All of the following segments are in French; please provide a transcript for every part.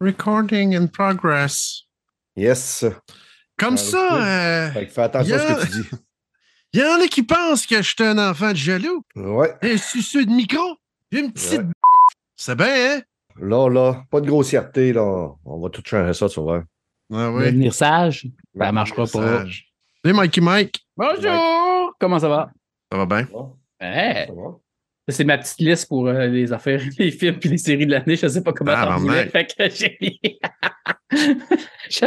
Recording in progress. Yes. Comme ça, euh, Fait que fais attention à ce que tu dis. il y en a qui pensent que je suis un enfant de jaloux. Ouais. Un suceux de micro. J'ai une petite Ouais. b****. C'est bien, hein? Là, là, pas de grossièreté, là. On va tout changer ça, tu vois. Ah Devenir sage, ça marchera pas. Sage. Salut, Mikey Mike. Bonjour! Comment ça va? Ça va bien? Hey, Ça va? Ça, c'est ma petite liste pour euh, les affaires, les films puis les séries de l'année. Je sais pas comment Ah, mec. Fait que j'ai mis. Je-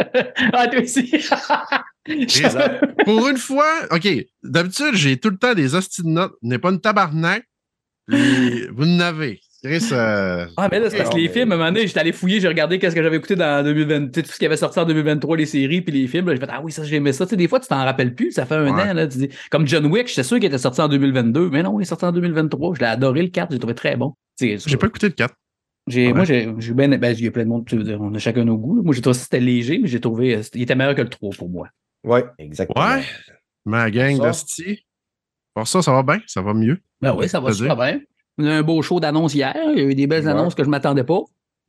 Ah, toi aussi. Je- Pour une fois, OK, d'habitude, j'ai tout le temps des hosties de notes. N'est pas une tabarnak. Vous n'avez. Chris, euh, Ah, mais là, c'est parce que les films, à un moment donné, j'étais allé fouiller, j'ai regardé qu'est-ce que j'avais écouté dans 2020, tu sais, tout ce qui avait sorti en 2023, les séries, puis les films. J'ai fait, ah oui, ça, j'aimais ça. Tu sais, des fois, tu t'en rappelles plus, ça fait un Ouais. an, là. Tu dis, comme John Wick, j'étais sûr qu'il était sorti en 2022, mais non, il est sorti en 2023. Je l'ai adoré, le 4, j'ai trouvé très bon. J'ai pas écouté le 4. J'ai, Ouais. Moi, j'ai, j'ai bien. Ben, il y a plein de monde, tu veux dire, on a chacun nos goûts. là. Moi, j'ai trouvé que c'était léger, mais j'ai trouvé. euh, il était meilleur que le 3 pour moi. Ouais, exactement. Ouais. Ma gang d'hosties. Pour ça, ça va bien. Ça va mieux. Ben oui, ça va super bien. On a un beau show d'annonces hier. Il y a eu des belles Ouais. annonces que je m'attendais pas.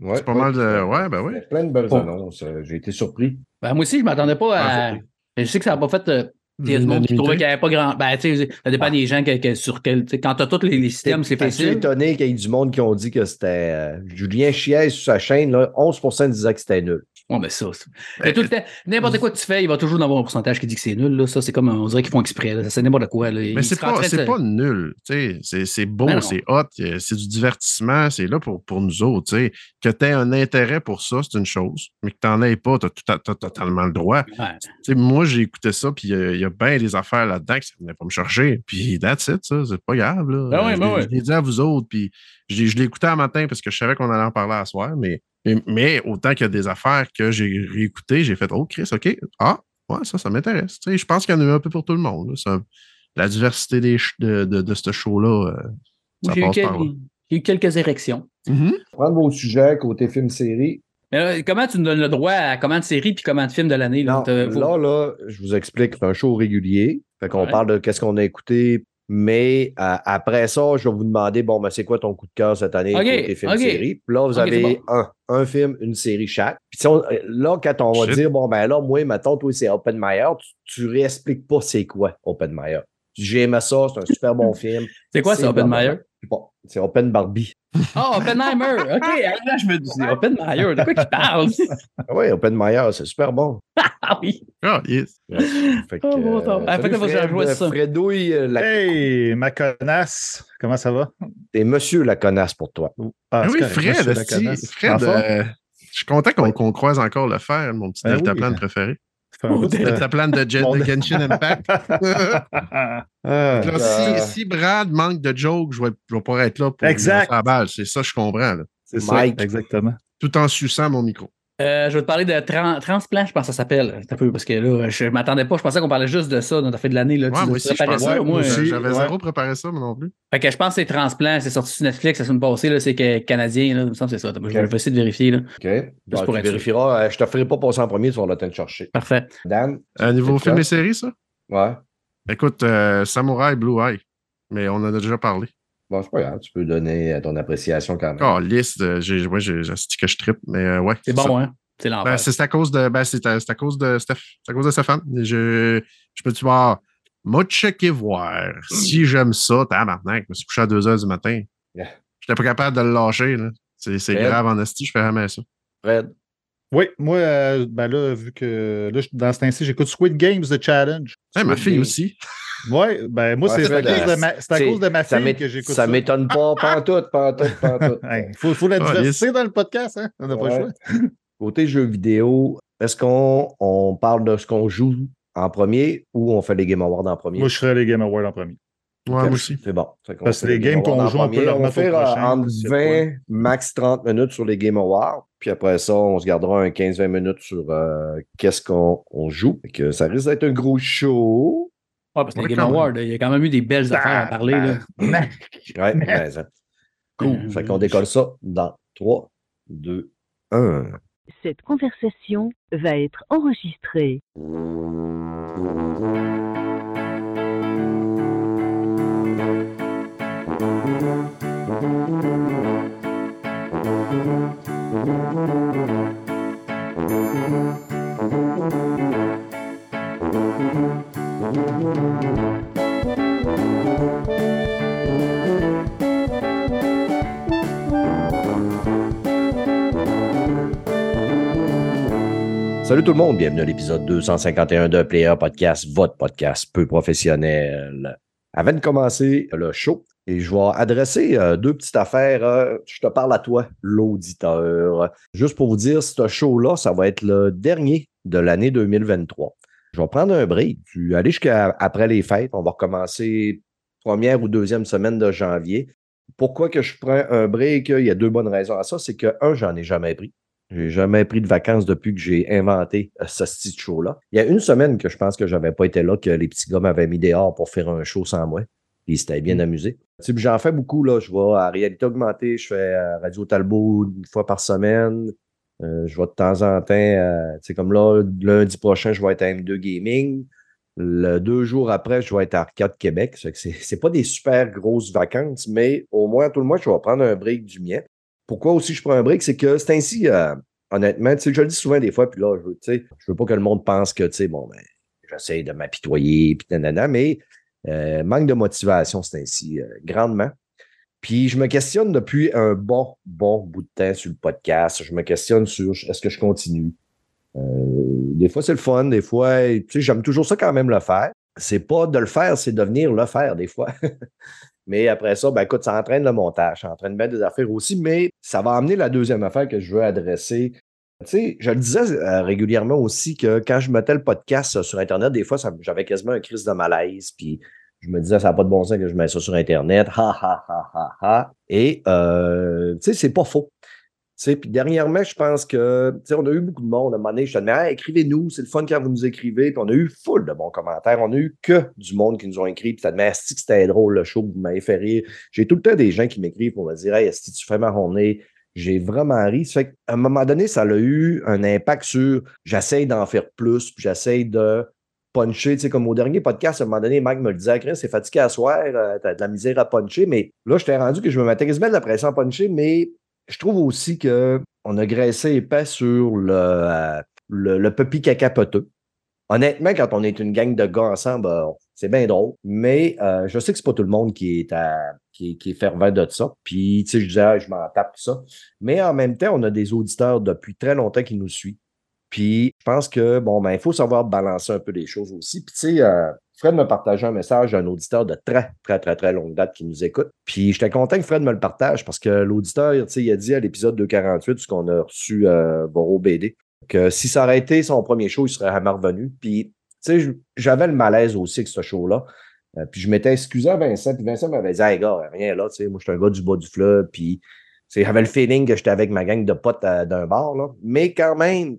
Ouais, C'est pas mal de- ouais, ben oui. Plein de belles Bon. annonces. Euh, J'ai été surpris. Ben, moi aussi, je m'attendais pas Ah, à. surpris. je sais que ça n'a pas fait. euh, Il y a du monde qui trouvait qu'il n'y avait pas grand. Ben, tu sais, ça dépend des gens que, que- sur quel. Quand tu as tous les, les systèmes, c'est facile. étonné qu'il y ait du monde qui ont dit que c'était euh, Julien Chiez sur sa chaîne, là, 11 disaient que c'était nul. Bon, ben, ça. ça. Mais tout le temps, n'importe quoi que tu fais, il va toujours en avoir un pourcentage qui dit que c'est nul. Là. Ça, c'est comme. On dirait qu'ils font exprès. là. Ça, c'est n'importe quoi. Là. Mais c'est pas, de pas nul. C'est beau, Ben c'est hot, euh, c'est du divertissement, c'est là pour, pour nous autres. Que tu aies un intérêt pour ça, c'est une chose. Mais que tu n'en aies pas, tu as, totalement le droit. Ouais. Moi, j'ai écouté ça, puis euh, il y a bien des affaires là-dedans que ça venait pas me chercher. Puis that's it, ça, c'est pas grave. Là. Ben oui, Euh, je ben l'ai- dit à vous autres, puis je l'ai je l'ai écouté un matin parce que je savais qu'on allait en parler à soir, mais, mais, mais autant qu'il y a des affaires que j'ai réécoutées, j'ai fait Oh, Chris, OK. Ah, ouais, ça, ça m'intéresse. Tu sais, Je pense qu'il y en a eu un peu pour tout le monde. là. Ça- la diversité des de, de, de ce show-là, euh, ça J'ai eu, passe quel- par là. j'ai eu quelques érections. Mhm. Prendre vos sujets côté film-série. Mais là, comment tu nous donnes le droit à combien de séries puis combien de films de l'année? Là, Non, là, là, je vous explique, c'est un show régulier. Fait qu'on Ouais. parle de qu'est-ce qu'on a écouté. Mais euh, après ça, je vais vous demander, bon, ben, c'est quoi ton coup de cœur cette année OK, côté film OK. série? Puis là, vous avez c'est un, un film, une série chaque. Puis si on- euh, là, quand on va Shit. dire, bon, ben là, moi, mettons, toi, c'est Open Meyer, tu, tu réexpliques pas c'est quoi Open Meyer. J'ai aimé ça, c'est un super bon film. C'est quoi ça, Open Meyer? Bon, c'est Open Barbie. Ah, Oppenheimer! OK, là, je me dis, c'est Oppenheimer, de quoi qu'il parle? Ah oui, Open Meyer, c'est super bon. ah oui! Ah, yes. Fait que, Oh, bon temps. Ah, peut-être que Fred, j'ai joué ça. Fredouille, euh, la- Hey, ma connasse, comment ça va? c'est monsieur la connasse pour toi. Ah, Ah oui, Fred. Fred, forme? euh, je suis content qu'on qu'on croise encore le fer, mon petit Ben oui. préféré. De- Ta plane de, Gen- de Genshin Impact. Ah, Là, si, si Brad manque de jokes, je vais, je vais pas être là pour Exact. la balle. C'est ça, je comprends. c'est ça, Mike. exactement. Tout en suçant mon micro. Euh, je vais te parler de tran- transplant, je pense que ça s'appelle. Un peu, parce que là, je m'attendais pas, je pensais qu'on parlait juste de ça dans ta fin de l'année. Là, Ouais, Tu- moi aussi, je préparais pensais. ça, moi, moi, aussi, euh, J'avais ouais. zéro préparé ça, moi non plus. Fait que je pense que c'est transplant, c'est sorti sur Netflix la semaine passée, là, c'est que canadien, là, il me semble que c'est ça. Je vais essayer de vérifier. Là. OK. Bon, pour tu être sûr. vérifieras. Euh, je te ferai pas passer en premier, tu vas le temps de chercher. Parfait. Dan? Un niveau film et série, ça? Ouais. Écoute, euh, Samurai Blue Eye. Mais on en a déjà parlé. Bon, c'est pas grave. Tu peux donner euh, ton appréciation quand même. Oh, liste, euh, j'ai, ouais, j'ai, que je trippe, mais euh, ouais. C'est ça. bon, hein? C'est l'enfer. Ben, c'est à cause de, ben, c'est à, cause de Steph. C'est à cause de Stéphane. Je, je peux-tu voir, m'a checké voir. Si j'aime ça, tabarnak, je me suis couché à 2 heures du matin. Yeah. J'étais pas capable de le lâcher, là. C'est, grave en esti, je fais jamais ça. Fred? Oui, moi, euh, ben là, vu que là, je- dans ce temps-ci, j'écoute Squid Games The Challenge. Hey, ma fille Game. aussi. Oui, ben moi, Ouais, c'est à, cause de ma- c'est à c'est- cause de ma Ça fille que j'écoute ça ça. m'étonne pas, pantoute, pantoute, pantoute. Il faut, faut la Ah, diversité dans le podcast, hein? On n'a pas le choix. Côté jeux vidéo, est-ce qu'on on parle de ce qu'on joue en premier ou on fait les Game Awards en premier? Moi, je ferais les Game Awards en premier. Ouais, moi aussi. C'est bon. Parce que fait les games qu'on joue, on peut leur On va mettre au faire prochain, entre c'est 20, max 30 minutes sur les Game Awards. Puis après ça, on se gardera un 15-20 minutes sur euh, qu'est-ce qu'on on joue. Que ça risque d'être un gros show. Ouais, parce que les Ouais, Game. Awards, il y a quand même eu des belles affaires à parler. Là. Ouais, mais ça. Cool. Fait qu'on décolle ça dans 3, 2, 1. Cette conversation va être enregistrée. Salut tout le monde, bienvenue à l'épisode 251 de Player Podcast, votre podcast peu professionnel. Avant de commencer le show, et je vais adresser euh, deux petites affaires. euh, je te parle à toi, l'auditeur. Juste pour vous dire, ce show-là, ça va être le dernier de l'année 2023. Je vais prendre un break. Vais aller jusqu'à après les fêtes. On va recommencer première ou deuxième semaine de janvier. Pourquoi que je prends un break? Il y a deux bonnes raisons à ça. C'est que, un, j'en ai jamais pris. J'ai jamais pris de vacances depuis que j'ai inventé euh, ce style show-là. Il y a une semaine que je pense que j'avais pas été là, que les petits gars m'avaient mis dehors pour faire un show sans moi. Puis ils s'étaient bien amusés. Tu sais, J'en fais beaucoup, là. Je vais à réalité augmentée, je fais euh, Radio Talbot une fois par semaine. Euh, je vais de temps en temps, euh, tu sais, comme là, lundi prochain, je vais être à M2 Gaming. Le deux jours après, je vais être à Arcade Québec. C'est c'est pas des super grosses vacances, mais au moins, tout le mois, je vais prendre un break du mien. Pourquoi aussi je prends un break? C'est que c'est ainsi, euh, honnêtement, je le dis souvent des fois, puis là, je veux, je veux pas que le monde pense que, tu sais, bon, ben, j'essaie de m'apitoyer, puis nanana, mais euh, manque de motivation, c'est ainsi, euh, grandement. Puis je me questionne depuis un bon, bon bout de temps sur le podcast. Je me questionne sur est-ce que je continue? Euh, des fois, c'est le fun. Des fois, tu sais, j'aime toujours ça quand même le faire. C'est pas de le faire, c'est de venir le faire des fois. mais après ça, ben écoute, ça entraîne le montage, ça entraîne bien des affaires aussi, mais ça va amener la deuxième affaire que je veux adresser. Tu sais, je le disais euh, régulièrement aussi que quand je mettais le podcast euh, sur Internet, des fois, j'avais quasiment un crise de malaise, puis je me disais, ça n'a pas de bon sens que je mette ça sur Internet, ha, ha, ha, ha, ha. Et, euh, tu sais, c'est pas faux. Puis dernièrement, je pense que, on a eu beaucoup de monde. À un moment donné, je te Hey, écrivez-nous, c'est le fun quand vous nous écrivez. Puis on a eu full de bons commentaires. On a eu que du monde qui nous ont écrit. Puis ça Asti, que c'était drôle le show, vous m'avez fait rire. J'ai tout le temps des gens qui m'écrivent pour me dire, Hey, Asti, tu fais marronner. J'ai vraiment ri. Ça fait un moment donné, ça a eu un impact sur j'essaye d'en faire plus, puis j'essaye de puncher. Tu sais, comme au dernier podcast, à un moment donné, Mike me le disait, Chris, c'est fatigué à soir, euh, t'as de la misère à puncher. Mais là, je t'ai rendu que je me mettais de la pression à puncher, mais je trouve aussi qu'on a graissé épais sur le, euh, le, le puppy capoteux. Honnêtement, quand on est une gang de gars ensemble, euh, c'est bien drôle. Mais euh, je sais que c'est pas tout le monde qui est à, qui, qui est fervent de ça. Puis, tu sais, je disais, je m'en tape tout ça. Mais en même temps, on a des auditeurs depuis très longtemps qui nous suivent. Puis, je pense que, bon, ben, il faut savoir balancer un peu les choses aussi. Puis, tu sais, euh, Fred me partageait un message d'un auditeur de très, très, très, très longue date qui nous écoute. Puis, j'étais content que Fred me le partage parce que l'auditeur, il a dit à l'épisode 248, ce qu'on a reçu euh, Boro BD, que si ça aurait été son premier show, il serait jamais revenu. Puis, tu sais, j'avais le malaise aussi avec ce show-là. Euh, puis je m'étais excusé à Vincent, puis Vincent m'avait dit Hey gars, rien là, tu sais, moi je suis un gars du bas du fleuve, puis j'avais le feeling que j'étais avec ma gang de potes euh, d'un bar, là. Mais quand même,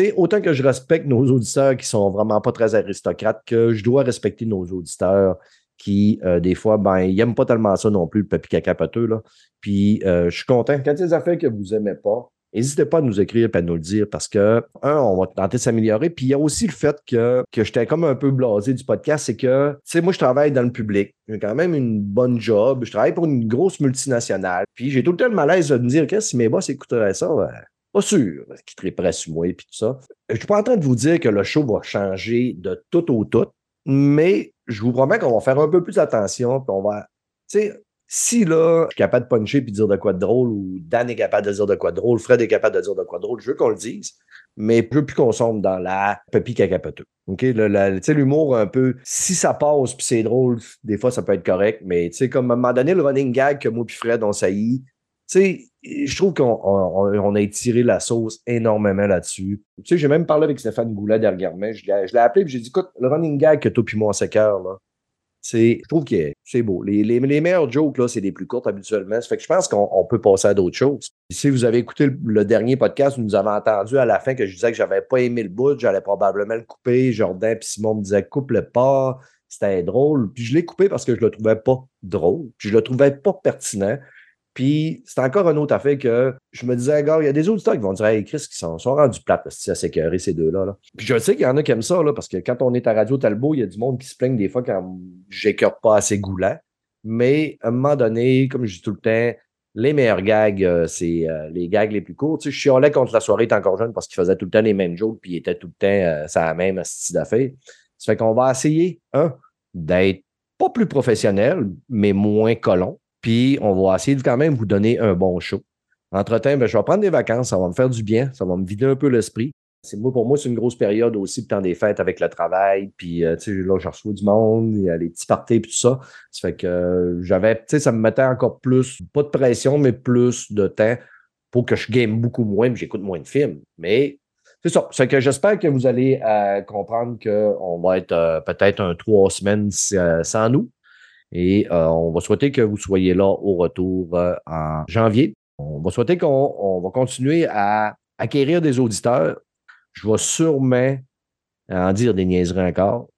sais, autant que je respecte nos auditeurs qui sont vraiment pas très aristocrates, que je dois respecter nos auditeurs qui, euh, des fois, ben, ils n'aiment pas tellement ça non plus, le papier cacapoteux, là. Puis euh, je suis content. Quand il y a des affaires que vous aimez pas, N'hésitez pas à nous écrire et à nous le dire parce que, un, on va tenter de s'améliorer. Puis il y a aussi le fait que, que j'étais comme un peu blasé du podcast, c'est que, tu sais, moi, je travaille dans le public. J'ai quand même une bonne job. Je travaille pour une grosse multinationale. Puis j'ai tout le temps le malaise de me dire que si mes boss écouteraient ça, ben, pas sûr qu'ils triperaient sur moi et tout ça. Je suis pas en train de vous dire que le show va changer de tout au tout, mais je vous promets qu'on va faire un peu plus attention. Puis on va, tu sais, si là, je suis capable de puncher puis dire de quoi de drôle, ou Dan est capable de dire de quoi de drôle, Fred est capable de dire de quoi de drôle, je veux qu'on le dise, mais je veux plus qu'on sombre dans la papy cacapoteux. OK? L'humour un peu, si ça passe puis c'est drôle, des fois ça peut être correct, mais tu sais, comme à un moment donné, le running gag que moi puis Fred on saillit, tu sais, je trouve qu'on on, on a étiré la sauce énormément là-dessus. Tu sais, j'ai même parlé avec Stéphane Goulet dernièrement. Je l'ai appelé et j'ai dit, écoute, le running gag que toi puis moi on s'écœure, là, je trouve que c'est beau. Les, meilleurs jokes, là, c'est les plus courtes habituellement. Ça fait que je pense qu'on on peut passer à d'autres choses. Si vous avez écouté le, dernier podcast, nous avez entendu à la fin que je disais que j'avais pas aimé le bout, j'allais probablement le couper. Jordan puis Simon me disait coupe le pas. C'était drôle. Puis je l'ai coupé parce que je le trouvais pas drôle. Puis je le trouvais pas pertinent. Puis c'est encore une autre affaire que je me disais, gars, il y a des auditeurs qui vont dire, hey, Chris, qui sont, sont rendus plates, à s'écœurer ces deux-là. Là. Puis je sais qu'il y en a qui aiment ça, là, parce que quand on est à Radio Talbot, il y a du monde qui se plaigne des fois quand j'écœure pas assez goulant. Mais à un moment donné, comme je dis tout le temps, Les meilleurs gags, euh, c'est euh, les gags les plus courts. Tu sais, je chialais contre la soirée est encore jeune parce qu'il faisait tout le temps les mêmes jokes puis il était tout le temps euh, ça la même style d'affaires. Ça fait qu'on va essayer, un, d'être pas plus professionnel, mais moins colon. Puis on va essayer de quand même vous donner un bon show. Entre-temps, ben, je vais prendre des vacances, ça va me faire du bien, ça va me vider un peu l'esprit. C'est moi, pour moi, c'est une grosse période aussi, le temps des fêtes avec le travail. Puis, euh, tu sais, là, je reçois du monde, il y a les petits parties et tout ça. Ça fait que euh, j'avais, tu sais, ça me mettait encore plus, pas de pression, mais plus de temps pour que je game beaucoup moins, puis j'écoute moins de films. Mais c'est ça. C'est que j'espère que vous allez euh, comprendre qu'on va être peut-être un trois semaines sans nous. Et euh, on va souhaiter que vous soyez là au retour euh, en janvier. On va souhaiter qu'on on va continuer à acquérir des auditeurs. Je vais sûrement en dire des niaiseries encore.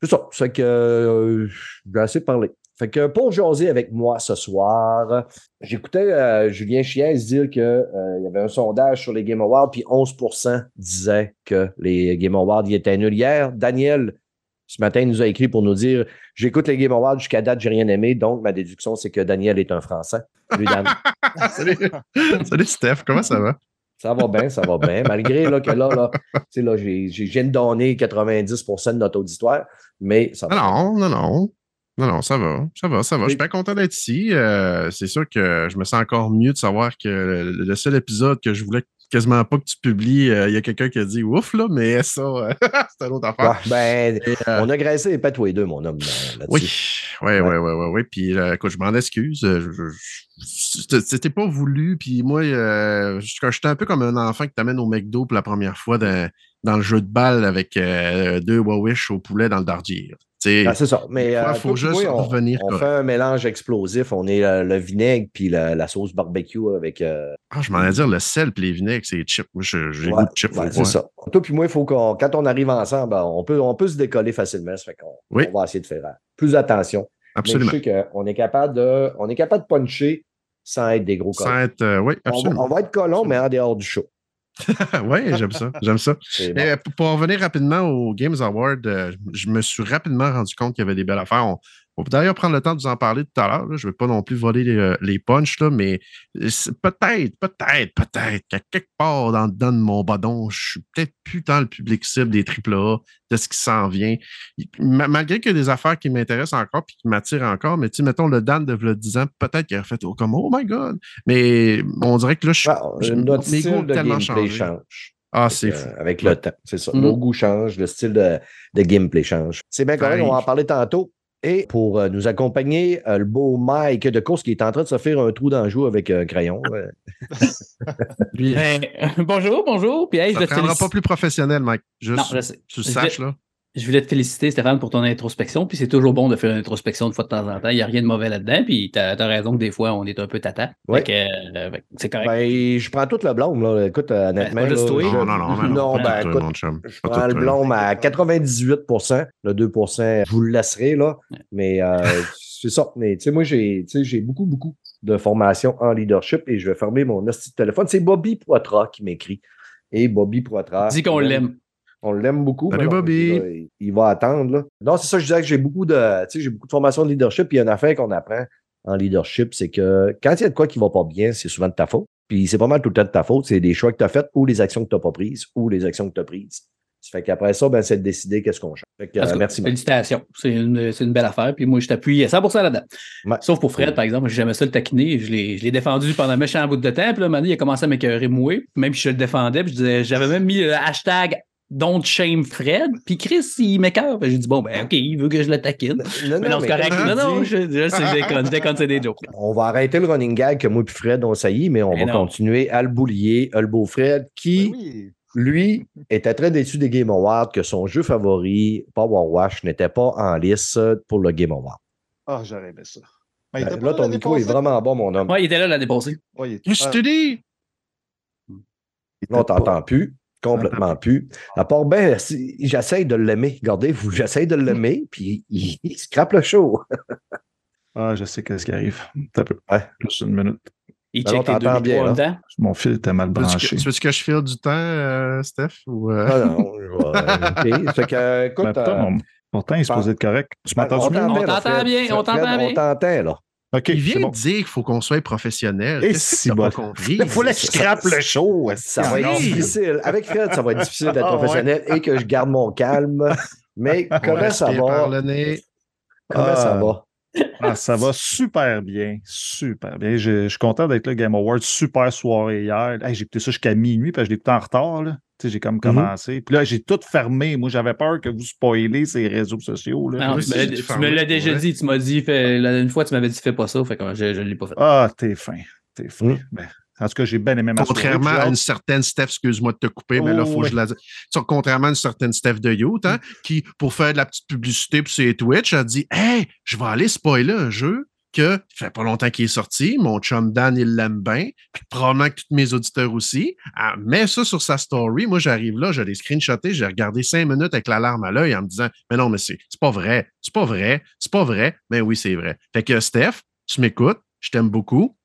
C'est ça. C'est que euh, j'ai assez parlé. Fait que pour jaser avec moi ce soir, j'écoutais Julien Chiez dire qu'il y avait un sondage sur les Game Awards, puis 11% disaient que les Game Awards y étaient nuls. Hier, Daniel, ce matin, il nous a écrit pour nous dire J'écoute les Game Awards jusqu'à date, j'ai rien aimé, donc ma déduction, c'est que Daniel est un Français. Lui, Dan. Salut. Salut Steph, comment ça va? Ça va bien, ça va bien. Malgré là, que là, là, tu sais, là j'ai, viens de donner 90% de notre auditoire, mais ça va. Non, non, non. Non, non, ça va, ça va, ça va. Je suis bien content d'être ici. Euh, c'est sûr que je me sens encore mieux de savoir que le, le seul épisode que je voulais quasiment pas que tu publies, euh, il y a quelqu'un qui a dit ouf, là, mais ça, euh, c'est une autre affaire. Ouais, ben, Et, euh, on a graissé les pattes tous les deux, mon homme, là-. Oui, oui, oui, oui, oui, oui. Puis, écoute, je m'en excuse. C'était pas voulu. Puis moi, j'étais un peu comme un enfant qui t'amène au McDo pour la première fois dans, dans le jeu de balle avec deux Wawish au poulet dans le dardier. Ah, c'est ça. Mais euh, faut puis juste moi, on, revenir on fait un mélange explosif. On est euh, le vinaigre puis la, la sauce barbecue avec. euh, ah, je m'en ai dire le sel et les vinaigres, c'est chips. Moi, je- j'ai ouais, goût de ouais, faut c'est ça. Toi puis moi, il faut qu'on, quand on arrive ensemble, ben, on peut, on peut se décoller facilement. Ça fait qu'on Oui. on va essayer de faire euh, plus attention. Absolument. Mais je sais qu'on est capable de, on est capable de puncher sans être des gros colons. Sans être, euh, oui, On va, absolument. on va être colons, mais en dehors du show. oui, j'aime ça. J'aime ça. Bon. Euh, pour- revenir rapidement au Games Award, euh, je me suis rapidement rendu compte qu'il y avait des belles affaires. On, on peut d'ailleurs prendre le temps de vous en parler tout à l'heure. Je ne vais pas non plus voler les, euh, les punchs, là, mais peut-être, peut-être, peut-être qu'à quelque part dans, dans de mon badon, je suis peut-être plus dans le public cible des AAA, de ce qui s'en vient. Ma- Malgré qu'il y a des affaires qui m'intéressent encore et qui m'attirent encore, mais tu mettons le Dan de 10 ans, peut-être qu'il aurait fait oh, comme Oh my God! Mais on dirait que là, je, Ah, je- notre mes goûts ont tellement changé. change. Ah, c'est euh, avec le temps, c'est ça. Mhm. Nos goûts changent, le style de, de gameplay change. C'est bien correct, on va en parler tantôt. Et pour euh, nous accompagner, euh, le beau Mike de course qui est en train de se faire un trou dans le joue avec un crayon. Ouais. Lui, Ben, bonjour, bonjour. Puis, hey, je ça te prendra féliciter. pas plus professionnel, Mike. Juste, Non, je sais. tu le Je saches, voulais- là. Je voulais te féliciter, Stéphane, pour ton introspection. Puis c'est toujours bon de faire une introspection de fois de temps en temps. Il n'y a rien de mauvais là-dedans. Puis tu as, raison que des fois, on est un peu tata. Que, euh, c'est correct. Ben, je prends tout le blâme, là. Écoute, euh, honnêtement. là, toi. je- Non, non, non, non. Ben, écoute. Je prends tout, le euh, blâme à 98% Le 2% je vous le laisserai, là. Mais euh, c'est ça. Mais tu sais, moi, j'ai beaucoup, beaucoup de formation en leadership et je vais fermer mon hostie de téléphone. C'est Bobby Poitras qui m'écrit. Et Bobby Poitras. Dis qu'on l'aime. On l'aime beaucoup. Salut, mais non, Bobby. là, il, il va attendre. Là. Non, c'est ça, je disais que j'ai beaucoup de, tu sais, j'ai beaucoup de formation de leadership. Puis il y a une affaire qu'on apprend en leadership, c'est que quand il y a de quoi qui va pas bien, c'est souvent de ta faute. Puis c'est pas mal tout le temps de ta faute. C'est des choix que tu as faits ou les actions que tu n'as pas prises ou les actions que tu as prises. Ça fait qu'après ça, ben, c'est de décider qu'est-ce qu'on change. Fait que, euh, merci. Félicitations. C'est une, c'est une belle affaire. Puis moi, je t'appuie à 100% là-dedans. Ouais. Sauf pour Fred, par exemple. J'aimais ça le taquiner. Je l'ai je l'ai défendu pendant un méchant bout de temps. Puis là, maintenant, il a commencé à m'écœurer moué. Même si je le défendais. Puis je disais, j'avais même mis le hashtag Don't shame Fred. Puis Chris, il m'écœure. J'ai dit, bon, ben, OK, il veut que je le taquine. Non, Mais non, c'est mais correct. Non, tu non, dis, je, je je déconne. Je déconne, c'est des jokes. On va arrêter le running gag que moi et Fred ont sailli, mais on Mais va non. continuer à le boulier, à le beau Fred, qui, Ben oui. lui, était très déçu des Game Awards, que son jeu favori, Power Wash, n'était pas en lice pour le Game Award. Ah, j'aurais aimé ça. Ben, là, là ton micro est vraiment bon, mon homme. Ouais, il était là l'année passée. Ouais, il était- Je ah, te dis! on t'entend plus, complètement plus. À part, ben, j'essaye de l'aimer. Regardez, vous, j'essaye de l'aimer, puis il, il scrape le show. Ah, je sais qu'est-ce qui arrive. T'as peu. Ouais. Plus une minute. Il Ben check les deux en bien, temps. Mon fil était mal Tu veux-tu branché. que, tu veux-tu que je file du temps, euh, Steph? Ou, euh? Ah non, je vais- OK. Fait que, Mais écoute, pourtant, euh, pourtant, il est supposé être correct. Tu m'entends on mieux? t'entend, On t'entend bien, on t'entend bien. On t'entend, là. OK, Il vient bon. de dire qu'il faut qu'on soit professionnel. Et si bon. compris? Il fallait que je scrape le show. Ça va être Oui. difficile. Avec Fred, ça va être difficile d'être Ah, ouais. professionnel et que je garde mon calme. Mais comment ça par va? Comment Ah. ça va? Ah, ça va super bien. Super bien. Je, je suis content d'être là, Game Awards. Super soirée hier. Hey, j'ai écouté ça jusqu'à minuit parce que je l'ai écouté en retard. là. Tu sais, J'ai comme commencé. Puis là, j'ai tout fermé. Moi, j'avais peur que vous spoilez ces réseaux sociaux. là. Non, tu me, l'as déjà vrai. dit, tu m'as dit, fais- la- une fois, tu m'avais dit, fais pas ça, fait que je ne l'ai pas fait. Ah, t'es fin. T'es fin. Mm. Ben, en tout cas, j'ai bien aimé ma Contrairement à une certaine Steph, excuse-moi de te couper, mais là, il Oh, faut que je la dise. Contrairement à une certaine Steph de Youth, hein, qui, pour faire de la petite publicité pour ses Twitch, a dit Hey, je vais aller spoiler un jeu que ça fait pas longtemps qu'il est sorti. Mon chum Dan, il l'aime bien. Puis probablement que tous mes auditeurs aussi. Elle met ça sur sa story. Moi, j'arrive là, je l'ai screenshoté, j'ai regardé cinq minutes avec la larme à l'œil en me disant Mais non, mais c'est c'est pas vrai. C'est pas vrai. C'est pas vrai. Mais oui, c'est vrai. Fait que Steph, tu m'écoutes, je t'aime beaucoup.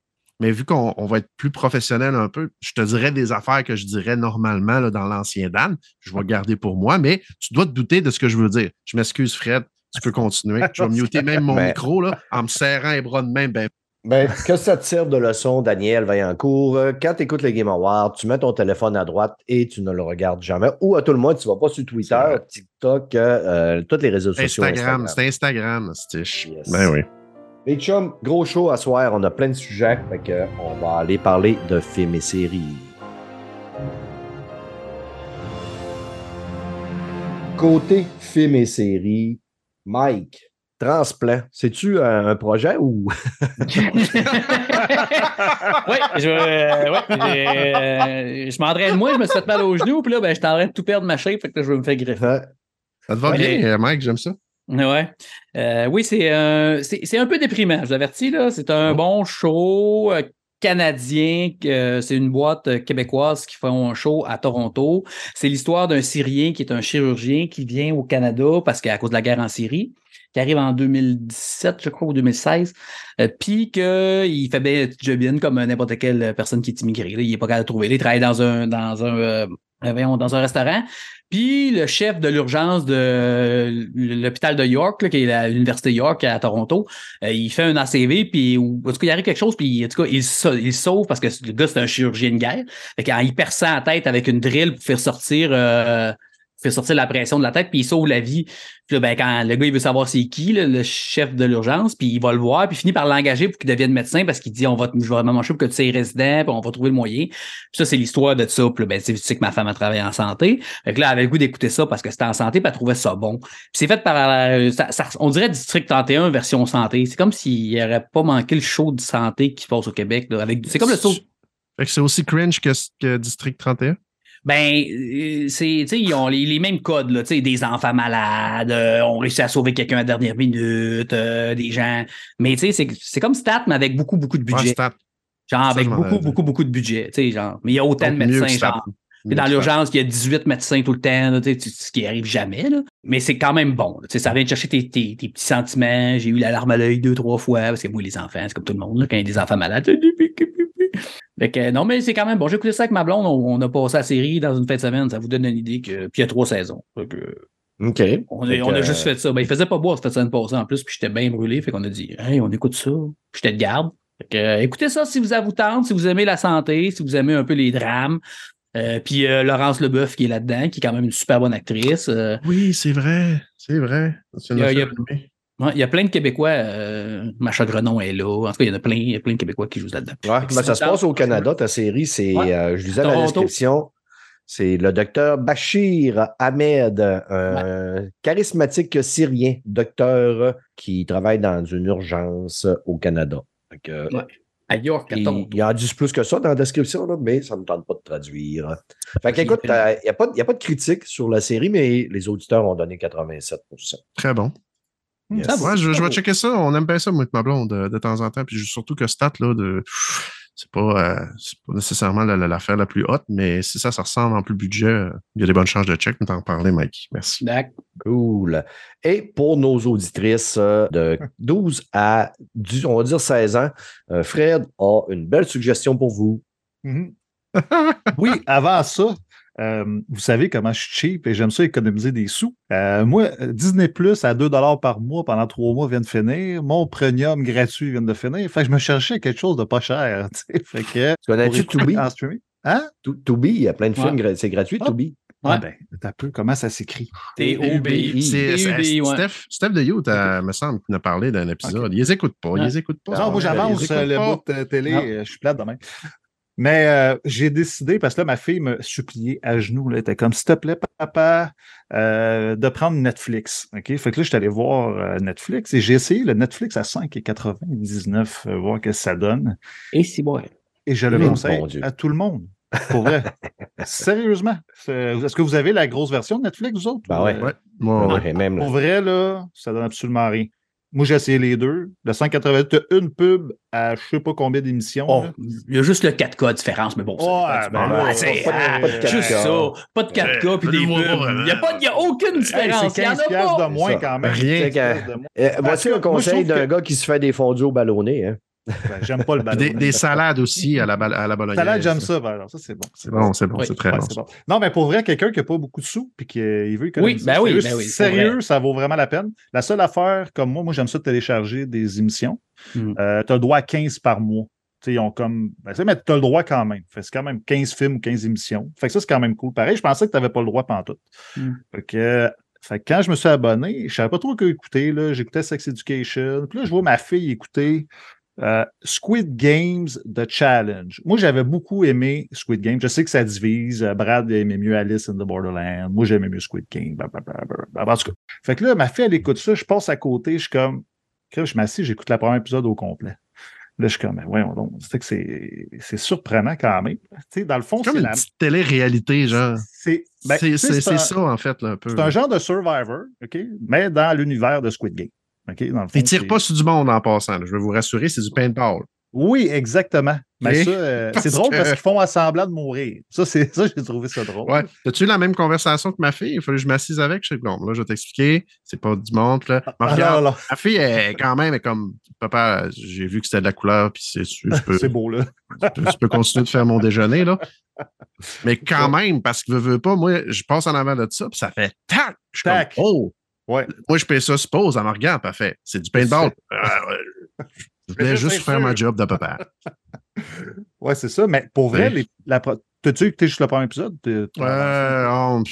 Mais vu qu'on on va être plus professionnel un peu, je te dirais des affaires que je dirais normalement là, dans l'ancien Dan. Je vais garder pour moi, mais tu dois te douter de ce que je veux dire. Je m'excuse, Fred. Tu peux continuer. Je vais muter même mon Ben- micro là, en me serrant les bras de main. Ben, Ben, que ça te serve de leçon, Daniel Vaillancourt? Euh, Quand tu écoutes les Game Awards, tu mets ton téléphone à droite et tu ne le regardes jamais. Ou à tout le moins, tu ne vas pas sur Twitter. TikTok, euh, euh, tous les réseaux sociaux. Instagram, c'est Instagram, Stitch. Yes. Ben oui. Les chums, gros show à soir. On a plein de sujets. Fait que on va aller parler de films et séries. Côté films et séries, Mike, Transplant, c'est-tu un, un projet ou? oui, je, euh, ouais, euh, je m'entraîne moi, je me suis fait mal au genou, puis là, ben, je suis en train de tout perdre ma shape, fait que là, je vais me faire greffer. Ça te va Ouais. bien, euh, Mike? J'aime ça. Ouais. Euh, oui, c'est euh, c'est c'est un peu déprimant, je vous avertis, là. C'est un bon show euh, canadien. que c'est une boîte euh, québécoise qui fait un show à Toronto. C'est l'histoire d'un Syrien qui est un chirurgien qui vient au Canada parce qu'à cause de la guerre en Syrie, qui arrive en 2017, je crois, ou 2016, euh, puis qu'il fait bien jobin comme n'importe quelle personne qui est immigrée. là. Il n'est pas capable de trouver. Là, Il travaille dans un, dans un, euh, euh, dans un restaurant. Puis le chef de l'urgence de l'hôpital de York, là, qui est l'université York à Toronto, euh, il fait un ACV, puis ou- en tout cas, il arrive quelque chose, puis en tout cas, il, sa- il sauve parce que le gars, c'est un chirurgien de guerre. Fait il perce ça la tête avec une drill pour faire sortir euh, faire sortir la pression de la tête, puis il sauve la vie. Puis là, ben, quand le gars, il veut savoir c'est qui, le chef de l'urgence, puis il va le voir, puis il finit par l'engager pour qu'il devienne médecin parce qu'il dit on va te- je vais m'amancher pour que tu sois résident, puis on va trouver le moyen. Puis ça, c'est l'histoire de ça. Puis là, ben, tu sais- que ma femme a travaillé en santé. Fait que là, elle avait le goût d'écouter ça parce que c'était en santé, puis elle trouvait ça bon. Puis c'est fait par euh, on dirait District 31 version santé. C'est comme s'il n'y aurait pas manqué le show de santé qui se passe au Québec. avec, c'est comme le show. Fait que c'est aussi cringe que, que District 31. Ben, euh, c'est, tu sais, ils ont les, les mêmes codes, là, tu sais, des enfants malades, euh, on réussit à sauver quelqu'un à la dernière minute, euh, des gens. Mais tu sais, c'est, c'est comme Stat, mais avec beaucoup, beaucoup de Ouais, budget. stat. genre, avec beaucoup, beaucoup, beaucoup de budget, tu sais, genre. Mais il y a autant Donc, de médecins, genre. Mieux dans l'urgence, il y a 18 médecins tout le temps, là, tu sais, tu- ce qui arrive jamais. Là. Mais c'est quand même bon. là. Tu sais, Ça vient de chercher tes, tes- tes petits sentiments. J'ai eu la larme à l'œil deux, trois fois, parce que moi, les enfants, c'est comme tout le monde, là, quand il y a des enfants malades. Fait que, non, mais c'est quand même bon. J'ai écouté ça avec ma blonde. On, on a passé la série dans une fin de semaine. Ça vous donne une idée que. Puis il y a trois saisons. Que, OK. on, Fait a, on a que, juste fait ça. Ben, il faisait pas boire cette semaine passée en plus, puis j'étais bien brûlé. Fait qu'on a dit, hey, on écoute ça. Puis j'étais de garde. Fait que, euh, écoutez ça si vous vous tente, si vous aimez la santé, si vous aimez un peu les drames. Euh, puis euh, Laurence Leboeuf qui est là-dedans, qui est quand même une super bonne actrice. Euh, Oui, c'est vrai. C'est vrai. Il y a- il y. ouais, il y a plein de Québécois. Euh, Macha Grenon est là. En tout cas, il y en a plein, il y a plein de Québécois qui jouent là-dedans. Ouais, ben, ça se passe au Canada, ta série. C'est, Ouais. euh, je lisais la Toronto. description. C'est le docteur Bachir Ahmed, un charismatique syrien, docteur qui travaille dans une urgence au Canada. Ouais. À York, à il, Toronto. il en dit plus que ça dans la description, là, mais ça ne me tente pas de traduire. Fait que, écoute, il n'y a, pas de- y a pas de critique sur la série, mais les auditeurs ont donné 87% Très bon. Yes. Ça va. Ouais, je, je vais checker ça. On aime bien ça, moi, avec ma blonde, de, de temps en temps. Puis surtout que Stat, là, de. C'est pas, euh, pas nécessairement la- la- l'affaire la, plus haute, mais si ça, ça ressemble en plus budget, euh, il y a des bonnes chances de check. On t'en parler, Mike. Merci. D'accord. Cool. Et pour nos auditrices euh, de 12 à, on va dire 16 ans, euh, Fred a une belle suggestion pour vous. Mhm. Oui, avant ça, euh, vous savez comment je suis cheap et j'aime ça économiser des sous. Euh, moi, Disney Plus à 2 par mois pendant trois mois vient de finir. Mon premium gratuit vient de finir. Fait que je me cherchais quelque chose de pas cher. tu sais. Fait que, Tu connais-tu Tubi? en streaming. Hein? Tu- Tubi, il y a plein de films, Ouais. c'est gratuit, Ah. Tubi. Ah Ouais. ben, t'as peu comment ça s'écrit? T-O-B-I. Ouais. Steph, Steph de euh, me semble, qu'il nous a parlé d'un épisode. Ils les écoutent pas. Ils les écoutent pas. Non, moi, j'avance euh, le bout de télé. Non. euh, Je suis plate demain. Mais euh, j'ai décidé, parce que là, ma fille me suppliait à genoux. Là, elle était comme, s'il te plaît, papa, euh, de prendre Netflix. OK? Fait que là, je suis allé voir euh, Netflix et j'ai essayé le Netflix à 5,99, euh, voir ce que ça donne. Et si, ouais. Et je le conseille bon à tout le monde. Pour vrai. Sérieusement. C'est- Est-ce que vous avez la grosse version de Netflix, vous autres? Ben ou, ouais. Ouais. Moi, ouais. Ouais, même là. Pour vrai, là, ça donne absolument rien. Moi, j'ai essayé les deux. Le 180, tu as une pub à je sais pas combien d'émissions. Oh, il y a juste le 4K de différence, mais bon, ça, Ouais, c'est ben pas- là, Ah, c'est- pas de- pas de 4K. juste ça. Pas de 4K puis des pubs. vraiment. Il n'y a, pas- il y a aucune Hey, différence. c'est Il y en 15 a piastres pas. de moins Ça. quand même. Rien. 15 piastres de moins. Euh, Parce Voici je conseil d'un que- gars qui se fait des fondus au ballonné. Hein? Ben, J'aime pas le Puis ballon. Des, des salades aussi à la, à la bolognaise. Salade, j'aime ça. ben, alors, ça, c'est bon. C'est bon, c'est bon, Oui. c'est très Ouais, bon. Non, mais pour vrai, quelqu'un qui n'a pas beaucoup de sous et qui euh, il veut économiser. Oui, ben oui, sérieux, ben oui, Sérieux, ça vaut vraiment la peine. La seule affaire, comme moi, moi, j'aime ça de télécharger des émissions. Hmm. Euh, tu as le droit à 15 par mois. Tu sais, ils ont comme. Ben, mais tu as le droit quand même. Fait que c'est quand même 15 films ou 15 émissions. Fait que ça, c'est quand même cool. Pareil, je pensais que tu n'avais pas le droit pantoute. Fait que. euh, fait que quand je me suis abonné, je savais pas trop quoi écouter. là. J'écoutais Sex Education. Puis là, je vois ma fille écouter euh, Squid Games The Challenge. Moi, j'avais beaucoup aimé Squid Games. Je sais que ça divise. Euh, Brad aimait mieux Alice in the Borderland. Moi, j'aimais mieux Squid Game. Blablabla. En tout cas. Fait que là, ma fille, elle écoute ça. Je passe à côté. Je suis comme. Je m'assis, j'écoute le premier épisode au complet. Là, je suis comme, c'est que c'est surprenant quand même. Tu sais, dans le fond, C'est comme une la. petite télé-réalité, genre. C'est ben, ça, en fait, là, un peu. c'est un genre de Survivor, OK? Mais dans l'univers de Squid Game. OK? Dans le fond, Ils tirent c'est- pas sur du monde en passant. là. Je vais vous rassurer, c'est du paintball. Oui, exactement. Mais ça, euh, c'est drôle que- parce qu'ils font à semblant de mourir. Ça, c'est ça, j'ai trouvé ça drôle. Ouais. As-tu eu la même conversation que ma fille? Il fallait que je m'assise avec. Je que bon, là, je vais t'expliquer. C'est pas du monde. Là. Ah, regarde, non, non, ma fille est quand même est comme Papa, j'ai vu que c'était de la couleur, puis c'est c'est beau, là. tu peux- tu peux continuer de faire mon déjeuner, là. Mais quand même, parce que veux, veux pas, moi, je passe en avant de ça, puis ça fait tac! Je suis comme, Tac. oh! Ouais. Moi, je paye ça, suppose, elle me regarde, parfait. C'est du paintball. Euh, ouais. je voulais juste faire sûr. ma job de papa. Ouais, c'est ça. Mais pour vrai, Ouais. les, la, pro- t'as-tu écouté juste le premier épisode? Euh, on-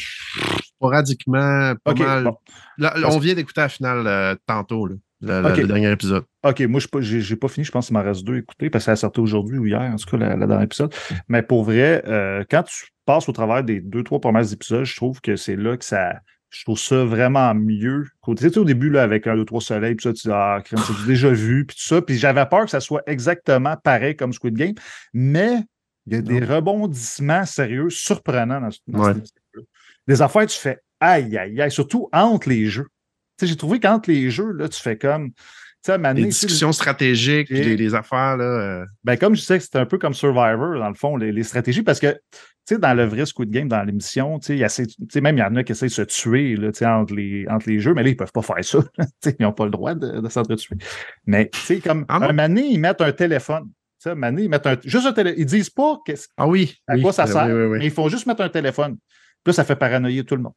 sporadiquement, pas mal. bon. Là, là, Parce- on vient d'écouter la finale euh, tantôt, là, le, le- le dernier épisode. OK, moi, je suis pas- fini. Je pense qu'il m'en reste deux à écouter parce que ça a sorti aujourd'hui ou hier, en tout cas, la, la dernière épisode. Mais pour vrai, euh, quand tu passes au travers des deux, trois premiers épisodes, je trouve que c'est là que ça. Je trouve ça vraiment mieux. Tu sais, au début, là, avec un, deux, trois soleils, puis ça, tu dis, ah, crème, c'est déjà vu, puis tout ça. Puis j'avais peur que ça soit exactement pareil comme Squid Game, mais il y a des rebondissements sérieux, surprenants dans, ce- dans Ouais. Des affaires, tu fais aïe, aïe, aïe, surtout entre les jeux. Tu sais, j'ai trouvé qu'entre les jeux, là, tu fais comme. Moment Les discussions stratégiques, Et- les, les affaires, là. euh, ben, comme je disais que c'était un peu comme Survivor, dans le fond, les, les stratégies, parce que, tu sais, dans le vrai Squid Game, dans l'émission, tu sais, il y a ces- même il y en a qui essaient de se tuer, là, tu sais, entre les, entre les jeux, mais là, ils peuvent pas faire ça. Ils n'ont pas le droit de, de s'entretuer. Mais, tu sais, comme, Ah un donné, ils mettent un téléphone. Un donné, ils mettent un, juste un téléphone. Ils disent pas Ah oui. à oui, quoi ça euh, sert, oui, oui, oui. mais ils font juste mettre un téléphone. Puis là, ça fait paranoïer tout le monde.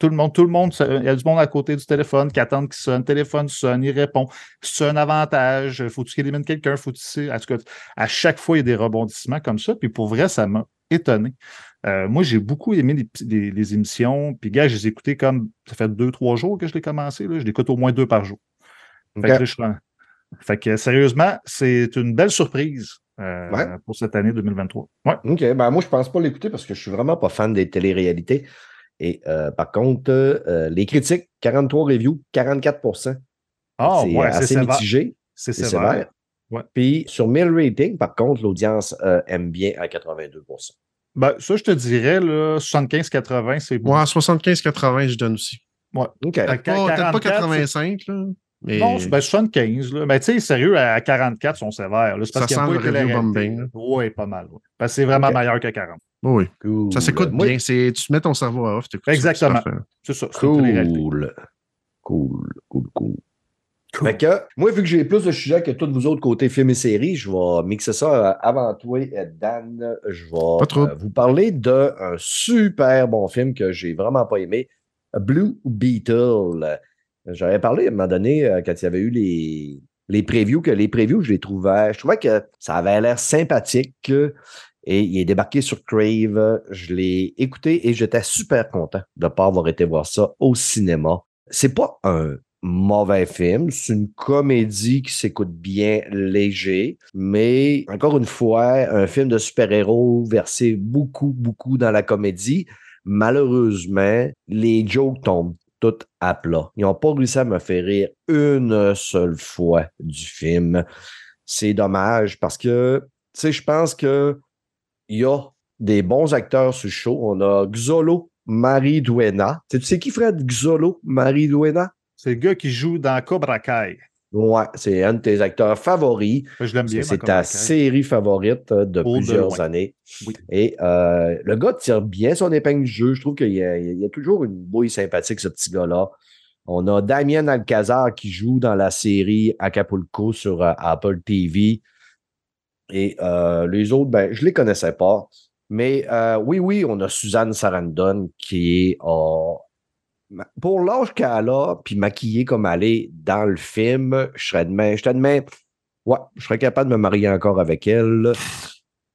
Tout le monde, tout le monde, il y a du monde à côté du téléphone qui attend qu'il sonne. Le téléphone sonne, il répond. C'est un avantage. Faut-tu qu'il élimine quelqu'un? Faut-tu. En tout cas, à chaque fois, il y a des rebondissements comme ça. Puis pour vrai, ça m'a étonné. Euh, moi, j'ai beaucoup aimé les, les- les émissions. Puis, gars, je les ai écoutées comme. Ça fait deux, trois jours que je l'ai commencé. Là. Je l'écoute au moins deux par jour. Fait que, Ok. là, je suis en- fait que, sérieusement, c'est une belle surprise euh, Ouais. pour cette année 2023. Ouais. OK. Ben, moi, je pense pas l'écouter parce que je suis vraiment pas fan des téléréalités. Et euh, par contre, euh, les critiques, 43 reviews, 44% Ah, C'est ouais, c'est assez sévère. mitigé. C'est C'est sévère. sévère. Ouais. Puis sur 1000 ratings, par contre, l'audience euh, aime bien à 82% Ben, ça, je te dirais, là, 75-80, c'est bon. Moi, 75-80, je donne aussi. OK. À Peut-être pas, peut-être pas 44, 85, là. Mais Non, c'est ben, 75. Là. Mais tu sais, sérieux, à 44, ils sont sévères. là. Parce Ça sent pas le review bombing. Oui, pas mal. ouais. Parce que c'est vraiment meilleur que 40. oui, Cool. ça s'écoute Moi- bien. C'est, tu mets ton cerveau à off, Exactement. c'est ça. télé-réalité. Cool. Cool, cool, cool. Fait que, moi, vu que j'ai plus de sujets que tous vous autres côté films et séries, je vais mixer ça euh, avant toi, euh, Dan. Je vais euh, vous parler d'un super bon film que j'ai vraiment pas aimé, Blue Beetle. J'avais parlé à un moment donné, quand il y avait eu les, les previews, que les previews, je les trouvais, je trouvais que ça avait l'air sympathique. Et il est débarqué sur Crave. Je l'ai écouté et j'étais super content de ne pas avoir été voir ça au cinéma. C'est pas un mauvais film. C'est une comédie qui s'écoute bien léger, mais encore une fois, un film de super-héros versé beaucoup, beaucoup dans la comédie. Malheureusement, les jokes tombent toutes à plat. Ils n'ont pas réussi à me faire rire une seule fois du film. C'est dommage parce que, tu sais, je pense que il y a des bons acteurs sur le show. On a Xolo Marie-Duena. Tu sais qui, Fred? Xolo Marie-Duena? C'est le gars qui joue dans Cobra Kai. Ouais, c'est un de tes acteurs favoris. Je l'aime bien. C'est ta série favorite euh, de Au plusieurs années. Oui. Et euh, le gars tire bien son épingle du jeu. Je trouve qu'il y, a- il y a toujours une bouille sympathique, ce petit gars-là. On a Damien Alcazar qui joue dans la série Acapulco sur euh, Apple TV. Et euh, les autres, ben, je ne les connaissais pas. Mais oui, oui, on a Suzanne Sarandon qui est pour l'âge qu'elle a, puis maquillée comme elle est dans le film, je serais demain, je serais ouais, je serais capable de me marier encore avec elle.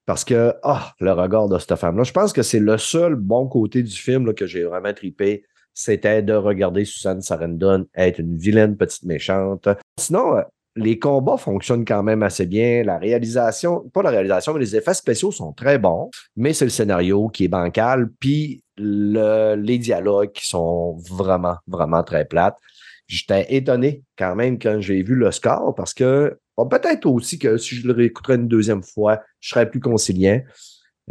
Parce que, ah, le regard de cette femme-là, je pense que c'est le seul bon côté du film que j'ai vraiment tripé, c'était de regarder Suzanne Sarandon être une vilaine petite méchante. Sinon, euh, les combats fonctionnent quand même assez bien. La réalisation, pas la réalisation, mais les effets spéciaux sont très bons, mais c'est le scénario qui est bancal, puis le- les dialogues qui sont vraiment, vraiment très plates. J'étais étonné quand même quand j'ai vu le score parce que bon, peut-être aussi que si je le réécouterais une deuxième fois, je serais plus conciliant.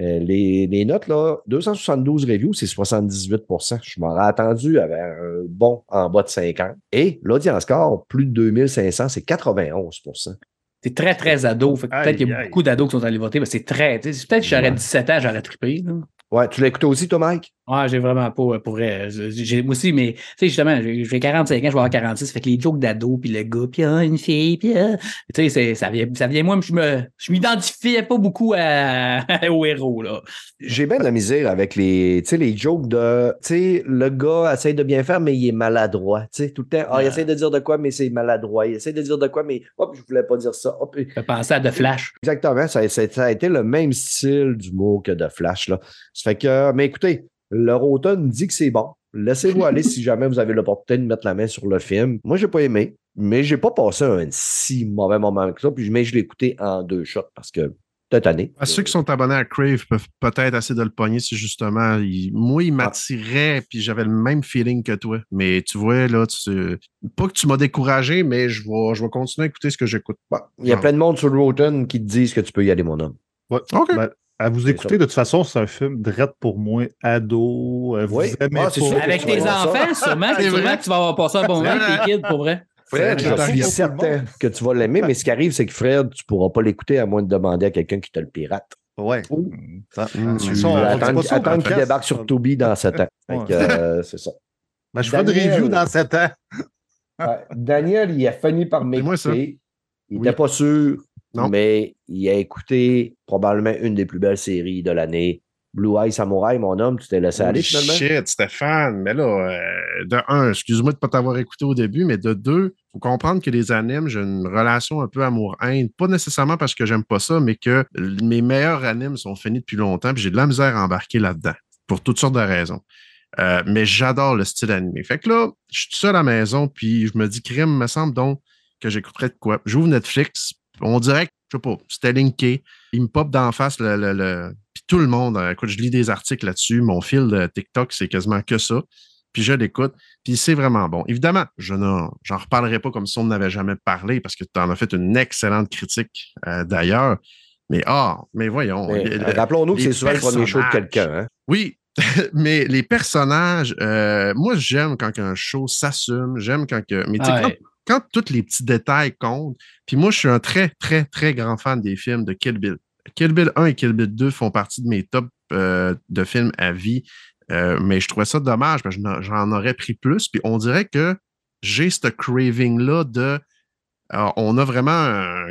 Euh, les, les notes, là, 272 reviews, c'est 78% Je m'aurais attendu avec un bon en bas de 50. Et l'audience score, plus de 2500, c'est 91% C'est très, très ado. Peut-être qu'il y a Aïe, beaucoup d'ados qui sont allés voter, mais c'est très. Peut-être que j'aurais Ouais. 17 ans, j'aurais trippé. là. Ouais, tu l'as écouté aussi, toi, Mike? Ouais, j'ai vraiment pas euh, pour vrai. J'ai- j'ai- Moi aussi, mais tu sais, justement, j'ai j'ai 45 ans, je vais avoir 46. Fait que les jokes d'ado, puis le gars, puis ah, une fille, puis ah, tu sais, ça vient, ça vient, moi, je me, je m'identifiais pas beaucoup à, au héros, là. J'ai bien de la misère avec les, tu sais, les jokes de, tu sais, le gars essaie de bien faire, mais il est maladroit. Tu sais, tout le temps, ah, il essaie de dire de quoi, mais c'est maladroit. Il essaie de dire de quoi, mais hop, je voulais pas dire ça. Hop, Je pensais à The Flash. Exactement, ça, ça- ça a été le même style d'humour que de Flash. Là. Ça fait que, mais écoutez, leur automne dit que c'est bon. Laissez-vous aller si jamais vous avez l'opportunité de mettre la main sur le film. Moi, j'ai pas aimé, mais j'ai pas passé un si mauvais moment que ça. Puis, mais je l'ai écouté en deux shots parce que t'es tanné. À ceux qui sont abonnés à Crave peuvent peut-être essayer de le pogner si justement, il- moi, il m'attirait, puis j'avais le même feeling que toi. Mais tu vois, là, tu- pas que tu m'as découragé, mais je vais, je vais continuer à écouter ce que j'écoute. Bon, il y a plein de monde sur Rotten qui te disent que tu peux y aller, mon homme. Ouais. OK. Ben, à vous écouter, de toute façon, c'est un film drette pour moi, ado. euh, Vous Oui. aimez Ah, sûr que Avec tes enfants, sûrement, vrai. que tu vas avoir passé un bon moment avec tes kids, pour vrai. Fred, je suis certain que tu vas l'aimer, mais ce qui arrive, c'est que Fred, tu pourras pas l'écouter à moins de demander à quelqu'un qui te le pirate. Ouais. Mm. on dit attendre qu'il débarque sur Toby dans 7 ans. Que, euh, c'est ça. Ben, je ferai de Daniel. review dans 7 ans. Daniel, il a fini par m'écouter. Il Oui. n'était pas sûr, Non? mais il a écouté probablement une des plus belles séries de l'année. Blue Eye Samurai, mon homme, tu t'es laissé aller Holy finalement? Shit, Stéphane. Mais là, euh, de un, excuse-moi de ne pas t'avoir écouté au début, mais de deux, il faut comprendre que les animes, j'ai une relation un peu amour-haine. Pas nécessairement parce que j'aime pas ça, mais que mes meilleurs animes sont finis depuis longtemps, puis j'ai de la misère à embarquer là-dedans, pour toutes sortes de raisons. Euh, mais j'adore le style animé. Fait que là, je suis tout seul à la maison, puis je me dis, crime, me semble donc que j'écouterais de quoi. J'ouvre Netflix, on dirait que, je sais pas, c'était linké. Il me pop d'en face le, le- le- Puis tout le monde, euh, écoute, je lis des articles là-dessus. Mon fil de TikTok, c'est quasiment que ça. Puis je l'écoute. Puis c'est vraiment bon. Évidemment, je n'en j'en reparlerai pas comme si on n'avait jamais parlé parce que tu en as fait une excellente critique euh, d'ailleurs. Mais ah, mais voyons. Euh, Rappelons-nous que c'est souvent le premier show de quelqu'un. Hein? oui, mais les personnages, euh, moi, j'aime quand un show s'assume. J'aime quand que. Mais Ah ouais. Quand tous les petits détails comptent, puis moi, je suis un très, très, très grand fan des films de Kill Bill. Kill Bill 1 et Kill Bill 2 font partie de mes tops euh, de films à vie. Euh, mais je trouvais ça dommage parce que j'en- aurais pris plus. Puis on dirait que j'ai ce craving-là de Alors, on a vraiment un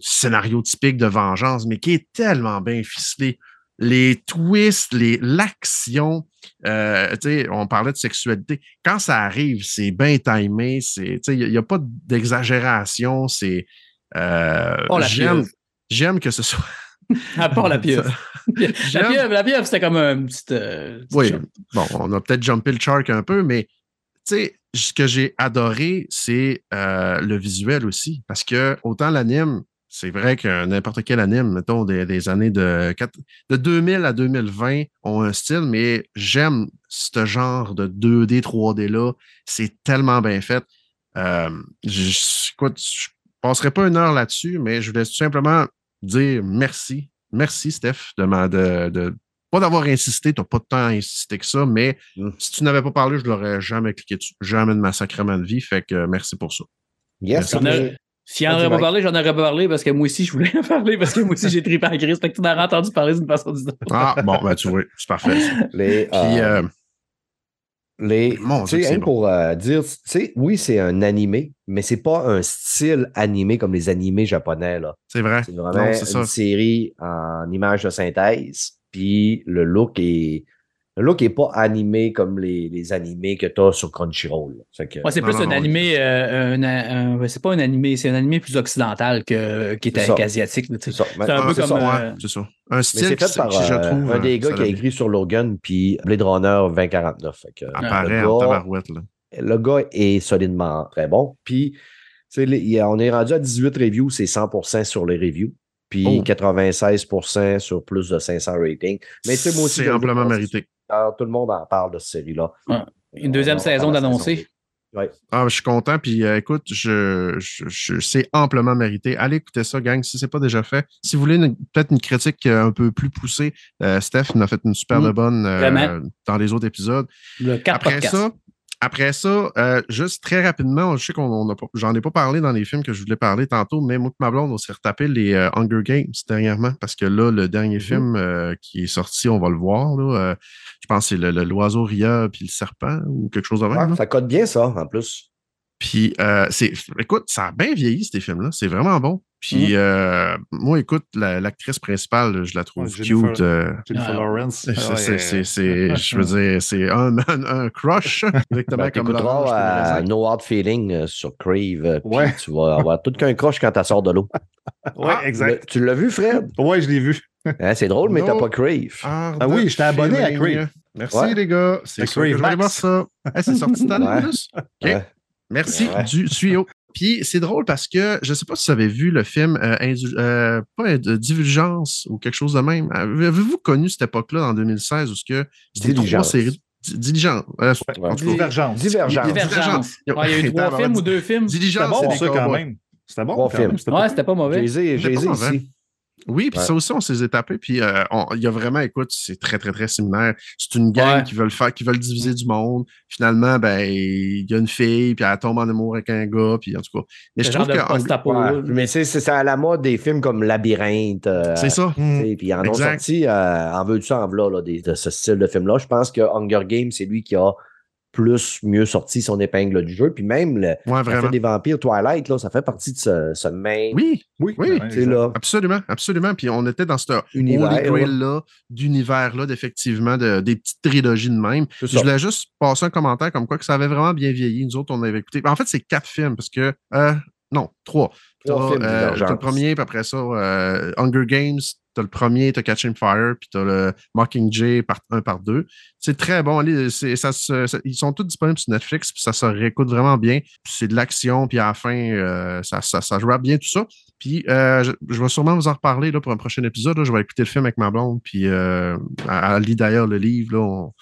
scénario typique de vengeance, mais qui est tellement bien ficelé. Les twists, les- l'action, euh, on parlait de sexualité. Quand ça arrive, c'est bien timé, il n'y a, pas d'exagération, c'est. euh, Oh, j'aime, j'aime que ce soit. À part la pieuvre. la pieuvre, la pieuvre, c'était comme un petit. euh, Oui, bon, on a peut-être jumpé le shark un peu, mais ce que j'ai adoré, c'est le visuel aussi. Parce que autant l'anime, c'est vrai que n'importe quel anime, mettons, des, des années de, de 2000 à 2020 ont un style, mais j'aime ce genre de 2D, 3D-là. C'est tellement bien fait. Euh, je, écoute, je passerai pas une heure là-dessus, mais je voulais tout simplement dire merci. Merci, Steph, de, ma- de, de pas d'avoir insisté, tu n'as pas de temps à insister que ça, mais Mm. si tu n'avais pas parlé, je ne l'aurais jamais cliqué dessus. Jamais de ma sacrement de vie. Fait que merci pour ça. Yes, S'il Vas-y, aurait pas parlé, j'en aurais pas parlé parce que moi aussi, je voulais en parler parce que moi aussi, j'ai trippé en crise. Fait que tu n'aurais entendu parler d'une façon ou d'une autre. Ah, bon, ben tu vois, c'est parfait. ça. les, Puis, euh, euh, les, Mon tu Dieu hein, pour euh, dire, tu sais, oui, c'est un animé, mais c'est pas un style animé comme les animés japonais, là. c'est vrai. C'est vraiment Non, c'est ça. une série en image de synthèse, puis le look est, le look est pas animé comme les, les animés que tu as sur Crunchyroll. Fait que- Moi, c'est plus non, un non, animé, euh, un, un- c'est pas un animé, c'est un animé plus occidental que, qui est tu c'est ça. C'est un Ah, peu comme, ça, euh, ouais, c'est ça. Un Mais style c'est fait par je euh, trouve. un des euh, gars qui a écrit sur Logan, puis Blade Runner 2049. Fait que, apparaît le en gars- tabarouette. Là. le gars est solidement très bon. Puis, on est rendu à 18 reviews, c'est 100% sur les reviews. Puis Oh. 96% sur plus de 500 ratings. Mais tu sais, moi aussi, C'est amplement mérité. Tout le monde en parle de cette série-là. une deuxième On en saison deux. Ouais. Ah, je suis content. Puis euh, écoute, je, je, je- c'est amplement mérité. Allez écouter ça, gang, si ce n'est pas déjà fait. Si vous voulez peut-être une critique euh, un peu plus poussée, euh, Steph nous a fait une super Mm, de bonne euh, dans les autres épisodes. Le 4 Après podcast. ça, après ça, euh, juste très rapidement, je sais qu'on j'en ai pas parlé dans les films que je voulais parler tantôt, mais moi et ma blonde, on s'est retapé les euh, Hunger Games dernièrement parce que là, le dernier Mhm. film euh, qui est sorti, on va le voir. Là, euh, je pense que c'est le- le- l'oiseau Ria puis le serpent ou quelque chose de même. Ça cote bien, ça, en plus. Puis, euh, c'est, écoute, ça a bien vieilli, ces films-là. C'est vraiment bon. Puis, Mhm. euh, moi, écoute, la- l'actrice principale, je la trouve Ouais, Jennifer- cute. euh, Jennifer Lawrence. c'est, Ah, c'est- ouais. c'est- c'est- je veux dire, c'est un, un, un crush, exactement Ben, comme. No Hard Feeling sur Crave. puis Ouais. Tu vas avoir tout qu'un croche quand tu sors de l'eau. Ouais, Ah, exact. Tu l'as vu, Fred? Ouais, je l'ai vu. Hein, c'est drôle, mais t'as No. pas Crave. Ah oui, de j'étais abonné à. Crave. Merci, Ouais. les gars. C'est Crave je vais aller voir Max. ça. Hey, c'est sorti cette année, plus? OK. Merci Ouais. du tuyau. Puis c'est drôle parce que je ne sais pas si vous avez vu le film euh, Indu- euh, pas de Divulgence ou quelque chose de même. Avez-vous connu cette époque-là en 2016 où ce que c'était trois Diligence. séries? Diligence. Euh, Ouais. cas, Divergence. Divergence. Divergence. Il y a eu trois films ou deux films. Diligence, C'était bon, c'est des ça, quand même. C'était bon, Trois quand films. même. C'était Ouais, pas- c'était pas mauvais. J'ai C'était pas mauvais. ici. Oui, puis Ouais. ça aussi, on s'est tapés. Puis euh, on- il y a vraiment, écoute, c'est très, très, très similaire. C'est une gang Ouais. qui veut le faire, qui veulent diviser du monde. Finalement, ben, il y a une fille, puis elle tombe en amour avec un gars, puis en tout cas. Mais Ce je trouve que post-apo. Ouais, mais c'est c'est à la mode des films comme Labyrinthe. euh, c'est ça. sais, Puis ils en ont sorti euh, en veux-tu en v'là, de ce style de film-là. Je pense que Hunger Games, c'est lui qui a plus mieux sorti son épingle du jeu. Puis même le Ouais, des vampires, Twilight, là, ça fait partie de ce, ce même Oui, Oui, Oui, là, absolument, absolument. Puis on était dans ce univers. Holy là. Grail-là, d'univers-là, d'effectivement, de, des petites trilogies de même. Je voulais juste passer un commentaire comme quoi que ça avait vraiment bien vieilli. Nous autres, on avait écouté. En fait, c'est quatre films parce que. euh, non, trois. Trois films euh, t'as le premier, puis après ça, euh, Hunger Games, t'as le premier, t'as Catching Fire, puis t'as le Mockingjay par un par deux. C'est très bon. allez, c'est- ça se- ça- ils sont tous disponibles sur Netflix, puis ça se réécoute vraiment bien. C'est de l'action, puis à la fin, euh, ça, ça, ça joue bien tout ça. Puis euh, je, je vais sûrement vous en reparler là, pour un prochain épisode. là. Je vais écouter le film avec ma blonde, puis euh, elle elle lit d'ailleurs le livre. Là, on,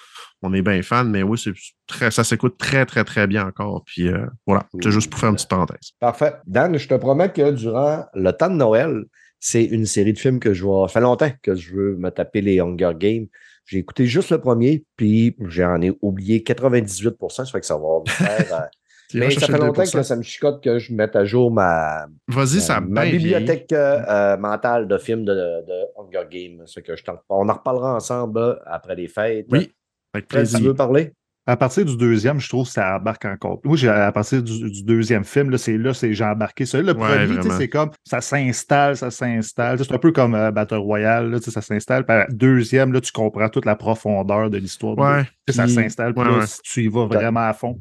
on est bien fan, mais oui, c'est très, ça s'écoute très, très, très bien encore. Puis euh, voilà, c'est juste pour faire une petite parenthèse. Parfait. Dan, je te promets que durant le temps de Noël, c'est une série de films que je vois. Ça fait longtemps que je veux me taper les Hunger Games. J'ai écouté juste le premier, puis j'en ai oublié 98% ça fait que ça va me faire. euh, Mais ça fait longtemps 2%. que ça me chicote que je mette à jour ma, ça ma bibliothèque euh, mentale de films de, de Hunger Games. Que je on en reparlera ensemble après les fêtes. Oui, avec Fred, tu veux parler? À partir du deuxième, je trouve que ça embarque encore. Moi, j'ai- à partir du, du deuxième film, c'est là, c'est j'ai embarqué ça. Le Ouais, premier, c'est comme ça s'installe, ça s'installe. C'est un peu comme euh, Battle Royale, là, ça s'installe. La deuxième, là, tu comprends toute la profondeur de l'histoire. Ouais. ça s'installe. Ouais, si tu y vas vraiment à fond.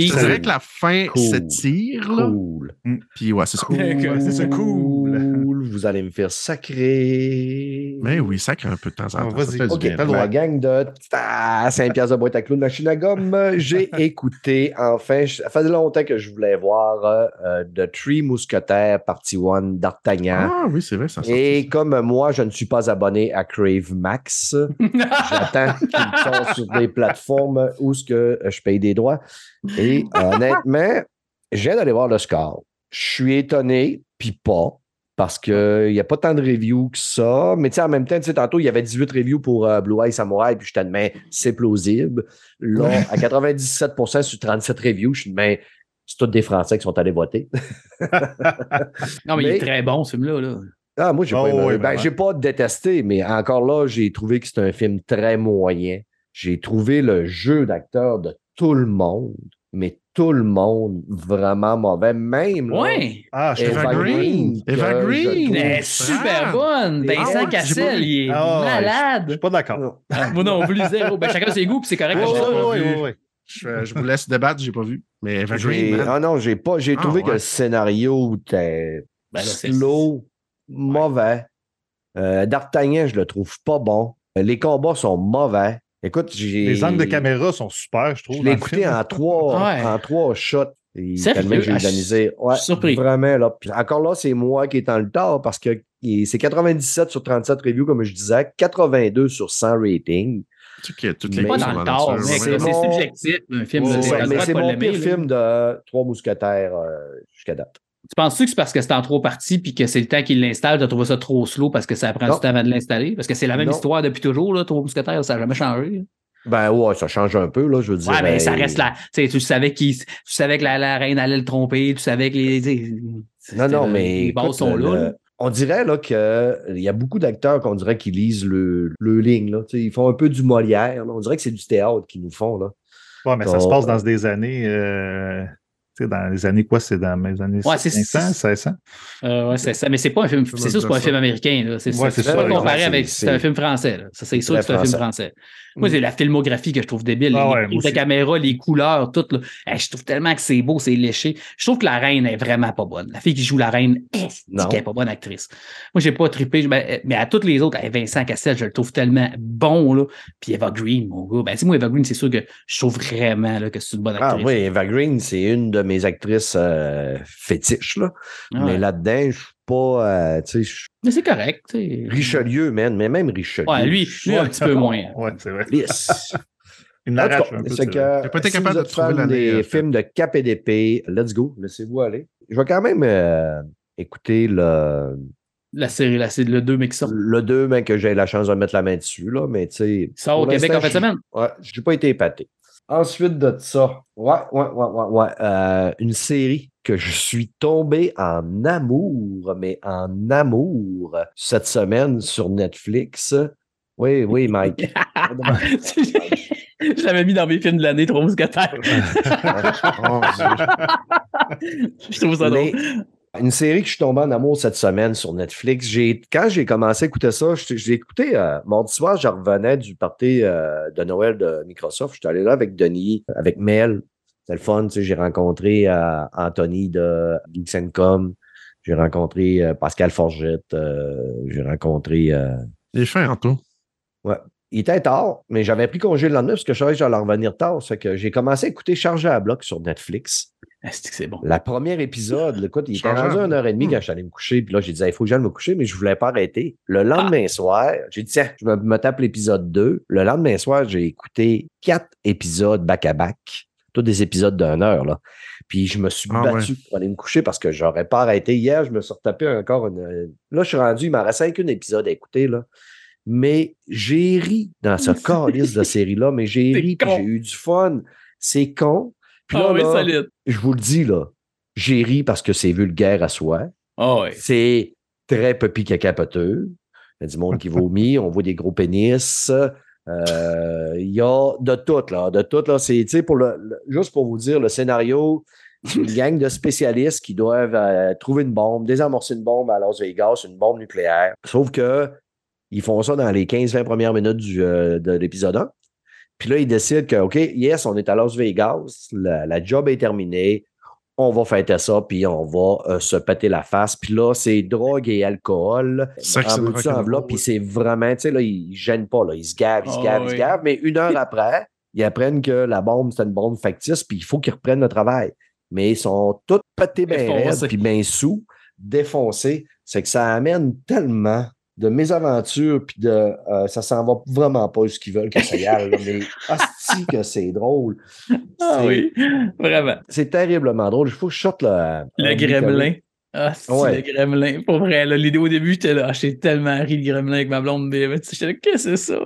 Puis, dirais que la fin Cool. s'étire. Cool. Puis ouais, c'est ça. Cool. C'est ça, cool. Vous allez me faire sacrer. Mais oui, ça crée un peu de temps en Ah, temps. vas-y. OK, t'as le droit. gang de ah, 5 piastres de boîte à clous de machine à gomme, j'ai écouté, enfin, ça faisait longtemps que je voulais voir euh, euh, The Three Mousquetaires, partie 1 d'Artagnan. Ah oui, c'est vrai, ça. Et comme moi, je ne suis pas abonné à Crave Max, j'attends qu'il sorte sur des plateformes où ce que je paye des droits. Et honnêtement, je viens d'aller voir le score. Je suis étonné, puis pas, parce qu'il n'y a pas tant de reviews que ça. Mais tu sais, en même temps, tu sais, tantôt, il y avait 18 reviews pour euh, Blue Eye Samurai, puis je t'admets, c'est plausible. Là, à 97% sur 37 reviews, je suis mais c'est tous des Français qui sont allés voter. non, mais, il est très bon, ce film-là. Là. Ah, moi, j'ai Oh, pas aimé. oui, Ben, j'ai pas détesté, mais encore là, j'ai trouvé que c'est un film très moyen. J'ai trouvé le jeu d'acteur de tout le monde, mais tout le monde vraiment mauvais. Même là, Ouais. Ah, je Eva Eva Green. Eva Green. Elle est super bonne. Ah Vincent Cassel, il est Ah ouais, Je suis malade. pas d'accord. Non. Ah, Moi non plus, zéro. Ben, chacun ses goûts, puis c'est correct. Vu. ouais, ouais. Je, je vous laisse débattre, j'ai pas vu. Mais Eva Green. Ah non, j'ai pas. J'ai Ah, trouvé que le scénario était Ben là, slow, mauvais. Euh, D'Artagnan, je le trouve pas bon. Les combats sont mauvais. Écoute, j'ai. Les angles de caméra sont super, je trouve. Je l'ai écouté en trois, Ouais. en trois shots. Et tellement que j'ai eu de la je- misère. Ouais, surpris. Vraiment, là. Puis encore là, c'est moi qui est en le tard parce que c'est 97 sur 37 reviews, comme je disais, 82 sur 100 rating. Tu sais que toutes les Pas dans le tard, c'est subjectif, un film. Le mais c'est de mon pire film de Trois Mousquetaires euh, jusqu'à date. Tu penses-tu que c'est parce que c'est en trois parties puis que c'est le temps qu'il l'installe, tu as trouvé ça trop slow parce que ça prend Non. du temps avant de l'installer? Parce que c'est la même Non. histoire depuis toujours, là, Trois Mousquetaires, ça n'a jamais changé. Ben ouais, ça change un peu, là, je veux dire. Ouais, mais ça ben, reste là. Tu sais, tu savais tu savais que la, la reine allait le tromper, tu savais que les. Non, non, le- mais. Les écoute, sont là. le- là. On dirait là qu'il y a beaucoup d'acteurs qu'on dirait qu'ils lisent le, le ligne. Là. Tu sais, Ils font un peu du Molière. là. On dirait que c'est du théâtre qu'ils nous font. Là. Ouais, mais ça se passe euh, dans des années. euh, dans les années quoi? C'est dans les années Ouais, c'est- 500, 1600? Euh, ouais, c'est ça. Mais c'est pas un film. C'est sûr, c'est pas un film américain. C'est, Ouais, pas ça, comparé c'est- avec. c'est- un film français. Là. Ça, c'est sûr que c'est un film français. Moi, c'est la filmographie que je trouve débile. Ah les ouais, prises moi de aussi. caméra, les couleurs, tout. Là. Hey, je trouve tellement que c'est beau, c'est léché. Je trouve que la reine est vraiment pas bonne. La fille qui joue la reine, elle, est pas bonne actrice? Moi, j'ai pas trippé. mais à toutes les autres, hey, Vincent Cassel, je le trouve tellement bon. Là. Puis Eva Green, mon gars. Ben, moi, Eva Green, c'est sûr que je trouve vraiment là, que c'est une bonne Ah actrice. oui, Eva Green, c'est une de mes actrices euh, fétiches. Là. Ah Mais là-dedans, je suis pas. euh, tu sais, je- Mais c'est correct. Richelieu, man. Mais même Richelieu. Ouais, lui, je suis lui un petit peu moins. Ouais, c'est vrai. lisse. Il tout l'arrache cas, un peu. c'est c'est que, vrai. J'ai pas été si capable vous de trouver fan des euh, films de cap et d'épée, let's go, laissez-vous aller. Je vais quand même euh, écouter le, La série, c'est le 2, mais qui sort. le 2, mais que j'ai la chance de mettre la main dessus, là, mais tu sais. Sort au Québec en fin de semaine. je- Ouais, j'ai pas été épaté. Ensuite de ça, ouais, ouais, ouais, ouais, ouais. euh, une série que je suis tombé en amour, mais en amour cette semaine sur Netflix. Oui, oui, Mike. je l'avais mis dans mes films de l'année, Trois Mousquetaires. Je trouve ça drôle. Mais une série que je suis tombé en amour cette semaine sur Netflix. J'ai, quand j'ai commencé à écouter ça, je, je l'ai écouté euh, mardi soir, je revenais du party euh, de Noël de Microsoft. J'étais allé là avec Denis, avec Mel. C'était le fun. tu sais, J'ai rencontré euh, Anthony de Com. J'ai rencontré Pascal Forgette. j'ai rencontré. euh, Il est fin en tout. il était tard, mais j'avais pris congé le lendemain parce que je savais que j'allais revenir tard. Ça fait que j'ai commencé à écouter Chargé à bloc sur Netflix. Ah, c'est bon? La première épisode, écoute, il était rendu une heure et demie Hmm. quand je suis allé me coucher. Puis là, j'ai dit, il faut que j'aille me coucher, mais je voulais pas arrêter. Le lendemain soir, j'ai dit, tiens, je me, me tape l'épisode 2. Le lendemain soir, j'ai écouté quatre épisodes back-à-back. Tous des épisodes d'une heure, là. Puis je me suis Ah battu pour aller me coucher parce que j'aurais pas arrêté. Hier, je me suis retapé encore une. Là, je suis rendu, il m'en reste cinq épisode à écouter, là. Mais j'ai ri dans ce calice de série-là, mais j'ai ri, j'ai eu du fun. C'est con. Puis là, Ah oui, là, solide. je vous le dis, là, j'ai ri parce que c'est vulgaire à soi. Ah oui. C'est très puppy cacapoteux. Il y a du monde qui vomit, on voit des gros pénis. Euh, Il y a de tout, là. De tout, là. C'est, pour le, le- juste pour vous dire, le scénario, c'est une gang de spécialistes qui doivent euh, trouver une bombe, désamorcer une bombe à Las Vegas, une bombe nucléaire. Sauf que ils font ça dans les 15-20 premières minutes du, euh, de l'épisode 1. Puis là, ils décident que, OK, yes, on est à Las Vegas, la, la job est terminée, on va fêter ça, puis on va euh, se péter la face. Puis là, c'est drogue et alcool. Rock'n'roll, enveloppe, puis c'est vraiment, tu sais, là, ils gênent pas, là, ils se gavent, ils se gavent, ils se oui. gavent, mais une heure après, ils apprennent que la bombe, c'est une bombe factice, puis il faut qu'ils reprennent le travail. Mais ils sont tous pétés bien raides, puis bien sous, défoncés. C'est que ça amène tellement de mésaventures, puis de euh, ça s'en va vraiment pas ce qu'ils veulent que ça y aille. mais hostie que c'est drôle. Ah oui, vraiment. C'est terriblement drôle. Il faut que je sorte le. Le un gremlin. Ah, c'est Ouais. le gremlin. Pour vrai, l'idée au début, j'étais là, ah, j'ai tellement ri le gremlin avec ma blonde. mais J'étais là, qu'est-ce que c'est ça?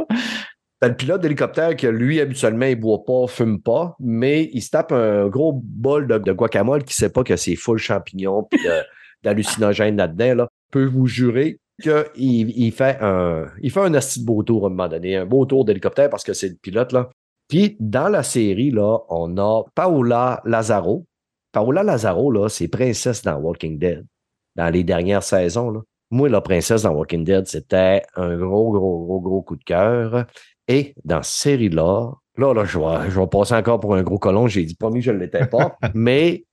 T'as le pilote d'hélicoptère que lui, habituellement, il boit pas, fume pas, mais il se tape un gros bol de, de guacamole qui sait pas que c'est full champignons puis d'hallucinogènes là-dedans. Là. Peut vous jurer qu'il il fait un il fait un de beau tour à un moment donné, un beau tour d'hélicoptère parce que c'est le pilote. là. Puis dans la série, là, on a Paola Lazaro. Paola Lazaro, là, c'est princesse dans Walking Dead, dans les dernières saisons. Là. Moi, la princesse dans Walking Dead, c'était un gros, gros, gros, gros coup de cœur. Et dans cette série-là, là, là, je vais, je vais passer encore pour un gros colon. J'ai dit promis que je ne l'étais pas. mais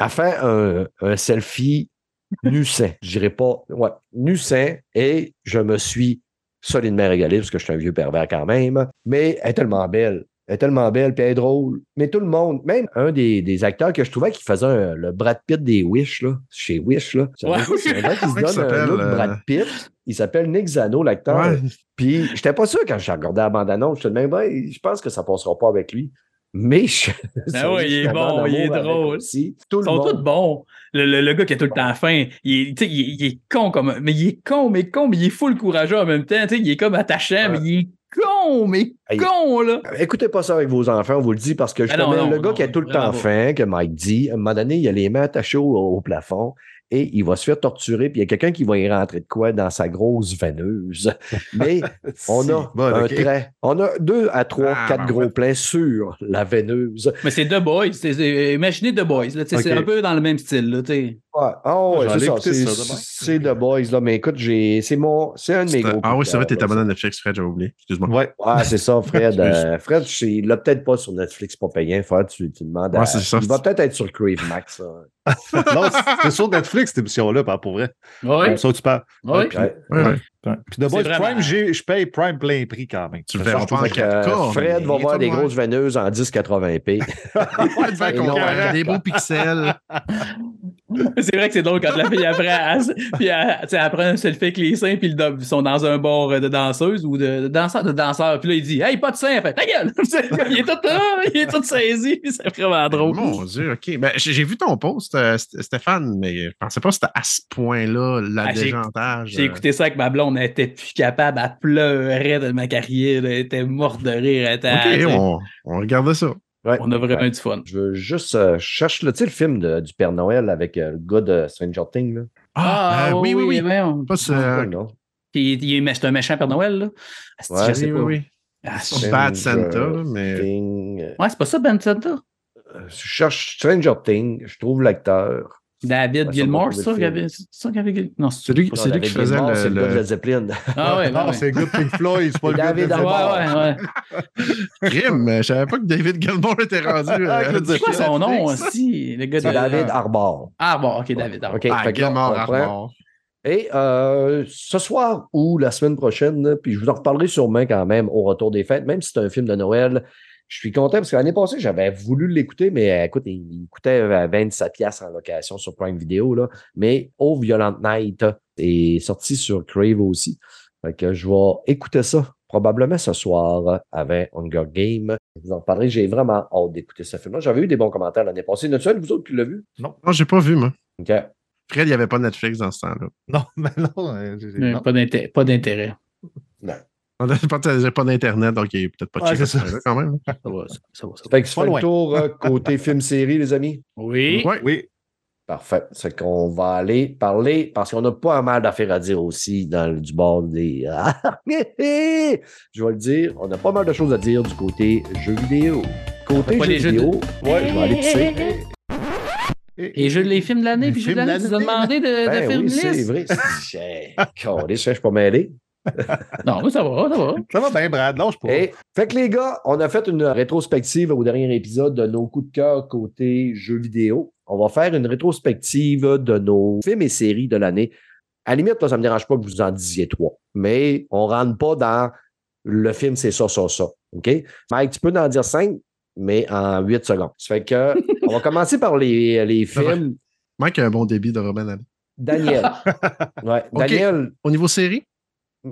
elle fait un, un selfie nu-sain. Je dirais pas. Ouais, nu-sain. Et je me suis solidement régalé parce que je suis un vieux pervers quand même. Mais elle est tellement belle. Elle est tellement belle, puis elle est drôle. Mais tout le monde, même un des, des acteurs que je trouvais qui faisait un- le Brad Pitt des Wish, là, chez Wish, là. C'est Ouais. qu'il se donne un s'appelle, look euh, Brad Pitt. Il s'appelle Nick Zano, l'acteur. Ouais. Puis, j'étais pas sûr quand j'ai regardé la bande-annonce. Je te disais, ben, je pense que ça passera pas avec lui. Mais je. Ah ouais, il est bon, il est drôle. aussi. Tout Ils sont tous bons. Le, le- le gars qui a tout le temps faim, il est, il, il est con comme. Mais il est con, mais con, mais il est full courageux en même temps. Il est comme attachant, mais il est con, mais Hey. con, là. Écoutez pas ça avec vos enfants, on vous le dit, parce que Ah non, justement, non, le gars non, qui a tout le temps faim, que Mike dit, à un moment donné, il a les mains attachées au, au plafond et il va se faire torturer, puis il y a quelqu'un qui va y rentrer de quoi dans sa grosse veineuse. Mais on a Bon, un trait. On a deux à trois, Ah, quatre ben gros ouais. plans sur la veineuse. Mais c'est The Boys. c'est- c'est- imaginez The Boys. C'est un peu dans le même style. Là. Ouais. Ah ouais, vais c'est ça. C'est, ça demain. c'est The Boys, là. Mais écoute, j'ai, c'est mon, c'est un de mes gros. Ah oui, c'est vrai, t'es abonné à. Netflix, Fred, j'avais oublié. Excuse-moi. Ouais. Ah, c'est ça, Fred. Euh, Fred, il l'a peut-être pas sur Netflix, pas payant. Fred, tu, tu demandes à. Ouais, c'est ça. Il va peut-être être sur Crave Max. là. non, c'est sur Netflix, cette émission-là, par- pour vrai. Oui. Comme ça, tu parles. Oui. puis- Ouais. Ouais. Puis de Boys vraiment- Prime, je paye Prime plein prix quand même. Tu le verras pas en trouve Fait que, 4K. euh, Fred va voir des grosses veineuses en 1080p. Ouais, des beaux pixels. C'est vrai que c'est drôle quand la fille après, elle, puis elle, elle prend un selfie avec les seins, puis ils sont dans un bar de danseuse ou de, de danseur, de danseur. Puis là, il dit Hey, pas de seins. Elle fait Ta gueule Il est tout là, il est tout saisi. C'est vraiment drôle. Mon Dieu, OK. Ben, j'ai vu ton post, euh, St- Stéphane, mais je pensais pas que c'était à ce point-là, la Ah, j'ai- déjantage. J'ai écouté ça avec ma blonde, elle était plus capable, elle pleurait de ma carrière, elle était morte de rire. Elle était, OK, on, on regardait ça. Ouais. on a vraiment du fun. Je veux juste. euh, cherche le, film de- du Père Noël avec euh, le gars de Stranger Things. Là. Ah, euh, oui, oui, oui. voyons. Pas. Ah, euh, non. Il, c'est un méchant Père Noël, là. Asti, Ouais, je sais oui, pas. oui, oui. Ah, C'est c'est- pas Bad Santa, mais. Euh, Ouais, c'est pas ça, Ben Santa? je cherche Stranger Things. Je trouve l'acteur. David Gilmore, c'est ça, qu'il avait-. Non, c'est lui, Non, c'est lui qui faisait Gilmour, le. C'est le gars de Zeppelin. Ah ouais, Non, ouais, c'est le gars de Pink Floyd, c'est pas le gars de Arbor. ouais, ouais, ouais. crime. Je savais pas que David Gilmour était rendu. Ah, euh, je C'est quoi son nom aussi, le gars de. C'est David Arbor. Ah bon, ok, David. Arbor. OK, Ah, fait que là, Gilmour on prend- Arbor. Et euh, ce soir ou la semaine prochaine, puis je vous en reparlerai sûrement quand même au retour des fêtes, même si c'est un film de Noël. Je suis content parce que l'année passée, j'avais voulu l'écouter, mais euh, écoute, il, il coûtait euh, 27$ piastres en location sur Prime Video. Là. Mais Oh Violent Night est sorti sur Crave aussi. Fait que je vais écouter ça probablement ce soir avant Hunger Game. Je vous en reparlerai. J'ai vraiment hâte d'écouter ce film-là. J'avais eu des bons commentaires l'année passée. De vous autres qui l'a vu? Non, j'ai pas vu, moi. OK. Fred, il n'y avait pas Netflix dans ce temps-là. Non, mais non. euh, non. Pas d'intérêt. Pas d'intérêt. On n'a pas, j'ai pas d'Internet, donc il est peut-être pas Ouais, à ce point-là, quand même. Ça va, ça, ça va. ça va. Fait que fait le tour euh, côté film-série, les amis? Oui. Ouais. Oui. Parfait. C'est qu'on va aller parler, parce qu'on n'a pas un mal d'affaires à dire aussi dans le, du bord des. je vais le dire, on a pas mal de choses à dire du côté jeux vidéo. Côté jeux les jeux de- vidéo, ouais, je vais aller pisser. Et jeux, les films de l'année, puis jeux de de l'année, tu nous as demandé de, de Ben faire oui, une c'est vrai. Je suis pas mêlé. Non, mais ça va, ça va. Ça va bien, Brad, lâche pas. Et, fait que les gars, on a fait une rétrospective au dernier épisode de nos coups de cœur côté jeux vidéo. On va faire une rétrospective de nos films et séries de l'année. À la limite, là, ça ne me dérange pas que vous en disiez trois, mais on ne rentre pas dans le film, c'est ça, ça, ça. OK? Mike, tu peux en dire cinq, mais en huit secondes. Ça fait que, on va commencer par les, les films. Mike a un bon débit de Robin. Daniel. Ouais. Daniel, Au niveau série,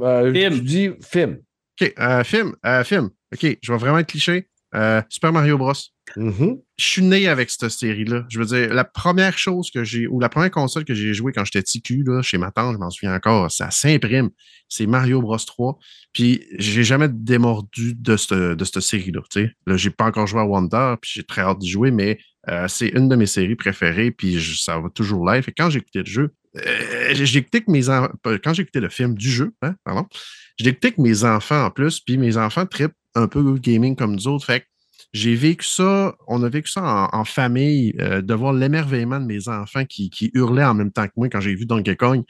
euh, Film. tu dis film. OK, euh, film, euh, film. OK, je vais vraiment être cliché. Euh, Super Mario Bros. Mhm. Je suis né avec cette série-là. Je veux dire, la première chose que j'ai, ou la première console que j'ai jouée quand j'étais TQ, là, chez ma tante, je m'en souviens encore, ça s'imprime. C'est Mario Bros 3. Puis, j'ai jamais démordu de cette, de cette série-là. tu sais. Là, j'ai pas encore joué à Wonder, puis j'ai très hâte d'y jouer, mais euh, c'est une de mes séries préférées, puis je- ça va toujours l'être. Et quand j'ai écouté le jeu, euh, j'ai écouté que mes enfants, quand j'ai écouté le film du jeu, hein, pardon, j'ai écouté que mes enfants en plus, puis mes enfants trippent un peu gaming comme nous autres. Fait que j'ai vécu ça, on a vécu ça en, en famille, euh, de voir l'émerveillement de mes enfants qui, qui hurlaient en même temps que moi quand j'ai vu Donkey Kong,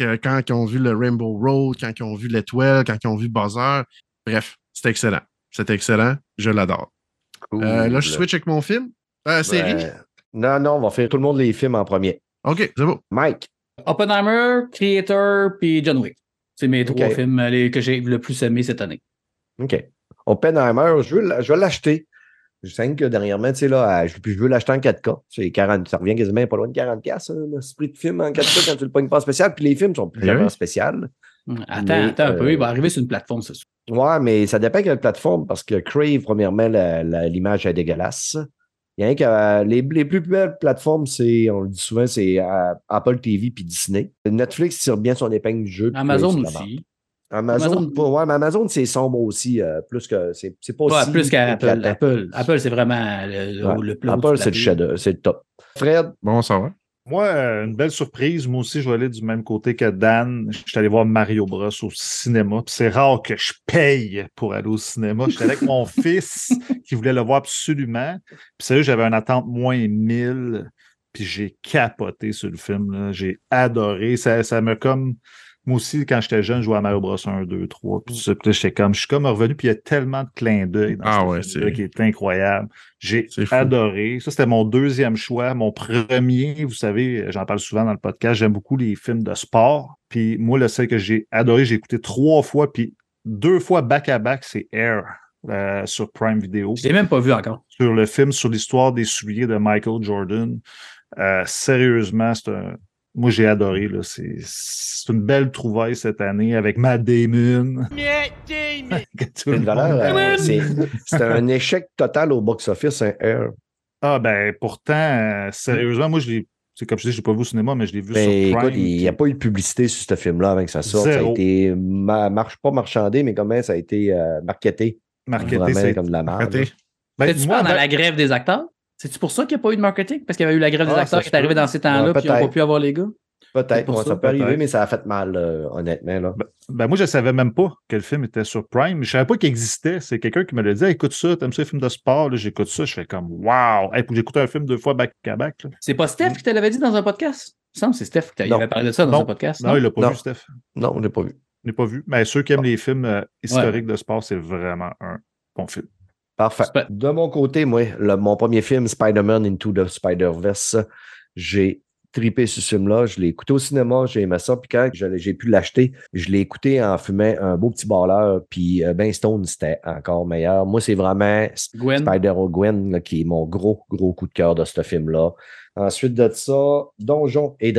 euh, quand ils ont vu le Rainbow Road, quand ils ont vu l'Étoile, quand ils ont vu Buzzer. Bref, c'était excellent. C'était excellent. Je l'adore. Euh, là, je switch avec mon film. Série? Ouais. Non, non, on va faire tout le monde les films en premier. OK, c'est bon. Mike. Oppenheimer, Creator, puis John Wick. C'est mes trois films euh, les- que j'ai le plus aimé cette année. OK. Oppenheimer, je veux, je veux l'acheter. Je sais que dernièrement, tu sais, là, je, veux l'acheter en 4K. C'est 40, ça revient quasiment pas loin de 40$, ça, un esprit de film en 4K quand tu le pognes pas en spécial. Puis les films sont plus Oui. jamais en spécial. Hum, Attends, Mais, attends un peu, euh, il va arriver sur une plateforme, c'est sûr. Ouais, mais ça dépend de quelle plateforme, parce que Crave, premièrement, l'image est dégueulasse. Il y a rien que euh, les, les plus belles plateformes, c'est, on le dit souvent, c'est euh, Apple TV puis Disney. Netflix tire bien son épingle du jeu. puis Amazon aussi. Amazon, Amazon- pas- ouais, mais Amazon, c'est sombre aussi, euh, plus que c'est c'est pas Ouais, aussi plus qu'Apple. Apple, Apple c'est vraiment le, le, Ouais. le plus haut Apple, c'est le chef c'est le top. Fred, Bon, ça va. Moi, euh, une belle surprise. Moi aussi, je vais aller du même côté que Dan. Je suis allé voir Mario Bros au cinéma. C'est rare que je paye pour aller au cinéma. J'étais avec mon fils qui voulait le voir absolument. Puis sérieux, j'avais une attente moins 1000. Puis j'ai capoté sur le film. J'ai adoré. Ça, ça me comme. Moi aussi, quand j'étais jeune, je jouais à Mario Bros 1, 2, 3. Puis ça. Puis là, j'étais comme. Je suis comme revenu. Puis il y a tellement de clins d'œil dans Ah ce ouais, film-là c'est- qui est incroyable. J'ai C'est fou. adoré. Ça, c'était mon deuxième choix. Mon premier, vous savez, j'en parle souvent dans le podcast, j'aime beaucoup les films de sport. Puis moi, le seul que j'ai adoré, j'ai écouté trois fois, puis deux fois back-à-back, c'est Air euh, sur Prime Video. Je l'ai même pas vu encore. Sur le film sur l'histoire des souliers de Michael Jordan. Euh, sérieusement, c'est un. Moi, j'ai adoré. là. C'est c'est une belle trouvaille cette année avec Matt Damon. C'est une valeur, euh, c'est c'est un échec total au box-office, un Air. Ah ben pourtant, euh, sérieusement, moi je l'ai. C'est comme je dis, je l'ai pas vu au cinéma, mais je l'ai vu Ben, sur Prime. écoute, il n'y a pas eu de publicité sur ce film-là avant que ça sorte. Ça a Zéro. été ma- marche pas marchandé, mais comment ça a été euh, marketé. marketé. C'est- comme de la merde. Ben, C'est-tu moi, pas dans ben- la grève des acteurs? C'est-tu pour ça qu'il n'y a pas eu de marketing? Parce qu'il y avait eu la grève des Ah, acteurs qui est arrivée dans ces temps-là, puis ils n'ont pas pu avoir les gars. Peut-être, pour ouais, ça, ça, peut arriver, mais ça a fait mal, euh, honnêtement. Là. Ben, moi, je ne savais même pas que le film était sur Prime. Je ne savais pas qu'il existait. C'est quelqu'un qui me l'a dit Hey, écoute ça, t'aimes ça, les films de sport Là, J'écoute ça. Je fais comme Wow Hey, j'écoute un film deux fois back-à-back. C'est pas Steph qui te l'avait dit dans un podcast? Il me semble que c'est Steph qui t'a- il Non. avait parlé de ça dans Non. un podcast. Non, il l'a pas Non. vu, Steph. Non, on l'a pas vu. L'ai pas vu. Mais ceux qui aiment les films euh, historiques de sport, c'est vraiment un bon film. Parfait. De mon côté, moi, le- mon premier film, Spider-Man Into the Spider-Verse, j'ai tripé ce film-là. Je l'ai écouté au cinéma, j'ai aimé ça. Puis quand j'ai pu l'acheter, je l'ai écouté en fumant un beau petit balleur. Puis euh, Ben Stone, c'était encore meilleur. Moi, c'est vraiment Gwen. Spider-Gwen qui est mon gros, gros coup de cœur de ce film-là. Ensuite de ça, Donjons et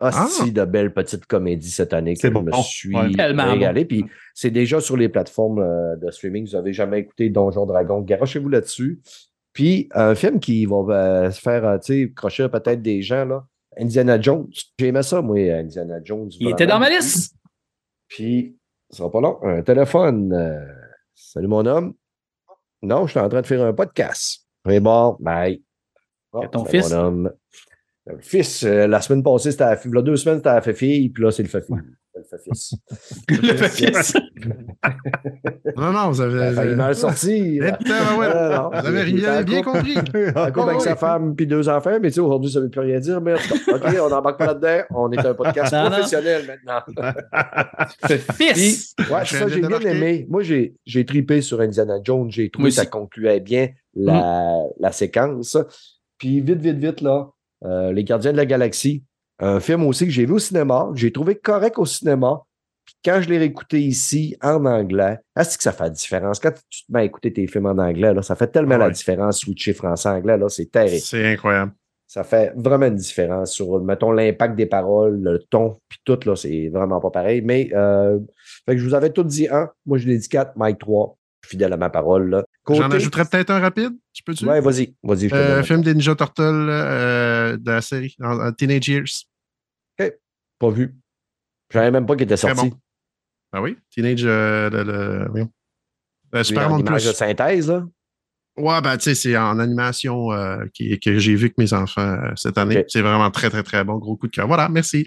Dragons. Hostie de belle petite comédie cette année que C'est je bon. me suis Ouais. Tellement régalé. Puis c'est déjà sur les plateformes euh, de streaming. Vous n'avez jamais écouté Donjons Dragons, garochez-vous là-dessus. Puis un film qui va euh, se faire, euh, tu sais, crocher peut-être des gens, là. Indiana Jones. J'ai aimé ça, moi, Indiana Jones. Il était dans ma liste. Puis, ça sera pas long. Un téléphone. euh, salut mon homme. Non, je suis en train de faire un podcast. Oui, bon, bye. Bon, ton fils? Mon homme. Le fils, euh, la semaine passée, c'était la fille. Là, deux semaines, c'était la fille, puis là, c'est le fait fille. Le fait fils. Le fils. Non, non, vous avez. Il m'a sorti. Eh, putain, ouais. Ah, non. Vous avez rien en bien compris. En couple avec sa ouais. femme puis deux enfants, mais tu sais, aujourd'hui, ça ne veut plus rien dire. Mais OK, on n'embarque pas là-dedans. On est un podcast Non, non. professionnel maintenant. Le fils. Puis, ouais, Je ça, j'ai bien aimé. Moi, j'ai j'ai tripé sur Indiana Jones. J'ai trouvé que ça concluait bien la, la séquence. Puis, vite, vite, vite, là, euh, Les Gardiens de la Galaxie, un film aussi que j'ai vu au cinéma, que j'ai trouvé correct au cinéma. Puis quand je l'ai réécouté ici, en anglais, est-ce que ça fait la différence? Quand tu te mets à écouter tes films en anglais, là, ça fait tellement Ah la différence, switcher français-anglais, là, c'est terrible. C'est incroyable. Ça fait vraiment une différence sur, mettons, l'impact des paroles, le ton, puis tout, là, c'est vraiment pas pareil. Mais, euh, fait que je vous avais tout dit un. Moi, je l'ai dit quatre, Mike 3. Fidèle à ma parole, là. J'en Côté- ajouterais peut-être un rapide. Tu peux-tu? Ouais, vas-y. Vas-y, Euh, film des Ninja Turtles euh, de la série, en, en Teenage Years. Pas vu. Je savais même pas qu'il était sorti. bon. Ah oui? Teenage. Euh, le, le-. Euh, Super Monde de synthèse, là? Ouais, ben, tu sais, c'est en animation qui- que j'ai vu avec mes enfants cette année. Ok. C'est vraiment très, très, très bon. Gros coup de cœur. Voilà, merci.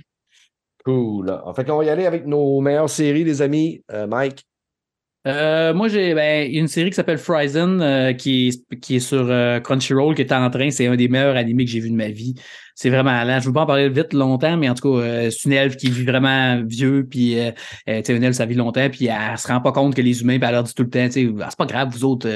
Cool. En fait, on va y aller avec nos meilleures séries, les amis. Euh, Mike. Euh, moi, j'ai ben, une série qui s'appelle Fryzen, euh, qui, qui est sur euh, Crunchyroll, qui est en train. C'est un des meilleurs animés que j'ai vu de ma vie. C'est vraiment allant. Je ne veux pas en parler vite longtemps, mais en tout cas, euh, c'est une elfe qui vit vraiment vieux, puis euh, une elfe, ça vit longtemps, puis elle, se rend pas compte que les humains, puis elle leur dit tout le temps, Ah, c'est pas grave, vous autres,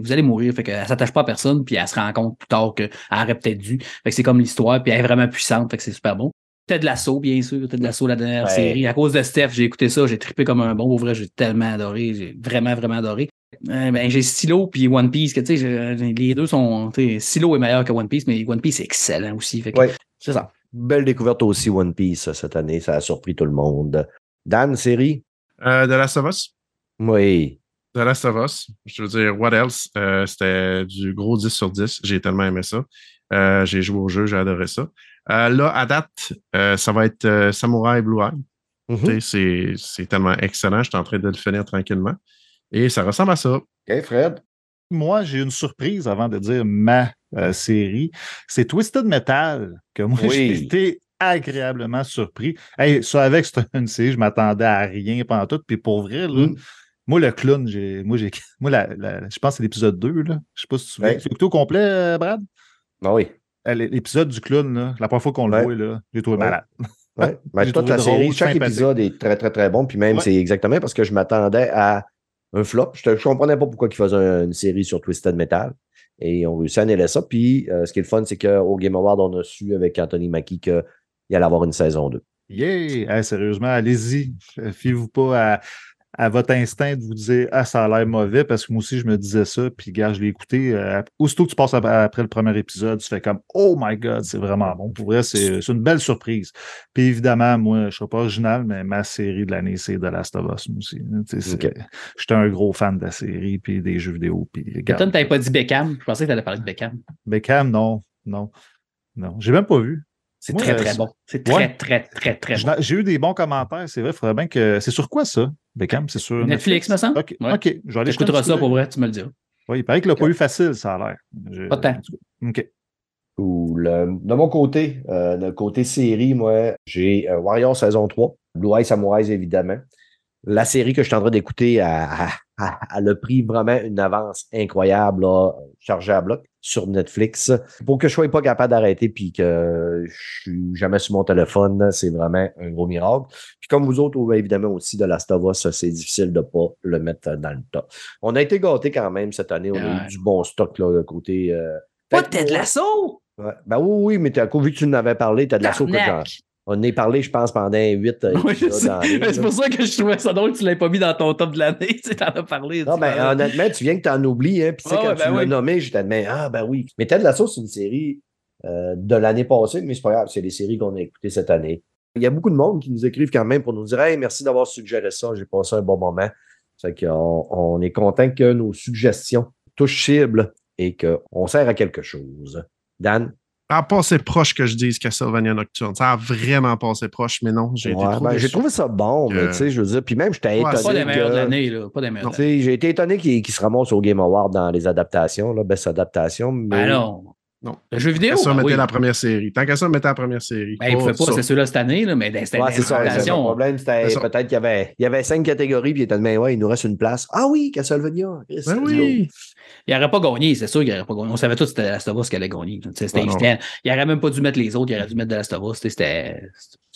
vous allez mourir. Fait qu'elle s'attache pas à personne, puis elle se rend compte plus tard qu'elle aurait peut-être dû. Fait que c'est comme l'histoire, puis elle est vraiment puissante, fait que c'est super bon. Ted Lasso, bien sûr. Ted Lasso, la dernière Ouais. série. À cause de Steph, j'ai écouté ça, j'ai trippé comme un bon. Pour vrai, j'ai tellement adoré. J'ai vraiment, vraiment adoré. Euh, ben, j'ai Silo puis One Piece, que tu sais, les deux sont. Silo est meilleur que One Piece, mais One Piece est excellent aussi. Fait que Ouais. C'est ça. Belle découverte aussi, One Piece, cette année. Ça a surpris tout le monde. Dan, série? Euh, The Last of Us. Oui. The Last of Us. Je veux dire, what else? Euh, C'était du gros 10 sur 10. J'ai tellement aimé ça. Euh, j'ai joué au jeu, j'ai adoré ça. Euh, là, à date, euh, ça va être euh, Samurai Blue Eye. Mhm. C'est c'est tellement excellent. Je suis en train de le finir tranquillement. Et ça ressemble à ça. OK, Fred? Moi, j'ai une surprise avant de dire ma euh, série. C'est Twisted Metal, que moi, Oui. j'ai été agréablement surpris. Hey, ça, avec une série, je m'attendais à rien pendant tout. Puis pour vrai, là, Mm. moi, le clown, j'ai, moi, j'ai, moi la- la- je pense que c'est l'épisode 2, là. Je sais pas si tu Ouais. l'as écouté au complet, Brad? Ah oui. Euh, L'épisode du clown, là, la première fois qu'on Ouais. le voit, là, j'ai trouvé Ouais. malade. Ouais. Ben, toute la drôle, série, chaque épisode est très, très, très bon. Puis même, c'est exactement parce que je m'attendais à un flop. Je ne comprenais pas pourquoi ils faisaient un- une série sur Twisted Metal. Et on réussit à nailer ça. Puis euh, ce qui est le fun, c'est qu'au Game Award, on a su avec Anthony Mackie qu'il allait avoir une saison 2. Yeah! Hey, sérieusement, allez-y. Euh, Fiez-vous pas à, à votre instinct de vous dire Ah, ça a l'air mauvais, parce que moi aussi, je me disais ça, puis gars, je l'ai écouté. euh, aussitôt que tu passes ap- après le premier épisode, tu fais comme Oh my God, c'est vraiment bon. Pour vrai, c'est c'est une belle surprise. Puis évidemment, moi, je ne serai pas original, mais ma série de l'année, c'est The Last of Us, moi aussi. Tu sais, c'est- Ok. J'étais un gros fan de la série, puis des jeux vidéo. Puis regarde. t'avais pas dit Beckham. Je pensais que t'allais parler de Beckham. Beckham, non, non. Non, j'ai même pas vu. C'est très, euh, très bon. C'est très, Ouais. très, très, très Je bon. J'ai eu des bons commentaires, c'est vrai. Faudrait bien que. C'est sur quoi ça, Beckham C'est sur Netflix, me semble? OK, Ouais. OK. Je vais aller écouteras ça pour vrai, tu me le diras. Oui, il paraît qu'il l'a pas eu facile, ça a l'air. Je- Pas tant. OK. Cool. Euh, De mon côté, euh, de côté série, moi, j'ai euh, Warrior saison 3, Blue Eye Samurai, évidemment. La série que je suis en train d'écouter a, a- a pris vraiment une avance incroyable, là, chargée à bloc sur Netflix. Pour que je sois pas capable d'arrêter puis que je suis jamais sur mon téléphone, c'est vraiment un gros miracle. Puis comme vous autres, évidemment aussi de Last of Us, c'est difficile de pas le mettre dans le top. On a été gâtés quand même cette année. On a eu du bon stock là, de côté. euh, Pas que Lasso! Ouais. Ben oui, oui, mais t'as vu que tu en avais parlé, t'as de la soupe. Tabarnak! On en a parlé, je pense, pendant huit euh, Oui, je C'est pour ça que je trouvais ça drôle que tu l'aies pas mis dans ton top de l'année. Tu t'en as parlé. Non, tu ben, honnêtement, tu viens que t'en oublies, hein. Puis, tu sais, Ah quand ouais, tu ben l'as oui. nommé, j'étais de ah, ben oui. Mais Ted Lasso, c'est une série euh, de l'année passée, mais c'est pas grave, c'est les séries qu'on a écoutées cette année. Il y a beaucoup de monde qui nous écrivent quand même pour nous dire, hey, merci d'avoir suggéré ça, j'ai passé un bon moment. C'est qu'on on est content que nos suggestions touchent cible et qu'on sert à quelque chose. Dan? Ça a passé proche que je dise Castlevania Nocturne. Ça a vraiment passé proche, mais non, j'ai été Ouais, trop ben, j'ai trouvé ça bon, mais que- tu sais, je veux dire, puis même, j'étais Ouais, étonné. Pas les que- meilleurs de l'année, là. Pas les meilleurs J'ai été étonné qu'il se ramasse au Game Award dans les adaptations, là, best adaptation. Mais Ben non. Le jeu vidéo. Tant qu'à ça, ben oui. la première série. Tant qu'à ça, mettez la première série. Ben, il ne Pas fait pas, ça. c'est ceux-là cette année, là, mais c'était Ouais, c'est ça. c'est ça. Le problème, c'était peut-être qu'il y avait, il y avait cinq catégories, puis il était mais ouais, il nous reste une place. Ah oui, Castlevania. Ben oui. Il n'aurait pas gagné, c'est sûr qu'il n'aurait pas gagné. On savait tous que c'était Last of Us qui allait gagner. C'était Ouais, non. évident. Il n'aurait même pas dû mettre les autres, il aurait dû mettre de Last C'était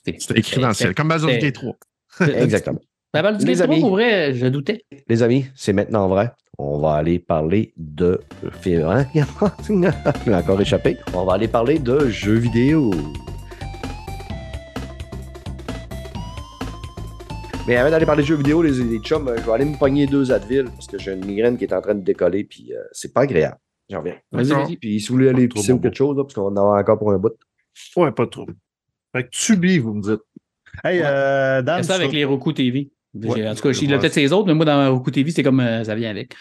C'était écrit dans le ciel, comme Baldur's Gate 3. go. Exactement. La du Les Gate 3, amis. pour vrai, je doutais. Les amis, c'est maintenant vrai. On va aller parler de film. Hein? Encore échappé. On va aller parler de jeux vidéo. Mais avant d'aller parler de jeux vidéo, les, les chums, euh, je vais aller me pogner deux Advil parce que j'ai une migraine qui est en train de décoller, puis euh, c'est pas agréable. J'en reviens. Vas-y, vas-y. Puis si vous voulez aller pisser ou quelque chose, là, parce qu'on en a encore pour un bout. Ouais, pas trop. Fait que Tubi, vous me dites. Hey, Ouais. euh, Dan, C'est ça avec tu- les Roku TV. Ouais, en tout cas, il a peut-être ses autres, mais moi, dans Roku TV, c'est comme euh, ça vient avec.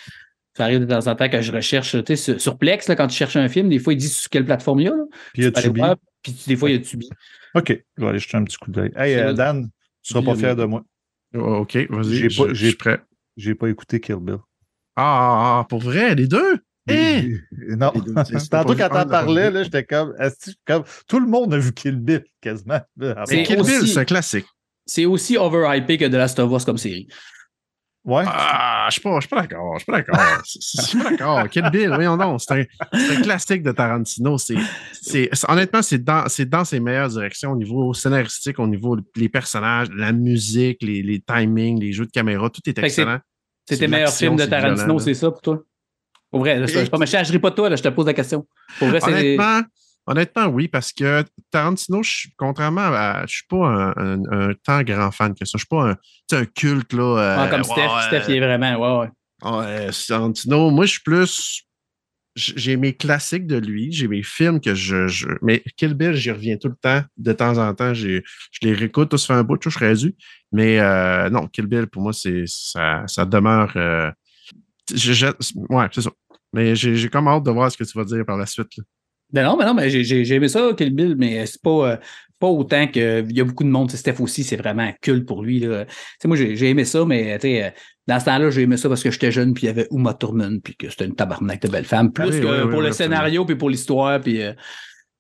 Ça arrive de temps en temps que je recherche, tu sais, sur, sur Plex, là, quand tu cherches un film, des fois, il dit sur quelle plateforme il y a. Là. Puis il y a Tubi. voir, Puis des fois, il y a Tubi. OK, je vais aller jeter un petit coup d'œil. Hey, euh, Dan, tu seras Tubi, pas fier de moi. Oh, OK, vas-y. J'ai je- pas- prêt. J'ai pas écouté Kill Bill. Ah, ah, ah, pour vrai, les deux? Eh! Non, deux, c'est- c'est tantôt quand t'en parlais, là, j'étais comme, est-ce que- comme. Tout le monde a vu Kill Bill quasiment. C'est Kill Bill, c'est un classique. C'est aussi overhypé que The Last of Us comme série. Ouais. Ah, je suis pas, je suis pas d'accord. Je suis pas d'accord. Je suis pas d'accord. Kill Bill, voyons donc. C'est un, classique de Tarantino. C'est, c'est, c'est- honnêtement, c'est dans, c'est dans ses meilleures directions au niveau scénaristique, au niveau des personnages, la musique, les, les timings, les jeux de caméra, tout est excellent. C'est tes meilleurs films de Tarantino, c'est ça pour toi? Pour vrai, je suis pas méchant, je ris pas de toi, là, je te pose la question. Pour vrai. Honnêtement, honnêtement, oui, parce que Tarantino, je, contrairement à. Je suis pas un, un- un tant grand fan que ça. Je suis pas un, un culte, là. euh, Ah, comme Steph, ouais, Steph, il est vraiment. Ouais, ouais. Ouais, Tarantino, moi, je suis plus. J'ai mes classiques de lui, j'ai mes films que je. je- mais Kill Bill, j'y reviens tout le temps. De temps en temps, je les réécoute, ça fait un bout, je serais dû. Mais euh, non, Kill Bill, pour moi, c'est ça, ça demeure. euh, je- ouais, c'est ça. Mais j'ai j'ai comme hâte de voir ce que tu vas dire par la suite. là. Ben non, mais non, mais j'ai- j'ai j'ai aimé ça, Kill Bill, mais c'est pas, euh, pas autant que. Il y a beaucoup de monde. Steph aussi, c'est vraiment un culte pour lui. là. Tu sais, moi, j'ai j'ai aimé ça, mais tu sais, euh, dans ce temps-là, j'ai aimé ça parce que j'étais jeune, puis il y avait Uma Thurman, puis que c'était une tabarnak de belle femme. Plus Oui, que oui, oui, pour le absolument. scénario, puis pour l'histoire, puis. euh,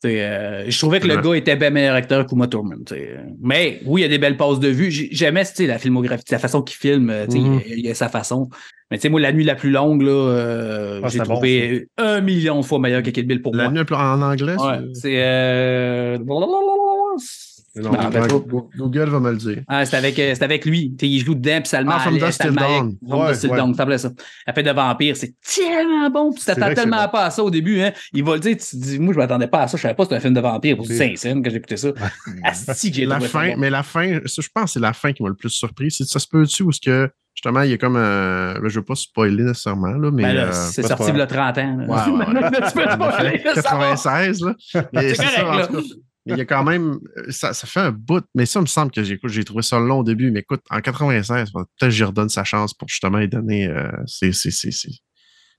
euh, je trouvais que le Ouais. gars était bien meilleur acteur qu'Uma Thurman. tu sais. Mais oui, il y a des belles passes de vue. J'ai- J'aimais la filmographie, sa façon qu'il filme. euh, Mhm. il, y a- il y a sa façon. Mais tu sais, moi, la nuit la plus longue, là, euh, Ah, j'ai bon, trouvé un million de fois meilleur que Kill Bill pour La moi. nuit en anglais, Ouais, c'est- c'est. Euh... Non. Google- va me le dire. Ah, c'est avec, euh, avec lui. Il joue dedans, puis ça le met Ah, From ça Till Dawn. Ouais, ouais. Dawn, ça. Après de vampire, c'est tellement bon. Puis tu t'attends tellement pas à ça au début. Hein. Il va le dire, tu dis, moi, je m'attendais pas à ça. Je savais pas que c'était un film de vampire pour scènes que j'ai écouté ça. Asti j'ai La fin, mais la fin, ça, je pense que c'est la fin qui m'a le plus surpris. Ça se peut-tu ou ce que justement, il y a comme un. ben, Je veux pas spoiler nécessairement, là, mais. Ben euh, c'est sorti il y a 30 ans. là. Ouais. tu peux pas aller le savoir. 96, là. C'est correct, ça, là. Mais il y a quand même. Ça, ça fait un bout. Mais ça me semble que j'écoute, j'ai trouvé ça long au début. Mais écoute, en 96, peut-être que j'y redonne sa chance pour justement lui donner. euh, c'est, c'est, c'est, c'est-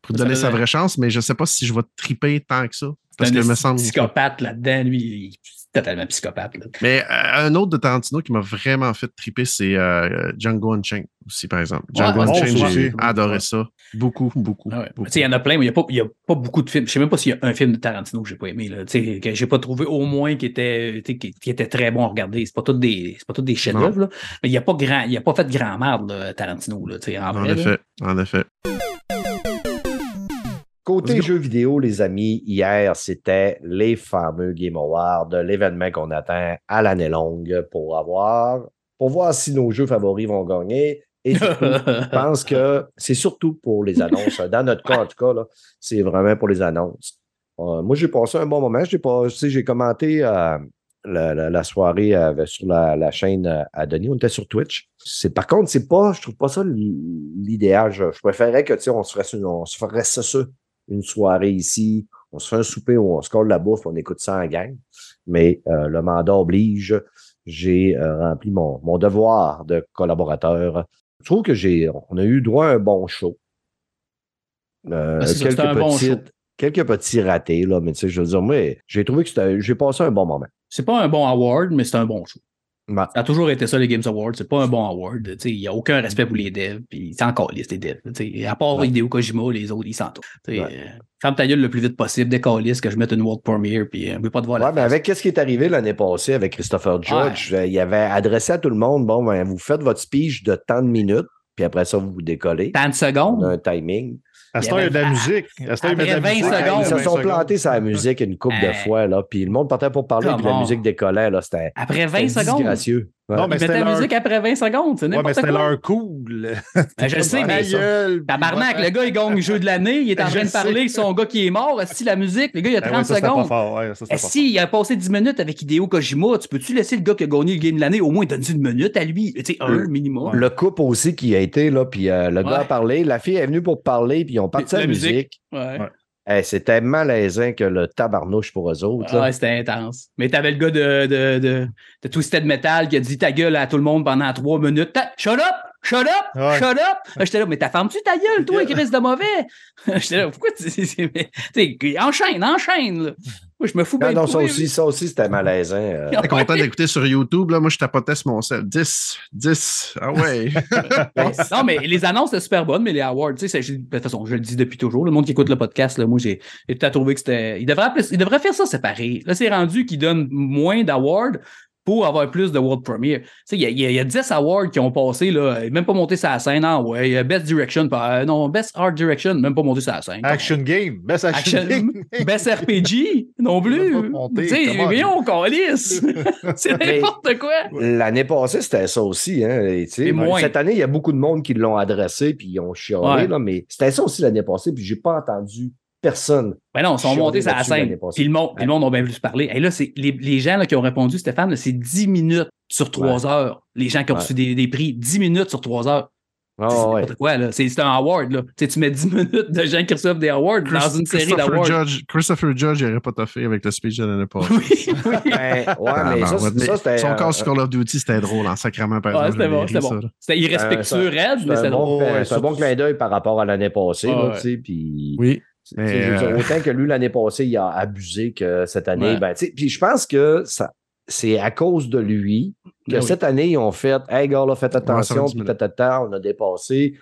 pour Ça donner sa vraie chance, mais je sais pas si je vais triper tant que ça. Parce que me semble. psychopathe là-dedans, lui. Totalement psychopathe. là. Mais euh, un autre de Tarantino qui m'a vraiment fait triper, c'est euh, Django Unchained aussi, par exemple. Django Ouais, Unchained, bon, j'ai adoré Ouais. ça. Beaucoup, beaucoup. Ah ouais. Il y en a plein, mais il n'y a, a pas beaucoup de films. Je sais même pas s'il y a un film de Tarantino que j'ai pas aimé. Là. Que j'ai pas trouvé au moins qui était, qui, qui était très bon à regarder. C'est pas tous des, c'est pas tous des chefs-d'œuvre. Mais il n'y a pas grand, il a pas fait de grand merde, Tarantino. Là, en En vrai, là. effet, en effet. Côté jeux vidéo, les amis, hier, c'était les fameux Game Awards, l'événement qu'on attend à l'année longue pour avoir, pour voir si nos jeux favoris vont gagner. Et surtout, je pense que c'est surtout pour les annonces. Dans notre cas, en tout cas, là, c'est vraiment pour les annonces. Euh, moi, j'ai passé un bon moment. J'ai pas, tu sais, j'ai commenté euh, la, la- la soirée euh, sur la, la chaîne euh, à Denis. On était sur Twitch. C'est, par contre, c'est pas, je trouve pas ça l'idéal. Je, je préférerais que, tu sais, on se fasse une, on se ferait ça, ça, une soirée ici. On se fait un souper où on se colle la bouffe, on écoute ça en gang. Mais euh, le mandat oblige. J'ai euh, rempli mon, mon devoir de collaborateur. Je trouve que j'ai, on a eu droit à un bon show. Euh, Ah, ça, quelques, bon show. quelques petits ratés, là, mais tu sais, je veux dire, moi, j'ai trouvé que c'était- j'ai passé un bon moment. C'est pas un bon award, mais c'est un bon show. Ça a toujours été ça, les Games Awards. C'est pas un bon award. Il n'y a aucun respect pour les devs. Puis c'est encore liste, les devs. À part Ouais. Hideo Kojima, les autres, ils s'en Ouais. euh, Ferme ta gueule le plus vite possible, décalisse, que je mette une World Premiere, puis euh, on veut pas te voir ouais, la mais face. avec qu'est-ce qui est arrivé l'année passée avec Christopher Judge, euh, il avait adressé à tout le monde bon, ben, vous faites votre speech de tant de minutes, puis après ça, vous vous décollez. 30 On secondes? a un timing. À ce Il y temps, il y a de la musique. À ce temps, il met de la Après 20 musique. secondes. Ils se 20 sont plantés sur la musique une couple de Euh, fois, là, puis le monde partait pour parler, puis la musique décollait, là, c'était Après 20 c'était secondes? Ouais. Non, mais Ils c'était mettaient la musique après 20 secondes. C'est Ouais, mais c'était leur cool. Ben, je sais, mais. Tabarnak, le gars, il gagne le jeu de l'année, il est en Je train de parler, son gars qui est mort, si la musique, le gars, il a 30 Ben ça, c'était pas secondes. fort. Ouais, ça, fort. si il a passé 10 minutes avec Hideo Kojima, tu peux-tu laisser le gars qui a gagné le game de l'année au moins donner une minute à lui? Tu sais, un Le- minimum. Le couple aussi qui a été là, puis euh, le Ouais. gars a parlé, la fille est venue pour parler, puis ils ont parti La la musique. musique. Ouais. Eh, c'était malaisant que le tabarnouche pour eux autres. là. Ouais, c'était intense. Mais t'avais le gars de, de, de, de Twisted Metal qui a dit ta gueule à tout le monde pendant trois minutes. Shut up! Shut up! Ouais. Shut up! J'étais là, mais t'as fermes-tu ta gueule, toi, qui reste de mauvais? J'étais là, pourquoi tu. c'est- c'est- mais, tu sais, enchaîne, enchaîne, là. Moi, je me fous bien. non, de ça aussi, ça aussi, c'était malaisant. euh. J'étais content d'écouter sur YouTube. Là, moi, je tapotais sur mon sel. 10, 10. Ah ouais. Non, mais les annonces étaient super bonnes, mais les awards, tu sais, c'est- de toute façon, je le dis depuis toujours. Le monde qui écoute le podcast, là, moi, j'ai tout à trouvé que c'était. Il devrait, appeler- il devrait faire ça séparé. Là, c'est rendu qu'il donne moins d'awards pour avoir plus de World Premiere. Tu sais, il y, y a- il y a 10 awards qui ont passé, là, même pas monté la scène. Ah ouais, Best Direction, pas- euh, non, Best Art Direction, même pas monté la scène. Action game. Best action, Action- game. Best RPG, non plus. voyons, calisse. C'est n'importe quoi. L'année passée, c'était ça aussi. Hein, et. Cette année, il y a beaucoup de monde qui l'ont adressé puis ils ont chialé, Ouais. là, mais c'était ça aussi l'année passée, puis j'ai pas entendu personne. Ben non, ils sont montés sur la scène. Puis le monde, puis le monde a bien plus parler. Et là, c'est les, les gens là, qui ont répondu, Stéphane, c'est 10 minutes sur 3 heures. Les gens qui ont Ouais. reçu des, des prix, 10 minutes sur 3 heures. Ah, c'est ouais. n'importe quoi, là. C'est c'est un award, là. Tu sais, tu mets 10 minutes de gens qui reçoivent des awards dans une série Christopher d'awards. Judge, Christopher Judge, il n'aurait pas toffé avec le speech de l'année passée. Oui, oui. Ben, ouais, Ah, mais non, ça, ouais, ça, c'était. Son euh, corps sur Call of Duty, c'était drôle en sacrament, par Ouais, exemple. c'était bon, c'était bon. C'était irrespectueux, raide, mais C'est c'est un, bon, drôle. c'est un bon clin d'œil par rapport à l'année passée. Ouais, là, ouais. tu sais, puis, Oui. Tu sais, je veux dire, euh, autant que lui, l'année passée, il a abusé que cette année. Ouais. Ben, tu sais, puis je pense que ça, c'est à cause de lui que Ben oui. cette année, ils ont fait Hey, gars, là, faites attention, puis tatata, on a dépassé.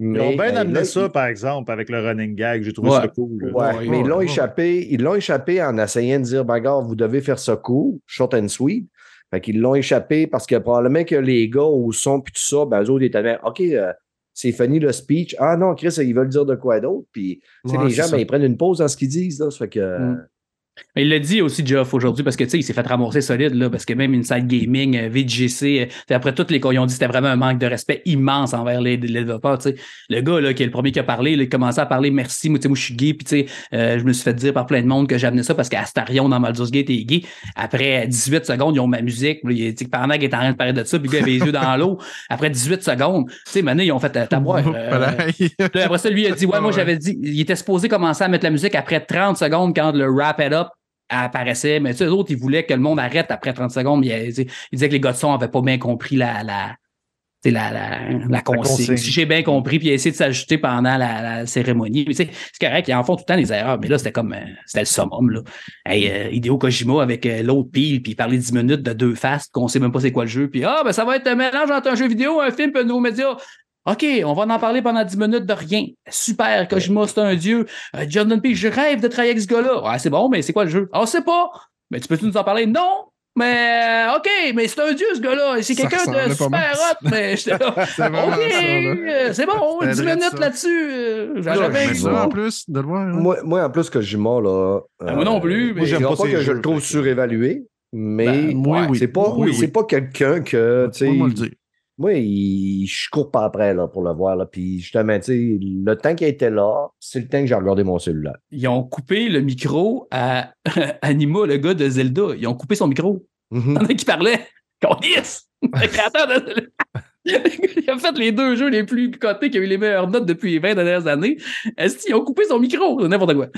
Ils ont bien amené là, ça, par exemple, avec le running gag. J'ai trouvé Ouais. ça cool. là. Ouais, Ouais, mais ils l'ont ouais. échappé, ils l'ont échappé en essayant de dire, ben, gars, vous devez faire ça court, short and sweet. Fait qu'ils l'ont échappé parce que probablement que les gars au son puis tout ça, ben, eux autres, ils étaient bien, OK, euh, c'est fini le speech. Ah non, Chris, ils veulent dire de quoi d'autre. Puis, Ouais, les gens, ben, ils prennent une pause dans ce qu'ils disent, là. Ça fait que. Mm. Mais il l'a dit aussi, Geoff, aujourd'hui, parce que, tu sais, il s'est fait ramasser solide, là, parce que même Inside Gaming, euh, VGC, euh, après toutes les ils ont dit que c'était vraiment un manque de respect immense envers les, les développeurs, tu sais. Le gars, là, qui est le premier qui a parlé, là, il commençait à parler merci, moi, moi, je suis gay, puis, tu sais, euh, je me suis fait dire par plein de monde que j'amenais ça parce qu'Astarion dans Baldur's Gate est gay. Après 18 secondes, ils ont ma musique, puis, il- tu sais, pendant qu'il est en train de parler de ça, puis gars avait les yeux dans l'eau. Après 18 secondes, tu sais, maintenant, ils ont fait, t'as boire. euh, après ça, lui, il a dit Ouais, moi, j'avais dit, il était supposé commencer à mettre la musique après 30 secondes quand le wrap it up apparaissait. Mais tu sais, eux autres, ils voulaient que le monde arrête après 30 secondes. mais Il, il disait que les gars de son n'avaient pas bien compris la, la, la, la, la consigne. consigne. Si j'ai bien compris, puis essayé de s'ajouter pendant la, la cérémonie. Mais tu sais, c'est correct, ils en font tout le temps des erreurs. Mais là, c'était comme, euh, c'était le summum, là. Hey, euh, Hideo Kojima avec euh, l'autre pile, puis il parlait 10 minutes de deux faces, qu'on sait même pas c'est quoi le jeu. Puis, ah, ben, ça va être un mélange entre un jeu vidéo, un film, puis un nouveau média. OK, on va en parler pendant 10 minutes de rien. Super, Kojima, c'est un dieu. Euh, Jordan Peele, je rêve de travailler avec ce gars-là. Ouais, c'est bon, mais c'est quoi le jeu? Ah, c'est pas. Mais tu peux-tu nous en parler? Non! Mais euh, OK, mais c'est un dieu ce gars-là. C'est quelqu'un de super hot, mais j'étais là. OK, euh, c'est bon, C'était 10 vrai de minutes là-dessus. euh, ça. en plus, de le voir. hein. Moi, moi, en plus, que Jima, là. Ah, moi non plus, mais Moi, j'aime pas, pas que je le trouve surévalué, mais Ben, moi, oui. c'est pas, Oui, oui. c'est pas quelqu'un que, tu sais, Moi, moi le dire. Moi, il- je cours pas après là, pour le voir. Là. Puis justement, le temps qu'il était là, c'est le temps que j'ai regardé mon cellulaire. Ils ont coupé le micro à Anima, le gars de Zelda. Ils ont coupé son micro. Il y en a qui parlait. Condis! Le créateur de Il a fait les deux jeux les plus cotés qui ont eu les meilleures notes depuis les 20 dernières années. Est-ce qu'ils ont coupé son micro? N'importe quoi.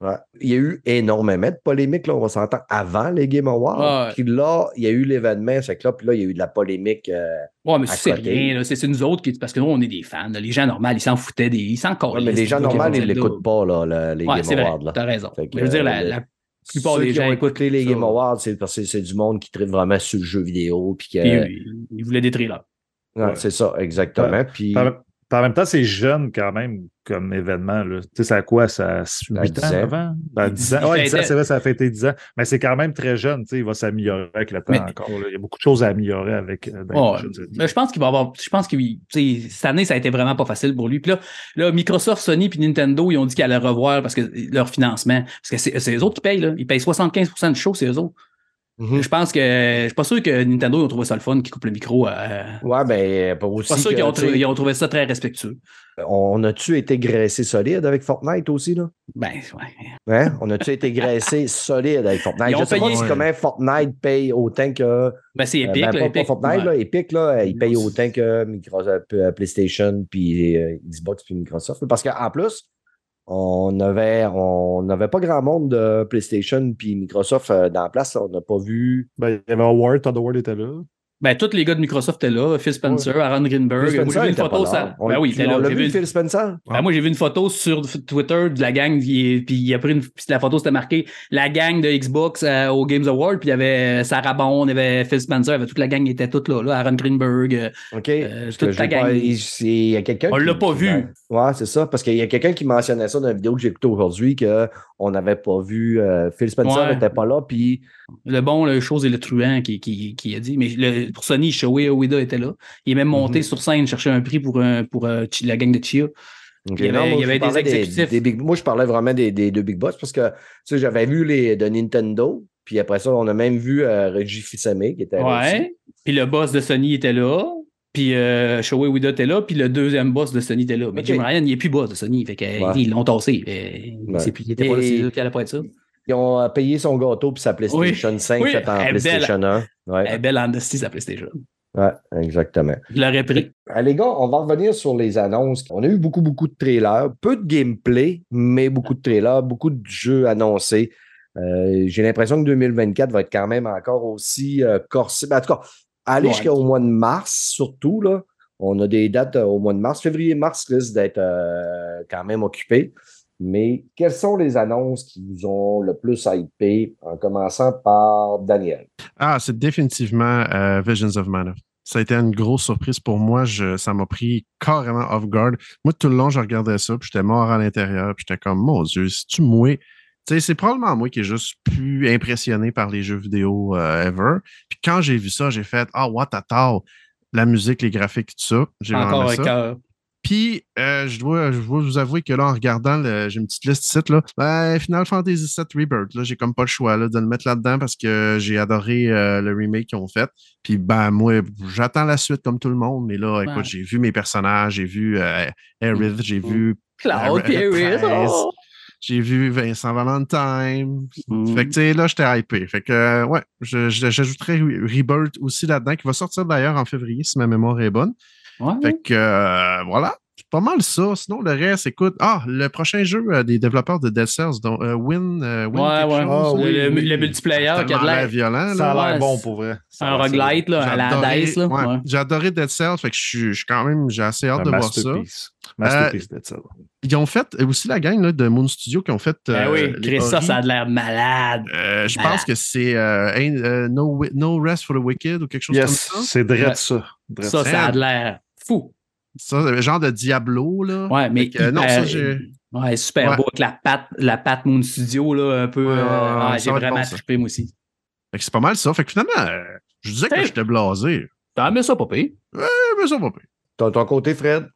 Ouais. Il y a eu énormément de polémiques, là, on va s'entendre, avant les Game Awards. Ouais. Puis là, il y a eu l'événement, c'est que là, puis là, il y a eu de la polémique. euh, Ouais, mais c'est rien. C'est nous autres qui. Parce que nous, on est des fans. là. Les gens normaux, ils s'en foutaient des. Ils s'en ouais, mais les gens normaux, ils Zelda. l'écoutent pas, là, le- les Ouais, Game. Awards. T'as raison. Que, je veux dire, la, euh, la- plupart Ceux des qui gens ont écoutent écouté les. Game Awards, c'est parce que c'est du monde qui tripe vraiment sur le jeu vidéo. Puis que, Puis, euh, ils voulaient des trailers. Ouais, Ouais. C'est ça, exactement. Puis, par en même temps, c'est jeune quand même comme événement. là. Tu sais, c'est à quoi? Ça a 8 10 ans ans. avant? Ben, 10 ans. Ouais, 10 ans, c'est vrai, ça a fêté 10 ans. Mais c'est quand même très jeune. Tu sais, il va s'améliorer avec le temps Mais- encore. là. Il y a beaucoup de choses à améliorer avec. euh. Mais je pense qu'il va avoir. Je pense que oui, cette année, ça a été vraiment pas facile pour lui. Puis là, là Microsoft, Sony puis Nintendo, ils ont dit qu'ils allaient revoir parce que leur financement. Parce que c'est c'est eux autres qui payent, là. Ils payent 75% du show, c'est eux autres. Mhm. Je pense que. Je suis pas sûr que Nintendo ont trouvé ça le fun qui coupe le micro. euh, ouais, ben, pas je aussi. suis pas sûr qu'ils ont, tu sais, trouvé- ils ont trouvé ça très respectueux. On a-tu été graissé solide avec Fortnite aussi, là? Ben, ouais. Hein? On a-tu été graissé solide avec Fortnite? Ils ont Je sais payé- pas si comment Fortnite paye autant que. Ben, c'est euh, épique. ben, là, pas, Epic. pas Fortnite, Ouais. là, Epic, là, ils payent autant que Microsoft, euh, PlayStation, puis euh, Xbox, puis Microsoft. Parce qu'en plus, on avait, on n'avait pas grand monde de PlayStation puis Microsoft euh, dans la place. On n'a pas vu. Ben, il y avait Howard, Todd Howard était là. Ben, tous les gars de Microsoft étaient là. Phil Spencer, Aaron Greenberg. Phil Moi, j'ai Spencer vu une photo. Ça... Ben oui, il était là. l'a J'ai vu, Phil Spencer? Ben, moi, j'ai vu une photo sur Twitter de la gang, puis il a pris une, puis la photo, c'était marqué la gang de Xbox euh, au Games Award, puis il y avait Sarah Bond, il y avait Phil Spencer, il y avait toute la gang qui était toute là, là Aaron Greenberg. euh, OK. Euh, toute que pas- gang. il c'est- il y a quelqu'un. On qui- l'a pas vu. Ouais, c'est ça. Parce qu'il y a quelqu'un qui mentionnait ça dans une vidéo que j'ai écoutée aujourd'hui, qu'on n'avait pas vu. euh, Phil Spencer Ouais. n'était pas là, puis. le bon, le chose et le truand qui, qui, qui a dit. Mais le- pour Sony, Shoei Ueda était là. Il est même monté Mhm. sur scène chercher un prix pour, un, pour euh, la gang de Chia. Il y avait- non, moi, il y avait des exécutifs. des big- moi, je parlais vraiment des, des deux Big Boss parce que tu sais, j'avais vu les de Nintendo, puis après ça, on a même vu euh, Reggie Fils-Aimé qui était là aussi. Ouais. Puis le boss de Sony était là. Puis euh, Shoei Ueda était là. Puis le deuxième boss de Sony était là. Mais. Jim Ryan, il n'est plus boss de Sony. Fait que, Ouais. ils l'ont tassé. Euh, Il Ouais. était pas là, Et- c'est sûr qu'il allait pas être ça. Ils ont euh, payé son gâteau puis sa PlayStation 5 Oui, faite en PlayStation 1. Ouais, Elle est belle en esti, sa PlayStation. ouais, exactement. Je l'aurais pris. Les gars, on va revenir sur les annonces. On a eu beaucoup, beaucoup de trailers. Peu de gameplay, mais beaucoup de trailers, beaucoup de jeux annoncés. Euh, J'ai l'impression que 2024 va être quand même encore aussi euh, corsé. Ben, en tout cas, aller Ouais. jusqu'au mois de mars, surtout. Là. On a des dates euh, au mois de mars. Février-mars risque d'être euh, quand même occupés. Mais quelles sont les annonces qui vous ont le plus hypé, en commençant par Daniel? Ah, c'est définitivement euh, Visions of Mana. Ça a été une grosse surprise pour moi. Je- ça m'a pris carrément off guard. Moi, tout le long, je regardais ça, puis j'étais mort à l'intérieur, puis j'étais comme, mon Dieu, si tu mouais. C'est probablement moi qui est juste plus impressionné par les jeux vidéo euh, ever. Puis quand j'ai vu ça, j'ai fait, ah, what a tal? La musique, les graphiques, tout ça. J'ai Encore vraiment un ça. cœur. Puis, euh, je, dois, je dois vous avouer que là, en regardant, le- j'ai une petite liste ici, là, ben, Final Fantasy VII Rebirth, là, j'ai comme pas le choix là, de le mettre là-dedans parce que j'ai adoré euh, le remake qu'ils ont fait. Puis, ben, moi, j'attends la suite comme tout le monde, mais là, écoute, Ouais. j'ai vu mes personnages, j'ai vu euh, Aerith, j'ai vu Cloud. Price. oh! J'ai vu Vincent Valentine. Mm. Fait que, tu sais, là, j'étais hypé. Fait que, euh, ouais, j'ajouterais Rebirth aussi là-dedans, qui va sortir d'ailleurs en février, si ma mémoire est bonne. Ouais. Fait que euh, voilà, pas mal ça. Sinon, le reste, écoute. Ah, le prochain jeu euh, des développeurs de Dead Cells, dont euh, Win, euh, Win Ouais, quelque ouais. chose, Ah, le, oui, le- oui. le multiplayer qui a l'air violent. Ça a l'air bon c'est- pour vrai. Ça a Un roguelite, à la Dice. Là. ouais, Ouais. J'ai adoré Dead Cells, fait que je suis, je suis quand même, j'ai assez hâte Un de voir ça. masterpiece. Masterpiece de ça. Ils ont fait aussi la gang là, de Moon Studio qui ont fait. Ben euh, oui, Chris, ça, ça a de l'air malade. Euh, je pense que c'est no, no Rest for the Wicked ou quelque chose Yes, comme ça. c'est Ouais. ça. Ça, ça. ça a de l'air fou. Ça, c'est genre de Diablo, là. Ouais, mais que, euh, non, ça, j'ai. Ouais, super Ouais. beau avec la patte, la patte Moon Studio, là, un peu. Ouais, euh, ouais, ouais, ouais, j'ai vraiment bon, trippé, moi aussi. Fait que c'est pas mal ça. Fait que finalement, euh, je disais que j'étais blasé. T'as aimé ça, papé? Eh, mais ça va pas. Ton, ton côté, Fred?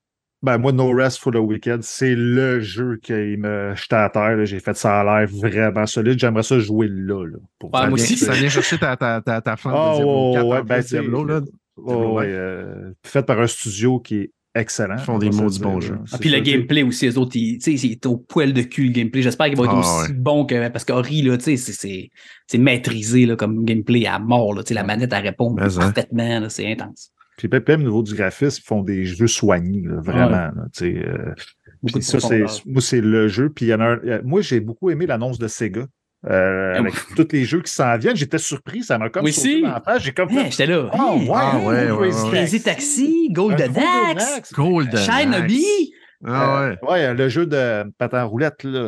Ben, moi, No Rest for the Weekend, c'est le jeu qui me jeté à terre. là. J'ai fait ça à l'air vraiment solide. J'aimerais ça jouer là. là pour Ouais, moi aussi. ça vient chercher ta, ta, ta, ta flamme de Diablo ouais, 4 ouais, en ben, Diablo, là. Oh, ouais, euh, fait par un studio qui est excellent. Ils font des on va se maudits dire, bons là. jeux. Ah, puis le gameplay aussi, les autres, ils- tu sais, c'est au poil de cul le gameplay. J'espère qu'il va être Ah, aussi ouais. bon que. Parce qu'Ori, là, tu sais, c'est- c'est c'est maîtrisé là, comme gameplay à mort. Là, tu sais, la manette, elle répond Mais, hein. parfaitement. là, C'est intense. Puis même même au niveau du graphisme, ils font des jeux soignés, là, vraiment. là, tu sais, euh, ça, c'est, moi, c'est le jeu. Puis il y en a un- euh, moi, j'ai beaucoup aimé l'annonce de Sega. Euh, Ah, avec tous les jeux qui s'en viennent, j'étais surpris, ça m'a comme la face. J'ai comme Hey, J'étais là. oh, Hey, ouais, Ah, ouais, ouais, Crazy ouais. Crazy Taxi, Golden Axe. Golden Shinobi. Ah ouais. Euh, ouais, le jeu de patin roulette, là.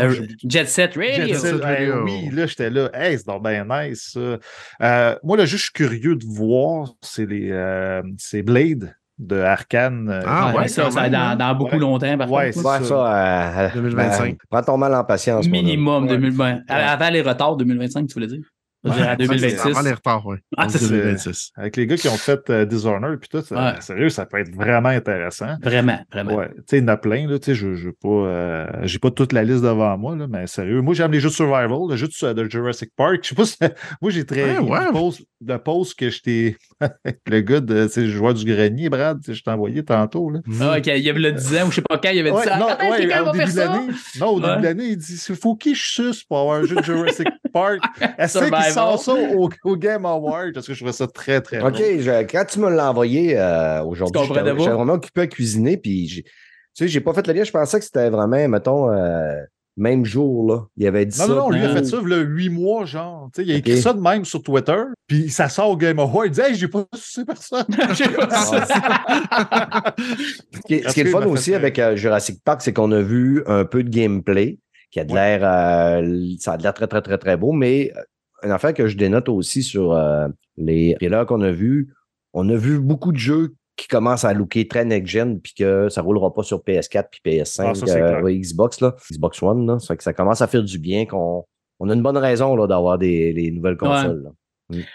Euh. Jet Set Radio. Jet Set Radio, oui, là, j'étais là. Hey, c'est donc bien nice, ça. Euh, moi, le jeu, je suis curieux de voir, c'est les euh, c'est Blade de Arkane. euh, Ah Ouais, ça, ça dans, hein. dans beaucoup Ouais. longtemps, par Ouais, contre. Ouais, ça. ça. euh, 2025. ben, prends ton mal en patience. Minimum Ouais. 2000, ben, avant les retards 2025, tu voulais dire? Je veux dire, à Ça, c'est 2026. Avant les retards, oui. Ah, c'est ça. 2026. Avec les gars qui ont fait euh, Dishonored, puis tout, ça- Ouais. sérieux, ça peut être vraiment intéressant. Vraiment, vraiment. Ouais, tu sais, il y en a plein, là, tu sais, je je veux pas, euh, j'ai pas toute la liste devant moi, là, mais sérieux. Moi, j'aime les jeux de survival, le jeu de, de Jurassic Park. Je sais pas si, moi, j'ai très, Ouais, ouais. de post, de post que je t'ai, le gars de, le joueur du grenier, Brad, je t'ai envoyé tantôt, là. Ah, ok, il y avait le 10 ans ou je sais pas quand, il avait dit Ouais, ça. non, ouais, au début de l'année, non, au début Ouais. de l'année, il dit, il faut qui je suce pour avoir un jeu de Jurassic Park. Est-ce qu'il sort ça au, au Game Award? Parce que je trouvais ça très, très OK, je- quand tu me l'as envoyé euh, aujourd'hui, j'étais vraiment occupé à cuisiner, puis tu sais, j'ai pas fait le lien. Je pensais que c'était vraiment, mettons, euh, même jour, là. Il avait dit Non, ça. non, non, lui, il a fait ça, le huit mois, genre. Tu sais, il a écrit ça de même sur Twitter, puis ça sort au Game Award. Il dit, hey, j'ai pas sucé personne. Je sais pas ça. Ce qui est, ce qui est le fun aussi fait- avec euh, Jurassic Park, c'est qu'on a vu un peu de gameplay qui a de Ouais. l'air, euh, ça a de l'air très, très, très, très beau, mais euh, une affaire que je dénote aussi sur euh, les trailers qu'on a vus, on a vu beaucoup de jeux qui commencent à looker très next-gen puis que ça roulera pas sur PS4 puis PS5, Ah, ça, c'est euh, ouais, Xbox, là, Xbox One. Là. Ça fait que ça commence à faire du bien qu'on on a une bonne raison là, d'avoir des les nouvelles consoles. là.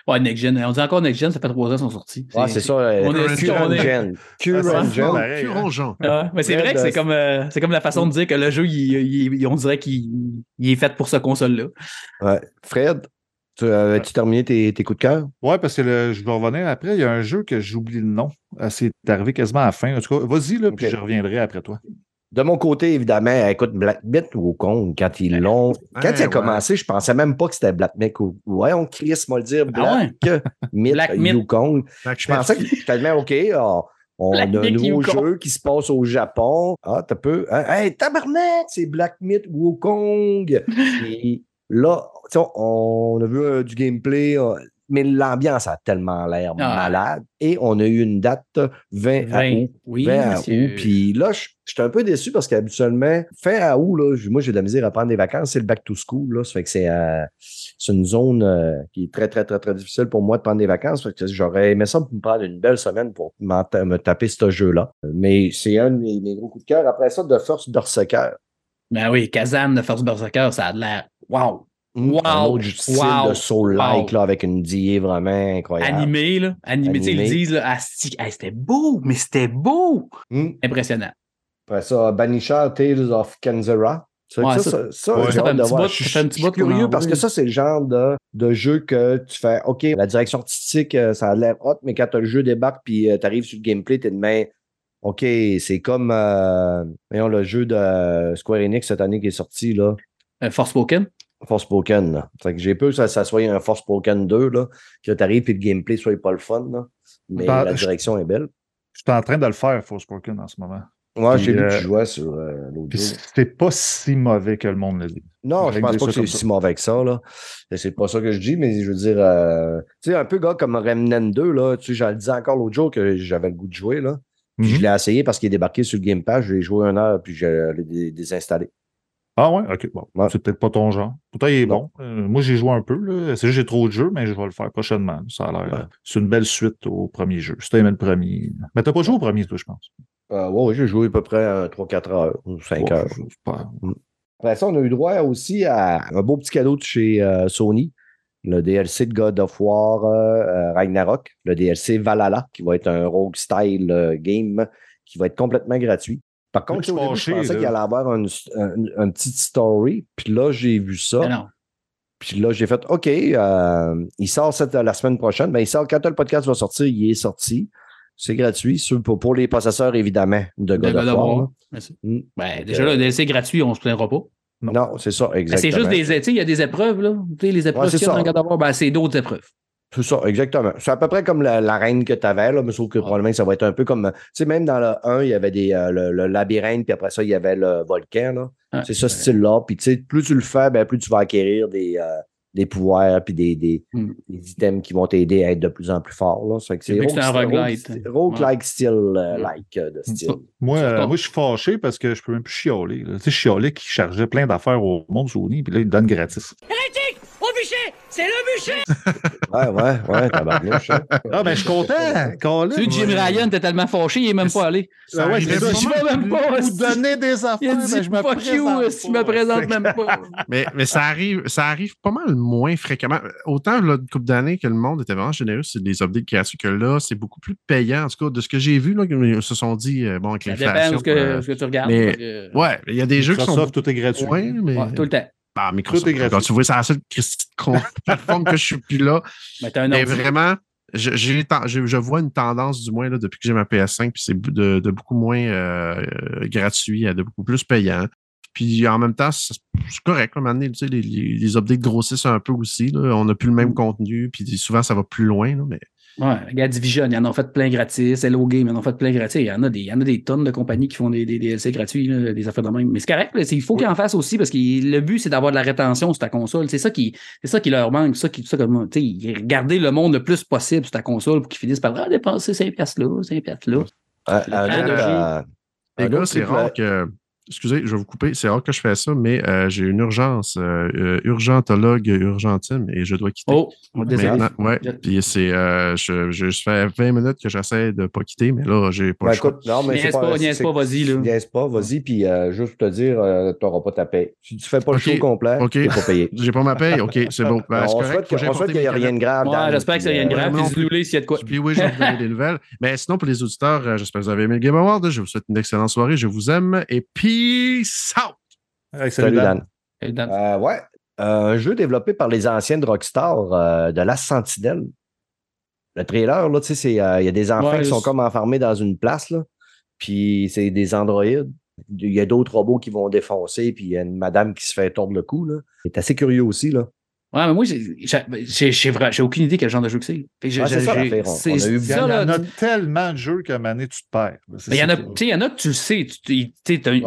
Ouais, Next Gen. On dit encore Next Gen, ça fait trois ans qu'ils sont sortis. Ouais, c'est ça. euh, on est- current on est- gen. Current c'est gen. mais c'est vrai que c'est Red, comme, euh, c'est comme la façon de dire que le jeu, il, il- il- on dirait qu'il il est fait pour ce console-là. Ouais. Fred, tu as-tu terminé tes, tes coups de cœur? Ouais, parce que le- je vais revenir après. Il y a un jeu que j'oublie le nom. Euh, C'est arrivé quasiment à la fin. En tout cas, vas-y, là, puis je reviendrai après toi. De mon côté, évidemment, écoute, Black Myth ou Kong, quand ils l'ont. Quand Ouais, il a ouais. commencé, je pensais même pas que c'était Black Myth ou. Ouais, on Chris, moi le dire. Black Myth, Black Myth. Wukong. Je pensais que tellement, OK, ah, on Black a un nouveau Wukong. jeu qui se passe au Japon. Ah, t'as peu. Hein? Hey, tabarnak, c'est Black Myth Wukong. Et là, on a vu euh, du gameplay, euh, mais l'ambiance a tellement l'air Ah. malade. Et on a eu une date 20, à 20. août. Oui, 20 à monsieur. août. Puis là, je suis un peu déçu parce qu'habituellement, fin à août, là, moi, j'ai de la misère à prendre des vacances. C'est le back to school. Là. Ça fait que c'est euh, une zone euh, qui est très, très, très, très difficile pour moi de prendre des vacances. Fait que j'aurais aimé ça me prendre une belle semaine pour me taper ce jeu-là. Mais c'est un de mes, mes gros coups de cœur. Après ça, de Force Berserker. Ben oui, Kazan de Force Berserker, ça a de l'air. Wow! Un Wow! autre style Wow! de soul-like Wow! là, avec une DA vraiment incroyable. Animé, là. Animé, sais, ils Animé. disent, là, hey, c'était beau, mais c'était beau! Hum. Impressionnant. Après ça, Banisher Tales of Kenzera. Ça, Ouais, ça, ça- ça, ça, ouais, fait un petit bout- Je fait un je petit suis bout qu'on curieux parce que ça, c'est le genre de, de jeu que tu fais OK, la direction artistique, euh, ça a l'air hot, mais quand le jeu débarque puis tu arrives sur le gameplay, t'es de main. OK, c'est comme euh, voyons, le jeu de euh, Square Enix cette année qui est sorti, là. Euh, Forspoken? Forspoken. Là. Fait que j'ai peur que ça, ça soit un Forspoken 2, là, que tu arrives et le gameplay soit pas le fun. Là. Mais Ben, la je- direction est belle. Je suis en train de le faire, Forspoken, en ce moment. Moi, Puis, j'ai vu que euh, tu jouais sur euh, l'autre jour. c'est pas si mauvais que le monde le dit. Non, je pense pas que c'est si mauvais que ça, là. Et C'est pas ça que je dis, mais je veux dire, euh, tu sais, un peu gars comme Remnant 2, là, tu sais, je le disais encore l'autre jour que j'avais le goût de jouer, là. Puis Mhm. je l'ai essayé parce qu'il est débarqué sur le Game Pass, je l'ai joué une heure, puis je l'ai dé- désinstallé. Ah ouais, ok, bon. Ouais. C'est peut-être pas ton genre. Pourtant, il est Non. bon. Euh, moi, j'ai joué un peu. là. C'est juste que j'ai trop de jeux, mais je vais le faire prochainement. Ça a l'air. Ouais. euh, C'est une belle suite au premier jeu. Si aimé le premier. Mais t'as pas joué au premier, toi, je pense. Euh, ouais, j'ai joué à peu près euh, 3-4 heures ou 5 Ouais, heures. c'est pas- Après ça, on a eu droit aussi à un beau petit cadeau de chez euh, Sony, le DLC de God of War euh, euh, Ragnarok, le DLC Valhalla, qui va être un rogue style euh, game qui va être complètement gratuit. Par contre, je suis au début, je fâché, pensais qu'il allait avoir une, un- une petite story, puis là, j'ai vu ça. Mais non. Puis là, j'ai fait OK, euh, il sort cette, la semaine prochaine. Ben, il sort quand le podcast va sortir, il est sorti. C'est gratuit. sur- pour, pour les possesseurs, évidemment, de God, De God of War. War. là. Merci. Mm. Ben, déjà, là, le DLC gratuit, on se plaindra pas. Non. Non, c'est ça, Ben, exactement. c'est juste des. Tu sais, il y a des épreuves, là. Tu sais, les épreuves Ouais, c'est qu'il y a ça. dans God of War, ben, c'est d'autres épreuves. C'est ça, exactement. C'est à peu près comme la, la reine que tu avais, là, mais sauf que Ouais. probablement que ça va être un peu comme. Tu sais, même dans le 1, il y avait des, euh, le, le labyrinthe, puis après ça, il y avait le volcan. là. Ouais. C'est ce style-là. Puis tu sais, plus tu le fais, ben, plus tu vas acquérir des, euh, des pouvoirs puis des, des, Hmm. des items qui vont t'aider à être de plus en plus fort. Là. C'est vrai que c'est un rogue- roguelite. rogue- roguelike style euh, Ouais. like euh, de style. Moi, euh, moi, je suis fâché parce que je peux même plus chialer. là. Tu sais, je chialais qui chargeait plein d'affaires au monde Sony, puis là, il donne gratis. Ouais, ouais, ouais, tabarnouche. hein. Ah, ben, je suis content! Tu sais, Jim Ouais. Ryan était tellement fâché, il est même pas allé. Ça Ah ouais, c'est mal. vais même pas. Vous esti. donnez des affaires, Il ben, dit je me fuck you, je pas. me présente même pas. Mais, mais ça, arrive, ça arrive pas mal moins fréquemment. Autant là, une couple d'années que le monde était vraiment généreux sur des updates gratuits que là, c'est beaucoup plus payant. En tout cas, de ce que j'ai vu, là, ils se sont dit, euh, bon, avec Ça dépend de l'inflation. ce que, euh, ce que tu regardes. mais- Ouais, il y a des jeux qui sont Microsoft, tout est gratuit. moins, mais. Ouais, tout le temps. Ah, Microsoft. Tout est gratuit. Quand tu vois, c'est la seule plateforme que je suis plus là. Mais un vraiment, je, je, je vois une tendance, du moins, là, depuis que j'ai ma PS5, puis c'est de, de beaucoup moins euh, gratuit à de beaucoup plus payant. Puis en même temps, c'est correct. À un moment donné, tu sais, les, les, les updates grossissent un peu aussi. là. On n'a plus le même contenu, puis souvent, ça va plus loin. là, mais Ouais, regarde Division, ils en ont fait plein gratis. Hello Game, ils en ont fait plein gratis. Il y en a des, il y en a des tonnes de compagnies qui font des, des DLC gratuits, là, des affaires de même. Mais c'est correct, là, c'est- il faut qu'ils en fassent aussi parce que le but, c'est d'avoir de la rétention sur ta console. C'est ça qui, c'est ça qui leur manque. Ça qui, ça comme, tu sais, garder le monde le plus possible sur ta console pour qu'ils finissent par ah, dépenser 5 piastres là, 5 piastres là. De jeu. euh, les gars, c'est rare que. Excusez, je vais vous couper. C'est rare que je fais ça, mais euh, j'ai une urgence. euh, euh, urgentologue, urgentime, et je dois quitter. Oh, désolé. Maintenant, ouais. Je- Puis c'est, euh, je, fais 20 minutes que j'essaie de pas quitter, mais là, j'ai pas Ben, le choix. écoute, non, mais Niaise c'est pas, pas. niaise pas, vas-y. Niaise pas, vas-y, puis euh, juste pour te dire, euh, tu n'auras pas ta paye. Si tu fais pas Ok, le show complet, ok. tu n'es pas payé. J'ai pas ma paye, ok, c'est bon. Ben, on souhaite qu'il n'y ait mes rien de grave. Ouais, j'espère que c'est puis, rien de grave. Puis plus. dis-nous s'il y a de quoi. Puis oui, je vais vous donner des nouvelles. Mais sinon, pour les auditeurs, j'espère que vous avez aimé le Game Award. Je vous souhaite une excellente soirée. Je vous aime et peace out! Hey, Salut, Dan. Et dans- Euh, ouais. Un jeu développé par les anciennes Rockstar euh, de la Sentinelle. Le trailer, là, tu sais, euh, il y a des enfants Ouais, qui sont comme enfermés dans une place, là. Puis c'est des androïdes. Il y a d'autres robots qui vont défoncer, puis il y a une madame qui se fait tordre le cou, là. C'est assez curieux aussi, là. Ouais, mais moi, j'ai- aucune idée quel genre de jeu que c'est. Ça, j'ai- l'affaire. On- a eu Il y ça, en a tu- tellement de jeux qu'à un moment donné, tu te perds. Mais il y en ça a, qui- tu sais, il y en a que tu le sais. tu-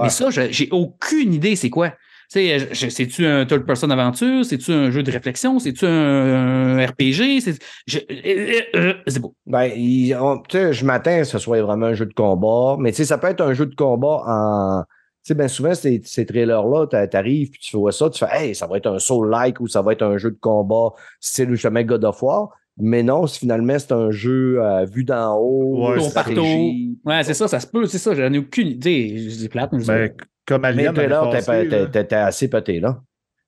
Mais ça, j'ai aucune idée c'est quoi. C'est-tu un third-person aventure? C'est-tu un jeu de réflexion? C'est-tu un, un RPG? C'est je- euh, euh, c'est beau. Ben, il- on- je m'attends que ce soit vraiment un jeu de combat, mais tu sais, ça peut être un jeu de combat en. Tu sais, bien souvent, ces, ces trailers-là, t'a- t'arrives puis tu vois ça, tu fais, hey, ça va être un soul-like ou ça va être un jeu de combat style justement God of War. Mais non, finalement, c'est un jeu euh, vu d'en haut. Ouais, Ton c'est partout. stratégie. Ouais, c'est ça, ça se peut, c'est ça. J'en ai aucune idée. C'est plate, mais je Ben, comme Mais Alien le trailer, t'es assez pété, là.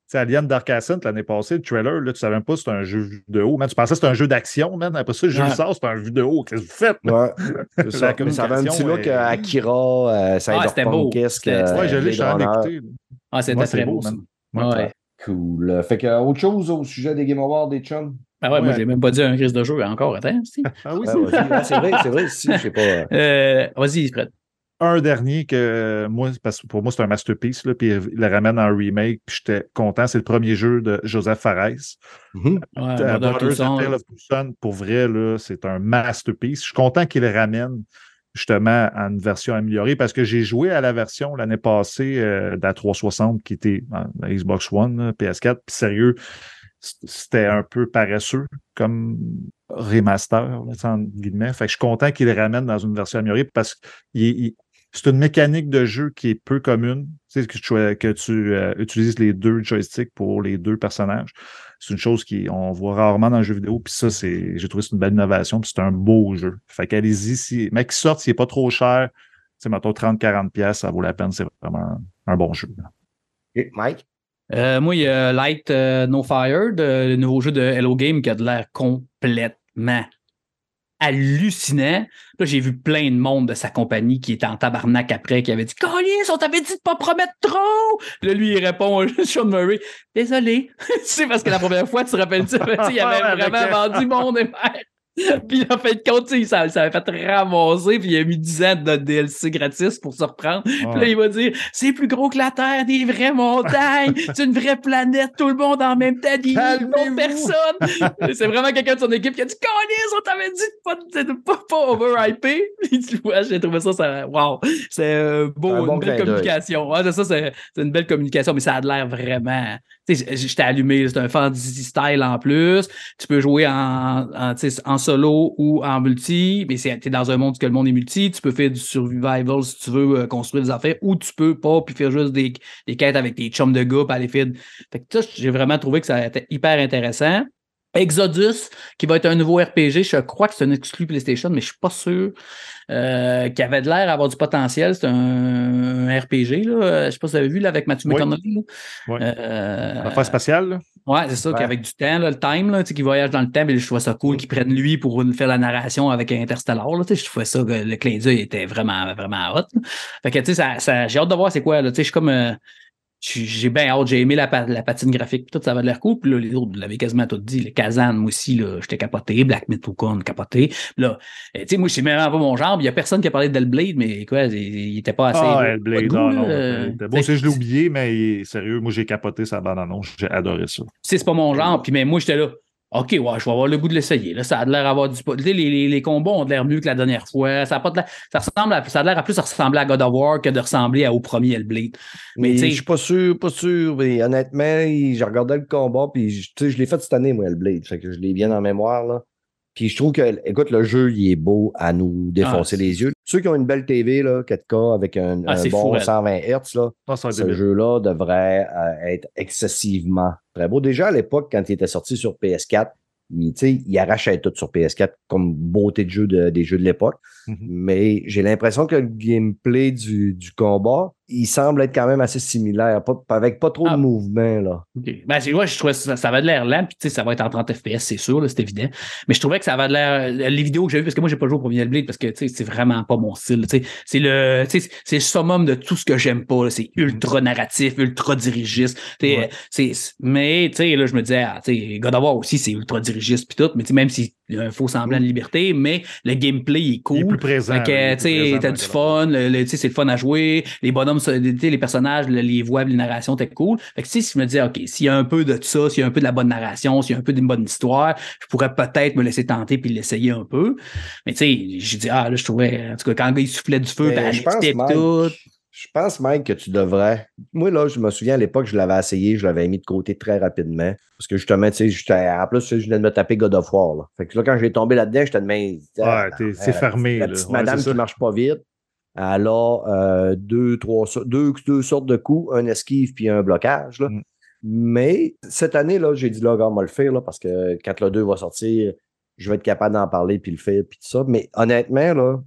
Tu sais, Alien Dark Ascent l'année passée, le trailer, là, tu savais même pas si c'était un jeu haut. Man, tu pensais que c'était un jeu d'action, man. Après ça, le jeu Ouais. sort, c'est un de haut. Qu'est-ce que vous faites? Ouais, ça. Ça avait un petit look est- euh, Akira, euh, c'était beau. C'était- euh, Ouais, je l'ai, je écouté. Ah, c'était Ouais, très beau, ça. man. Ouais, Ouais. Cool. Fait que, euh, autre chose au sujet des Game Awards, des chums? Ah ouais, moi, Ouais. j'ai même pas dit un crise de jeu encore. Attends, si. Ah oui, Ouais, c'est. Ouais, vrai, c'est vrai, si, je sais pas. euh, Euh, Vas-y, Fred. Un dernier que euh, moi, parce que pour moi, c'est un masterpiece, là, puis il le ramène en remake, puis j'étais content. C'est le premier jeu de Joseph Fares. Ouais, Euh, of Tucson, pour vrai, là, c'est un masterpiece. Je suis content qu'il le ramène justement en une version améliorée parce que j'ai joué à la version l'année passée euh, de la 360 qui était en la Xbox One, là, PS4. Puis sérieux, c'était un peu paresseux comme remaster, là, guillemets. Fait que je suis content qu'il le ramène dans une version améliorée parce que il- il- c'est une mécanique de jeu qui est peu commune. Tu sais, que tu, que tu euh, utilises les deux joysticks pour les deux personnages. C'est une chose qu'on voit rarement dans le jeu vidéo. Puis ça, c'est, j'ai trouvé que c'est une belle innovation. Puis c'est un beau jeu. Fait qu'allez-y. Si, mais qu'il sorte, s'il n'est pas trop cher, tu sais, mettons 30-40$, piastres, ça vaut la peine. C'est vraiment un, un bon jeu. Mike? Euh, moi, il y a Light euh, No Fire, de- le nouveau jeu de Hello Game qui a de l'air complètement hallucinant. Là, j'ai vu plein de monde de sa compagnie qui était en tabarnak après, qui avait dit Colis, on t'avait dit de pas promettre trop. Là, lui, il répond, Sean Murray, désolé. c'est parce que la première fois, tu te rappelles, tu sais, il avait vraiment euh, vendu monde et mère. Puis en fin de compte, tu sais, ça, ça avait fait ramasser, puis il a mis 10 ans de DLC gratis pour se reprendre. Puis là, il va dire c'est plus gros que la Terre, des vraies montagnes, c'est une vraie planète, tout le monde en même temps, des millions de personnes. c'est vraiment quelqu'un de son équipe qui a dit Colis, on t'avait dit de pas, de pas, pas over-hyper. tu vois, j'ai trouvé ça, ça wow. C'est euh, beau, Un bon une belle communication. Ouais, c'est ça, c'est c'est une belle communication, mais ça a l'air vraiment. J'étais allumé, c'est un fantasy style en plus. Tu peux jouer en, en, en solo ou en multi, mais t'es dans un monde que le monde est multi. Tu peux faire du survival si tu veux euh, construire des affaires, ou tu peux pas, puis faire juste des, des quêtes avec tes chums de gars, puis aller faire. Fait que ça, j'ai vraiment trouvé que ça été hyper intéressant. Exodus, qui va être un nouveau RPG, je crois que c'est un exclu PlayStation, mais je suis pas sûr. Euh, qui avait de l'air d'avoir du potentiel. C'est un, un RPG, là. Je sais pas si vous avez vu là, avec Matthew Oui. McConaughey. Oui. Euh, L'affaire spatiale. Ouais, c'est ça, Ouais. qu'avec du temps, là, le time, là, tu sais, qu'il voyage dans le temps, mais je trouvais ça cool qu'ils prennent lui pour faire la narration avec Interstellar. Là, tu sais, je trouvais ça le clin d'œil était vraiment, vraiment hot. Fait que tu sais, ça, ça- j'ai hâte de voir c'est quoi. Là, tu sais, je suis comme. euh, j'ai bien hâte, j'ai aimé la, pa- la patine graphique, tout ça avait de l'air cool. Puis là, les autres, vous l'avez quasiment tout dit. Le Kazan, moi aussi, là, j'étais capoté. Black Myth Wukong, capoté. Là, euh, tu sais, moi, c'est même pas mon genre. Il y a personne qui a parlé d'Hellblade, mais quoi, il, il était pas assez. Ah, Hellblade, ah, là, non. euh. Bon, c'est- je l'ai oublié, mais sérieux, moi, j'ai capoté sa bande-annonce. J'ai adoré ça. c'est pas mon genre. Puis mais moi, j'étais là. OK, ouais, je vais avoir le goût de l'essayer. Là, ça a l'air d'avoir du. tu sais, Les, les, les combats ont de l'air mieux que la dernière fois. Ça a, pas de l'air- ça ressemble à, ça a l'air à plus ressembler à God of War que de ressembler à- au premier Hellblade. Mais Mais tu sais- je suis pas sûr, pas sûr. Mais honnêtement, j'ai regardé le combat, puis je- tu sais, je l'ai fait cette année, moi, le Blade. Fait que je l'ai bien en mémoire, là. Puis je trouve que, écoute, le jeu, il est beau à nous défoncer Ah, les yeux. Ceux qui ont une belle TV, là, 4K, avec un, Ah, un bon fou, elle. 120 Hz, là, Non, être ce jeu-là devrait euh, être excessivement très beau. Déjà, à l'époque, quand il était sorti sur PS4, il, tu sais, il arrachait tout sur PS4 comme beauté de jeu de- des jeux de l'époque. Mhm. Mais j'ai l'impression que le gameplay du, du combat, il semble être quand même assez similaire, pas, avec pas trop Ah. de mouvement. Là. OK. Ben, c'est, ouais, je trouvais ça, ça avait de l'air lent, puis tu sais, ça va être en 30 FPS, c'est sûr, c'est évident. Mais je trouvais que ça avait de l'air. Les vidéos que j'ai vues, parce que moi, j'ai pas joué au premier Hellblade, parce que tu sais, c'est vraiment pas mon style. tu sais. C'est le, tu sais, c'est le summum de tout ce que j'aime pas. C'est ultra narratif, ultra dirigiste. tu sais, Ouais. mais tu sais, là, je me disais, ah, tu sais, God of War aussi, c'est ultra dirigiste, puis tout, mais tu sais, même a un faux semblant de liberté, mais le gameplay il est cool. Il est plus présent. Fait que, il t'as du fun, le, le- tu sais, c'est le fun à jouer, les bonhommes, ça- tu sais, les personnages, le- les voix, les narrations, t'es cool. Fait que, si je me disais, OK, s'il y a un peu de ça, s'il y a un peu de la bonne narration, s'il y a un peu d'une bonne histoire, je pourrais peut-être me laisser tenter puis l'essayer un peu. Mais, tu sais, j'ai dit, ah, là, je trouvais, en tout cas, quand le gars, il soufflait du feu, ben, je pense, Mike, tout. Je pense, Mike, que tu devrais. Moi, là, je me souviens à l'époque, je l'avais essayé, je l'avais mis de côté très rapidement. Parce que justement, tu sais, en plus, je venais de me taper God of War. Là. Fait que là, quand j'ai tombé là-dedans, j'étais de main. Ouais, t'es- c'est fermé. La petite madame qui ça. marche pas vite. Elle a euh, deux, trois, deux, deux sortes de coups, un esquive puis un blocage. Là. Mm. Mais cette année, là, j'ai dit là, regarde, on va le faire là, parce que quand le 2 va sortir, je vais être capable d'en parler puis le faire puis tout ça. Mais honnêtement, là,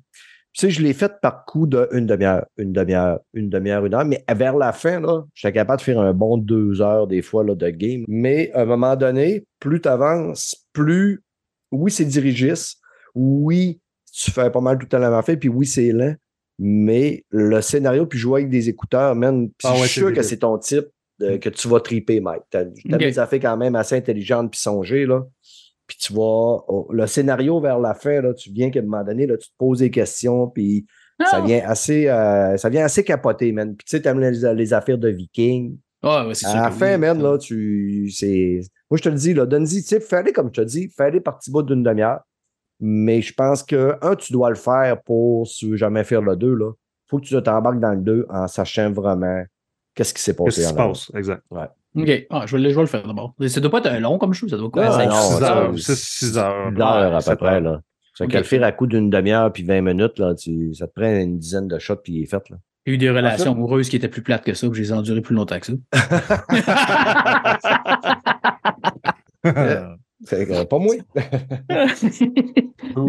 sais, je l'ai fait par coup d'une demi-heure, une demi-heure, une demi-heure, une heure. Mais vers la fin, là, j'étais capable de faire un bon deux heures des fois là, de game. Mais à un moment donné, plus tu avances, plus, oui, c'est dirigiste. Oui, tu fais pas mal tout le temps la même affaire, puis oui, c'est lent. Mais le scénario, puis jouer avec des écouteurs, man, puis Ah je suis sûr que c'est ton type de- que tu vas triper, Mike. T'as Ok. des affaires quand même assez intelligentes puis songées, là. Puis tu vas... oh, le scénario vers la fin, là, tu viens qu'à un moment donné, là, tu te poses des questions, puis ça Non. vient assez euh, ça vient assez capoté, man. Puis tu sais, t'aimes les, les affaires de vikings. Ouais, ouais, c'est sûr À la fin, oui. man, là, tu. C'est. Moi, je te le dis, là, donne-y, tu sais, fais-les comme je te dis, fais-les par petits bouts d'une demi-heure. Mais je pense que, un, tu dois le faire pour, si tu veux jamais faire le 2, là. Faut que tu t'embarques dans le 2 en sachant vraiment qu'est-ce qui s'est passé. Qu'est-ce qui se passe? Exact. OK. Ah, je, vais, le- je vais le faire d'abord. Ça doit pas être un long comme chose, ça doit quoi? Ah, cinq, non, six ça- 6 heures. ça- 6 heures. À peu près, heures. là. Ça Ok. qu'à le faire à coup d'une demi-heure puis 20 minutes, là, tu, ça te prend une dizaine de shots puis il est fait, là. J'ai eu des relations amoureuses qui étaient plus plates que ça, que je les ai endurées plus longtemps que ça. Fait que, euh, pas moi.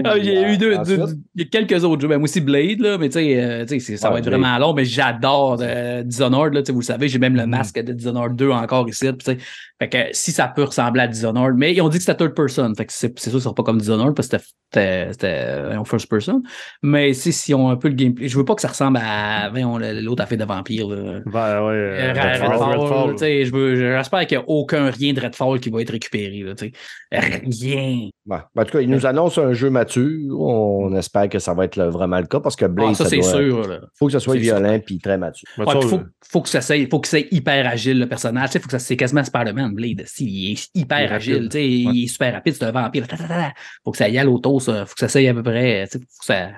Ah, il y a eu deux, Ensuite? deux- il y a quelques autres jeux. Ben, moi aussi Blade, là, mais tu sais, euh, tu sais, c'est- ça Ouais, va être Blade. vraiment long, mais j'adore euh, Dishonored, là, tu sais, vous le savez, j'ai même le Mhm. masque de Dishonored 2 encore ici. puis tu sais, Fait que si ça peut ressembler à Dishonored, mais ils ont dit que c'était third person. Fait que c'est c'est sûr que ce sera pas comme Dishonored parce que c'était- euh, en first person. Mais si, si on a un peu le gameplay, je veux pas que ça ressemble à l'autre affaire de vampire. Ben, ouais, j'espère qu'il n'y a aucun rien de Redfall qui va être récupéré. là, tu sais. Rien. Ouais. En tout cas, il nous annonce un jeu mature. On espère que ça va être vraiment le cas parce que Blade, Ah, ça, ça c'est sûr. là. faut que ça soit violent puis très mature. Ouais, puis faut, faut que ça soit, faut que hyper agile, le personnage. Sais, faut que ça, c'est quasiment Spider-Man, Blade. Si, il est hyper Il est agile. rapide. tu sais, Il est super rapide, c'est un vampire. Ta. Faut que ça y aille autour, ça. Faut que ça s'aille à peu près. tu sais, Faut que ça,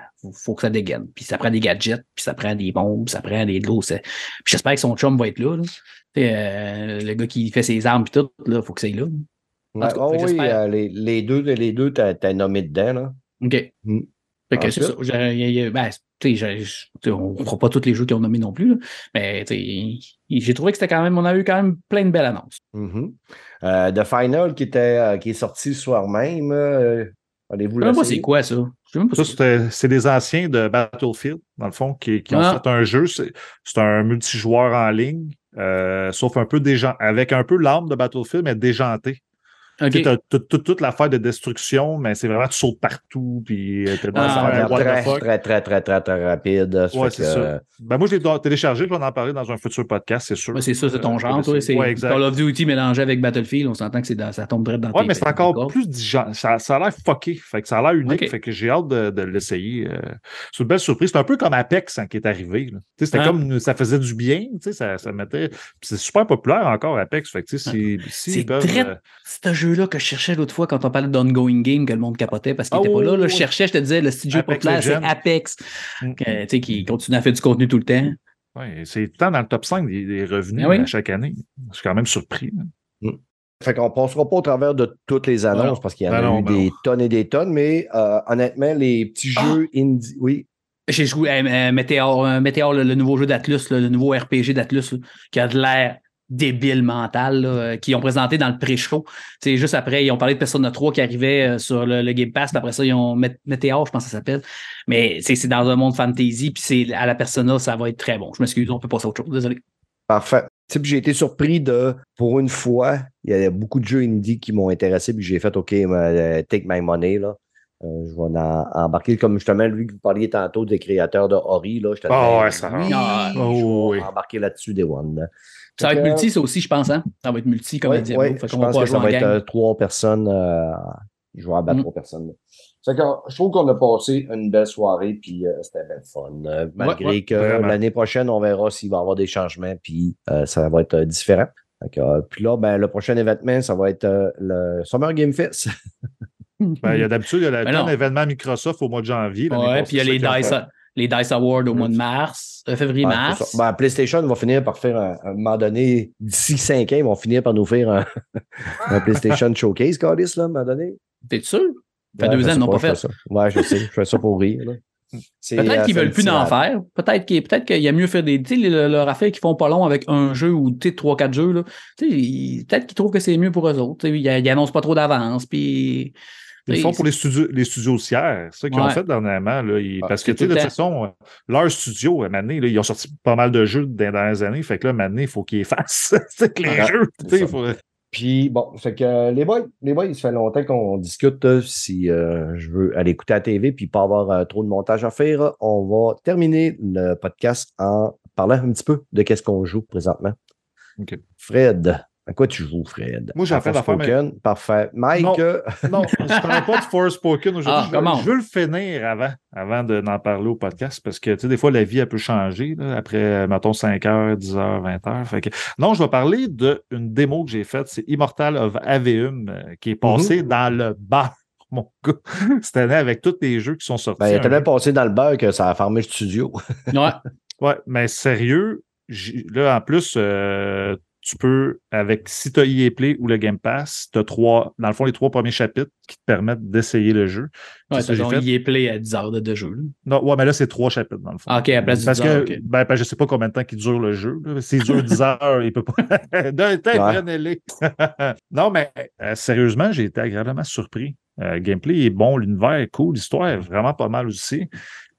faut, que ça dégaine. Puis ça prend des gadgets, puis ça prend des bombes, puis ça prend des gros. Puis j'espère que son chum va être là. euh, le gars qui fait ses armes, puis tout, là, faut que ça aille là. Ouais, tout cas, oh oui, euh, les, les deux, les deux t'as, t'as nommé dedans. Là. OK. Mm. Fait que c'est ça. Ben, sais, sais, on ne fera pas tous les jeux qu'ils ont nommés non plus. là. Mais sais, j'ai trouvé que c'était quand même, on a eu quand même plein de belles annonces. Mhm. Euh, The Final qui, était, euh, qui est sorti le soir même. euh, allez-vous Je sais même pas c'est quoi ça? Je sais même pas Ça, c'est des anciens de Battlefield, dans le fond, qui, qui ont Ah. fait un jeu. C'est c'est un multijoueur en ligne, euh, sauf un peu déjan- avec un peu l'âme de Battlefield, mais déjanté. OK. Tu sais, t'as tout- tout- toute l'affaire de destruction, mais c'est vraiment tu sautes partout, puis euh, t'as Ah, très, très, très, très, très, très rapide. Ouais, c'est ça. euh, Ben, moi, je l'ai téléchargé, je vais en parler dans un futur podcast, c'est sûr. Ouais, c'est ça, c'est ton Euh, genre, toi. C'est ouais. Call of Duty mélangé avec Battlefield. On s'entend que c'est dans- ça tombe direct dans Ouais, tes- mais c'est tes encore plus digen- ça, ça a l'air fucké. Fait que ça a l'air unique. Fait que j'ai hâte de, de l'essayer. euh. C'est une belle surprise. C'est un peu comme Apex hein, qui est arrivé. là. Tu sais, C'était Hein? comme ça faisait du bien. tu sais, Ça, ça mettait. C'est super populaire encore, Apex. Fait que tu sais, si, si C'est ils peuvent, euh, jeu-là que je cherchais l'autre fois quand on parlait d'ongoing game, que le monde capotait parce qu'il Ah était pas oui, là, là. oui, Je oui. cherchais, je te disais, le studio Apex populaire, c'est. Apex, mm, que, tu sais, qui continue à faire du contenu tout le temps. ouais, c'est tant dans le top 5 des, des revenus Ah oui. à chaque année. Je suis quand même surpris. là. Fait qu'on passera pas au travers de toutes les annonces non. parce qu'il y en Ben a non, eu ben des non. tonnes et des tonnes, mais euh, honnêtement, les petits Ah! jeux indie. Oui. J'ai joué à euh, Météor, euh, Météor, le, le nouveau jeu d'Atlus, là, le nouveau RPG d'Atlus, là, qui a de l'air débile mental, là, euh, qui ont présenté dans le pré-show. Sais, juste après, ils ont parlé de Persona 3 qui arrivait euh, sur le, le Game Pass, puis après ça, ils ont Mé- Météor, je pense que ça s'appelle. Mais c'est c'est dans un monde fantasy, puis c'est à la Persona, ça va être très bon. Je m'excuse, on peut passer à autre chose, désolé. Parfait. Tu sais, puis j'ai été surpris de, pour une fois, il y a beaucoup de jeux indie qui m'ont intéressé, puis j'ai fait, OK, euh, take my money, là. Euh, je vais en embarquer, comme justement, lui que vous parliez tantôt des créateurs de Ori, là. Ah ouais, ça- oui, Ah, je oh, vais oui. embarquer là-dessus des One. Ça va être multi, ça aussi, je pense, hein? Ça va être multi comme Ouais, ouais, fait je pense que ça va être euh, trois personnes euh, jouables à Mm. trois personnes. Fait que, je trouve qu'on a passé une belle soirée, puis euh, c'était bien fun. Euh, malgré ouais, que l'année prochaine, on verra s'il va y avoir des changements, puis euh, ça va être euh, différent. Fait que, euh, puis là, ben, le prochain événement, ça va être euh, le Summer Game Fest. Ben, il y a d'habitude, il y a le- Ben Microsoft au mois de janvier. passée, puis il y a les ça les Dice Awards au mois de mars, euh, février-mars. Ben, PlayStation va finir par faire un, à un moment donné, d'ici cinq ans, ils vont finir par nous faire un, un PlayStation Showcase, Carlis, là, à un moment donné. T'es sûr? Ça fait Ouais, deux ans, ils n'ont pas fait. ça. Ouais, je sais, je fais ça pour rire. là. Peut-être euh, qu'ils veulent plus rap. faire. Peut-être qu'il peut y a mieux faire des. Tu sais, le- leur affaire qu'ils font pas long avec un jeu ou trois, quatre jeux. Peut-être qu'ils trouvent que c'est mieux pour eux autres. Ils, ils annoncent pas trop d'avance. Puis. Ils le font pour les studios, les studios tiers. C'est ça qu'ils ont fait dernièrement. Là. Ils- Ah, parce que, tu sais, de toute façon, leur studio, à Mané, là, ils ont sorti pas mal de jeux dans les dernières années. Fait que là, Mané, il faut qu'ils effacent c'est que les jeux. c'est tu sais, ça. il faut- Puis bon, fait que euh, les boys, les boys, ça fait longtemps qu'on discute euh, si euh, je veux aller écouter la TV puis pas avoir euh, trop de montage à faire. On va terminer le podcast en parlant un petit peu de qu'est-ce qu'on joue présentement. OK. Fred, à quoi tu joues, Fred? Moi, j'ai À fait l'affaire, mais- Forspoken? Parfait. Mike, Non. euh, Non, je ne parle pas de Forspoken aujourd'hui. Ah, je, veux- comment? je veux le finir avant, avant de- d'en parler au podcast parce que, tu sais, des fois, la vie, elle peut changer là, après, euh, mettons, 5 heures, 10 heures, 20 heures. Fait que... Non, je vais parler d'une démo que j'ai faite. C'est Immortal of Aveum euh, qui est passé dans le bar, mon gars, cette année avec tous les jeux qui sont sortis. ben, il a Un tellement passé dans le beurre que ça a fermé le studio. Ouais. Ouais, mais sérieux, là, en plus, euh, tu peux, avec si tu as EA Play ou le Game Pass, tu as trois, dans le fond, les trois premiers chapitres qui te permettent d'essayer le jeu. Ouais, C'est ça que j'ai donc, fait. est play à 10 heures de, de jeu. là. Non, ouais, mais là, c'est trois chapitres, dans le fond. Ah, OK, à la place de Parce 10 heures. que, ben, ben, je sais pas combien de temps qu'il dure le jeu. S'il dure 10 heures, il peut pas. D'un temps, Ouais. prenez-les. non, mais euh, sérieusement, j'ai été agréablement surpris. Euh, le gameplay est bon, l'univers est cool, l'histoire est vraiment pas mal aussi.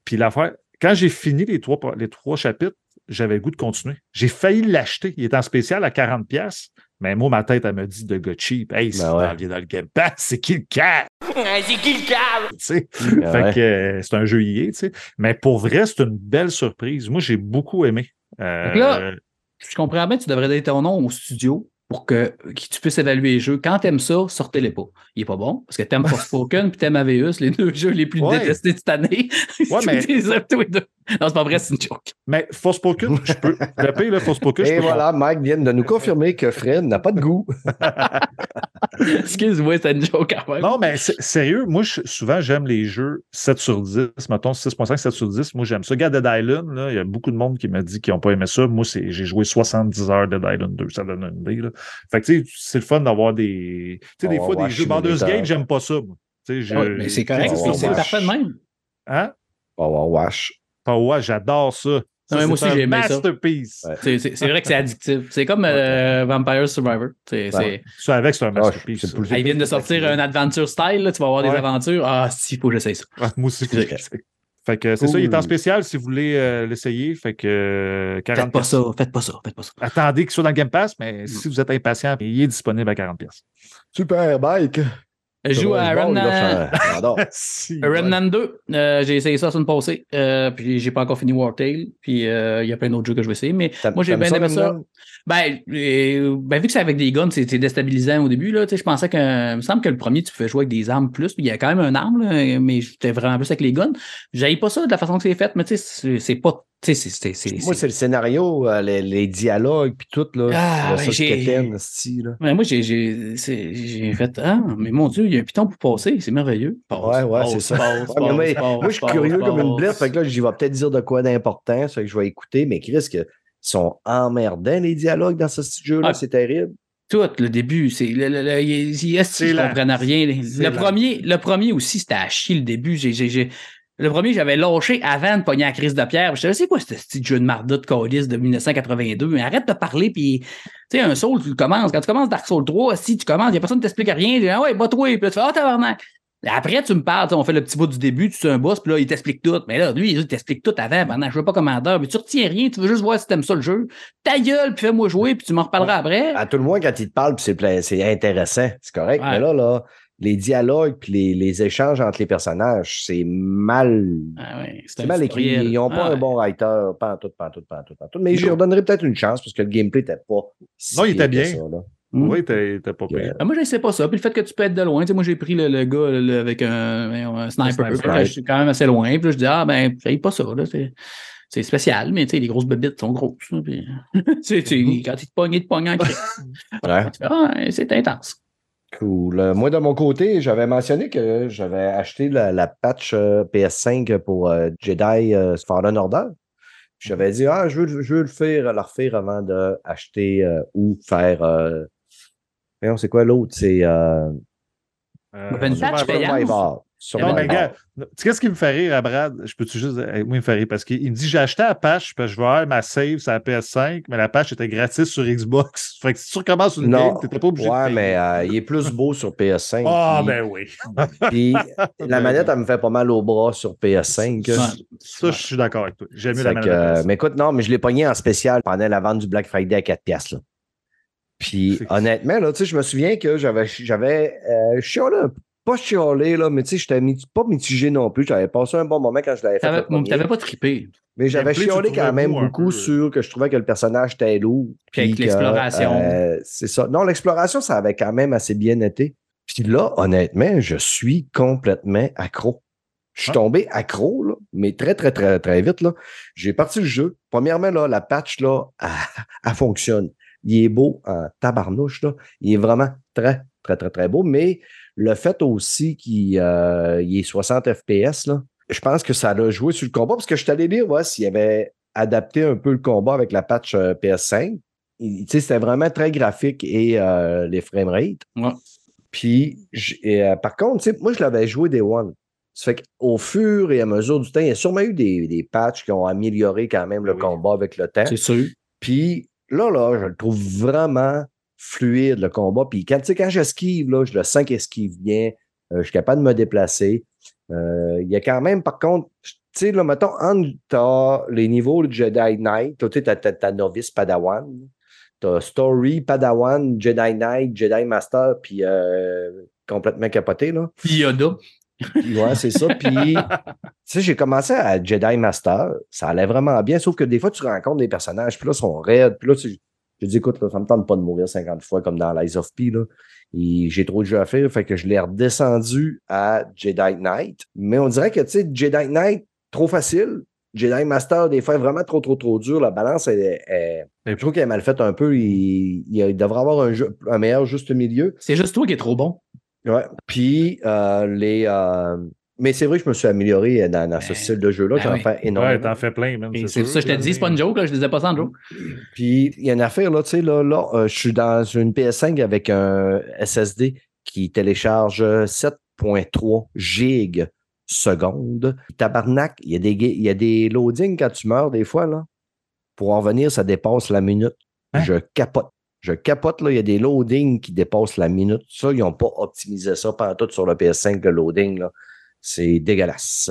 Puis l'affaire, quand j'ai fini les trois, les trois chapitres, j'avais le goût de continuer. J'ai failli l'acheter. Il est en spécial à 40$. pièces Mais moi, ma tête, elle me dit de go cheap. Hey, c'est Ben ouais. dans, le Game Pass, c'est qui le cap? C'est qui le sais. Ben fait ouais. que euh, c'est un jeu IA, tu sais. Mais pour vrai, c'est une belle surprise. Moi, j'ai beaucoup aimé. Euh, là, Je comprends bien, tu devrais donner ton nom au studio. Pour que, que tu puisses évaluer les jeux. Quand t'aimes ça, sortez-les pas. Il est pas bon, parce que t'aimes Forspoken puis t'aimes Aveus, les deux jeux les plus Ouais. détestés de cette année. Ouais, mais- tous les deux. Non, c'est pas vrai, c'est une joke. Mais Forspoken, je peux. Le pire, là, Forspoken, je Et peux. voilà, Mike vient de nous confirmer que Fred n'a pas de goût. Excuse-moi, c'est une joke quand même. Non, mais sérieux, moi, je- souvent, j'aime les jeux 7 sur 10. Mettons 6.5, 7 sur 10. Moi, j'aime ça. Regarde Dead Island, là, il y a beaucoup de monde qui m'a dit qu'ils n'ont pas aimé ça. Moi, c'est- j'ai joué 70 heures de Dead Island 2. Ça donne une idée. Là. Fait que, tu sais, c'est le fun d'avoir des. Tu sais, des Oh, fois, des jeux Simulator. Gate, j'aime pas ça. moi. Tu sais, je- Ouais, mais c'est correct, Oh, c'est- parfait de même. Hein? Oh, Wash. Ah ouais, j'adore ça. Ça, moi aussi, un j'ai aimé ça. masterpiece. Ouais. C'est- vrai que c'est addictif. C'est comme euh, Vampire Survivor. C'est- Ouais. Ça, avec, c'est un Ah, masterpiece. ça. plus- Ah, ils viennent de sortir un adventure style, là, tu vas avoir des aventures. Ah, si, il faut que j'essaye ça. Ah, moi aussi, faut. Fait que c'est ça, il est en spécial si vous voulez euh, l'essayer. Fait que euh, 40 Faites pas ça, faites pas ça, faites pas ça. Attendez qu'il soit dans le Game Pass, Mm. mais si vous êtes impatient, il est disponible à 40 pièces. Super, Mike. Je joue à Remnant, là, ça- J'adore. Si, Remnant 2. Euh, j'ai essayé ça la semaine passée. Euh, puis j'ai pas encore fini Wartail. Puis euh, il y a plein d'autres jeux que je vais essayer. Mais moi, j'ai bien aimé ça. Ben, euh, ben, vu que c'est avec des guns, c'est déstabilisant au début. Là, je pensais que. Il me semble que le premier, tu pouvais jouer avec des armes plus. Puis il y a quand même un arme, là, mais j'étais vraiment plus avec les guns. J'aille pas ça de la façon que c'est fait, mais tu sais, c'est- c'est Moi, c'est- le scénario, euh, les, les dialogues, puis tout, là. Ah, ça, j'ai-. Ouais, moi, j'ai- j'ai c'est- j'ai fait Ah, mais mon Dieu, il y a un piton pour passer, c'est merveilleux. Passe, Ouais, ouais, c'est ça. passe, Ouais, mais passe, moi, passe, moi, je suis passe, curieux comme une blette, fait que là, j'y vais peut-être dire de quoi d'important, ça que je vais écouter, mais Chris, que, ils sont emmerdants, les dialogues dans ce jeu-là, Ah. c'est terrible. Tout le début, c'est le, le, le- C'est je comprenais rien. Le premier, le premier aussi, c'était à chier le début. J'ai- Le premier, j'avais lâché avant de pogner la crise de pierre. Je savais, c'est quoi ce petit jeu de marde de calice de 1982? Mais arrête de parler, puis, tu sais, un Soul, tu le commences. Quand tu commences Dark Souls 3, si tu commences, il n'y a personne qui t'explique rien. Tu dis, ah ouais, bat-toi, puis là, tu fais, ah, tabarnak. Et Après, tu me parles, sais, on fait le petit bout du début, tu es un boss, puis là, il t'explique tout. Mais là, lui, il t'explique tout avant, pendant, je veux pas commandeur, mais tu retiens rien, tu veux juste voir si t'aimes ça le jeu. Ta gueule, puis fais-moi jouer, puis tu m'en reparleras après. À tout le moins, quand ils te puis c'est intéressant, c'est correct. Ouais. Mais là, là, les dialogues puis les, les échanges entre les personnages, c'est mal. Ah ouais, c'est mal écrit. Ils n'ont pas Ah un ouais. bon writer, pas en tout, pas en tout, pas en tout, pas en tout. Mais j'y redonnerais peut-être une chance parce que le gameplay n'était pas. si Non, il était bien. ça. Mm. Oui, t'es t'es pas pire. Ah, moi, je ne sais pas ça. Puis le fait que tu peux être de loin. Tu sais, moi, j'ai pris le, le gars avec un, un sniper. Je suis quand même assez loin. Puis là, je dis, ah, ben, j'aille pas ça. là. C'est, spécial, mais tu sais, les grosses bébites sont grosses. là, puis- tu sais, tu- quand ils te pognent, ils te pognent en crise. Ouais. Ah, c'est intense. Cool. Euh, Moi, de mon côté, j'avais mentionné que j'avais acheté la, la patch euh, PS5 pour euh, Jedi euh, Fallen Order. J'avais dit, ah, je veux, je veux le faire, la refaire avant d'acheter euh, ou faire. Euh... voyons, c'est quoi l'autre? C'est euh, Euh, Ben, une patch Survivor. Payante. Survivor. Non, mais Survivor. gars, tu sais qu'est-ce qui me fait rire à Brad? Je peux-tu juste. eh, Moi, il me fait rire parce qu'il il me dit j'ai acheté la patch parce que je vais avoir ma save sur la PS5, mais la patch était gratis sur Xbox. Fait que si tu recommences une Non. game, t'étais pas obligé Ouais, mais euh, il est plus beau sur PS5. Ah, ben oui. Puis la manette, elle me fait pas mal au bras sur PS5. Ouais. Ça, je suis d'accord avec toi. J'aime mieux la que, manette. euh, mais écoute, non, mais je l'ai pogné en spécial pendant la vente du Black Friday à 4 piastres. là. Puis honnêtement, là, tu sais, je me souviens que j'avais j'avais euh, chialé, un- pas chialé, là, mais tu sais, j'étais mit- pas mitigé non plus. J'avais passé un bon moment quand je l'avais fait. T'avais, pas trippé. Mais j'avais trouvais quand même beaucoup sur que je trouvais que le personnage était lourd. Puis avec l'exploration. euh, c'est ça. Non, l'exploration, ça avait quand même assez bien été. Puis là, honnêtement, je suis complètement accro. Je suis Ah. tombé accro, là, mais très, très, très, très vite. Là. J'ai parti le jeu. Premièrement, là, la patch, là, elle, elle fonctionne. Il est beau en tabarnouche. Là. Il est vraiment très, très, très, très beau. Mais le fait aussi qu'il euh, est 60 FPS, là, je pense que ça a joué sur le combat parce que je suis allé lire s'il avait adapté un peu le combat avec la patch euh, PS5. Il- tu sais, C'était vraiment très graphique et euh, les framerates. Ouais. Puis, et, euh, par contre, moi, je l'avais joué des One. Ça fait qu'au fur et à mesure du temps, il y a sûrement eu des, des patchs qui ont amélioré quand même le Oui. combat avec le temps. C'est sûr. Puis là, là, je le trouve vraiment fluide, le combat. Puis quand, quand j'esquive, là, je le sens qu'il esquive bien. Euh, je suis capable de me déplacer. Euh, il y a quand même, par contre, tu sais, là, mettons, entre t'as les niveaux de Jedi Knight, tu sais, t'as, t'as- t'as novice Padawan, t'as Story, Padawan, Jedi Knight, Jedi Master, puis euh, complètement capoté, là. Puis Yoda. Ouais, c'est ça. Puis, tu sais, j'ai commencé à Jedi Master. Ça allait vraiment bien, sauf que des fois, tu rencontres des personnages, puis là, ils sont raides. Puis là, tu, J'ai dit, écoute, là, ça me tente pas de mourir 50 fois comme dans Lies of P. Là. Et J'ai trop de jeux à faire, fait que je l'ai redescendu à Jedi Knight. Mais on dirait que, tu sais, Jedi Knight, trop facile. Jedi Master, des fois, vraiment trop, trop, trop dur. La balance, elle, est- est- je trouve qu'elle est mal faite un peu. Il, il devrait avoir un, jeu- un meilleur juste milieu. C'est juste toi qui es trop bon. Ouais. Puis, euh, les. euh, Mais c'est vrai que je me suis amélioré dans, dans ce Ben, style de jeu-là. ben J'en oui. fais Ouais, énormément. t'en fais plein, même. C'est pour ça que je te dis, c'est pas une joke, là, je disais pas ça en joke. Puis, il y a une affaire, là, tu sais, là, là euh, je suis dans une PS5 avec un SSD qui télécharge 7.3 gigs secondes. Tabarnak, il y, a des, il y a des loadings quand tu meurs, des fois, là. Pour en venir, ça dépasse la minute. Hein? Je capote. Je capote, là, il y a des loadings qui dépassent la minute. Ça, ils n'ont pas optimisé ça pendant tout sur le PS5, le loading, là. C'est dégueulasse.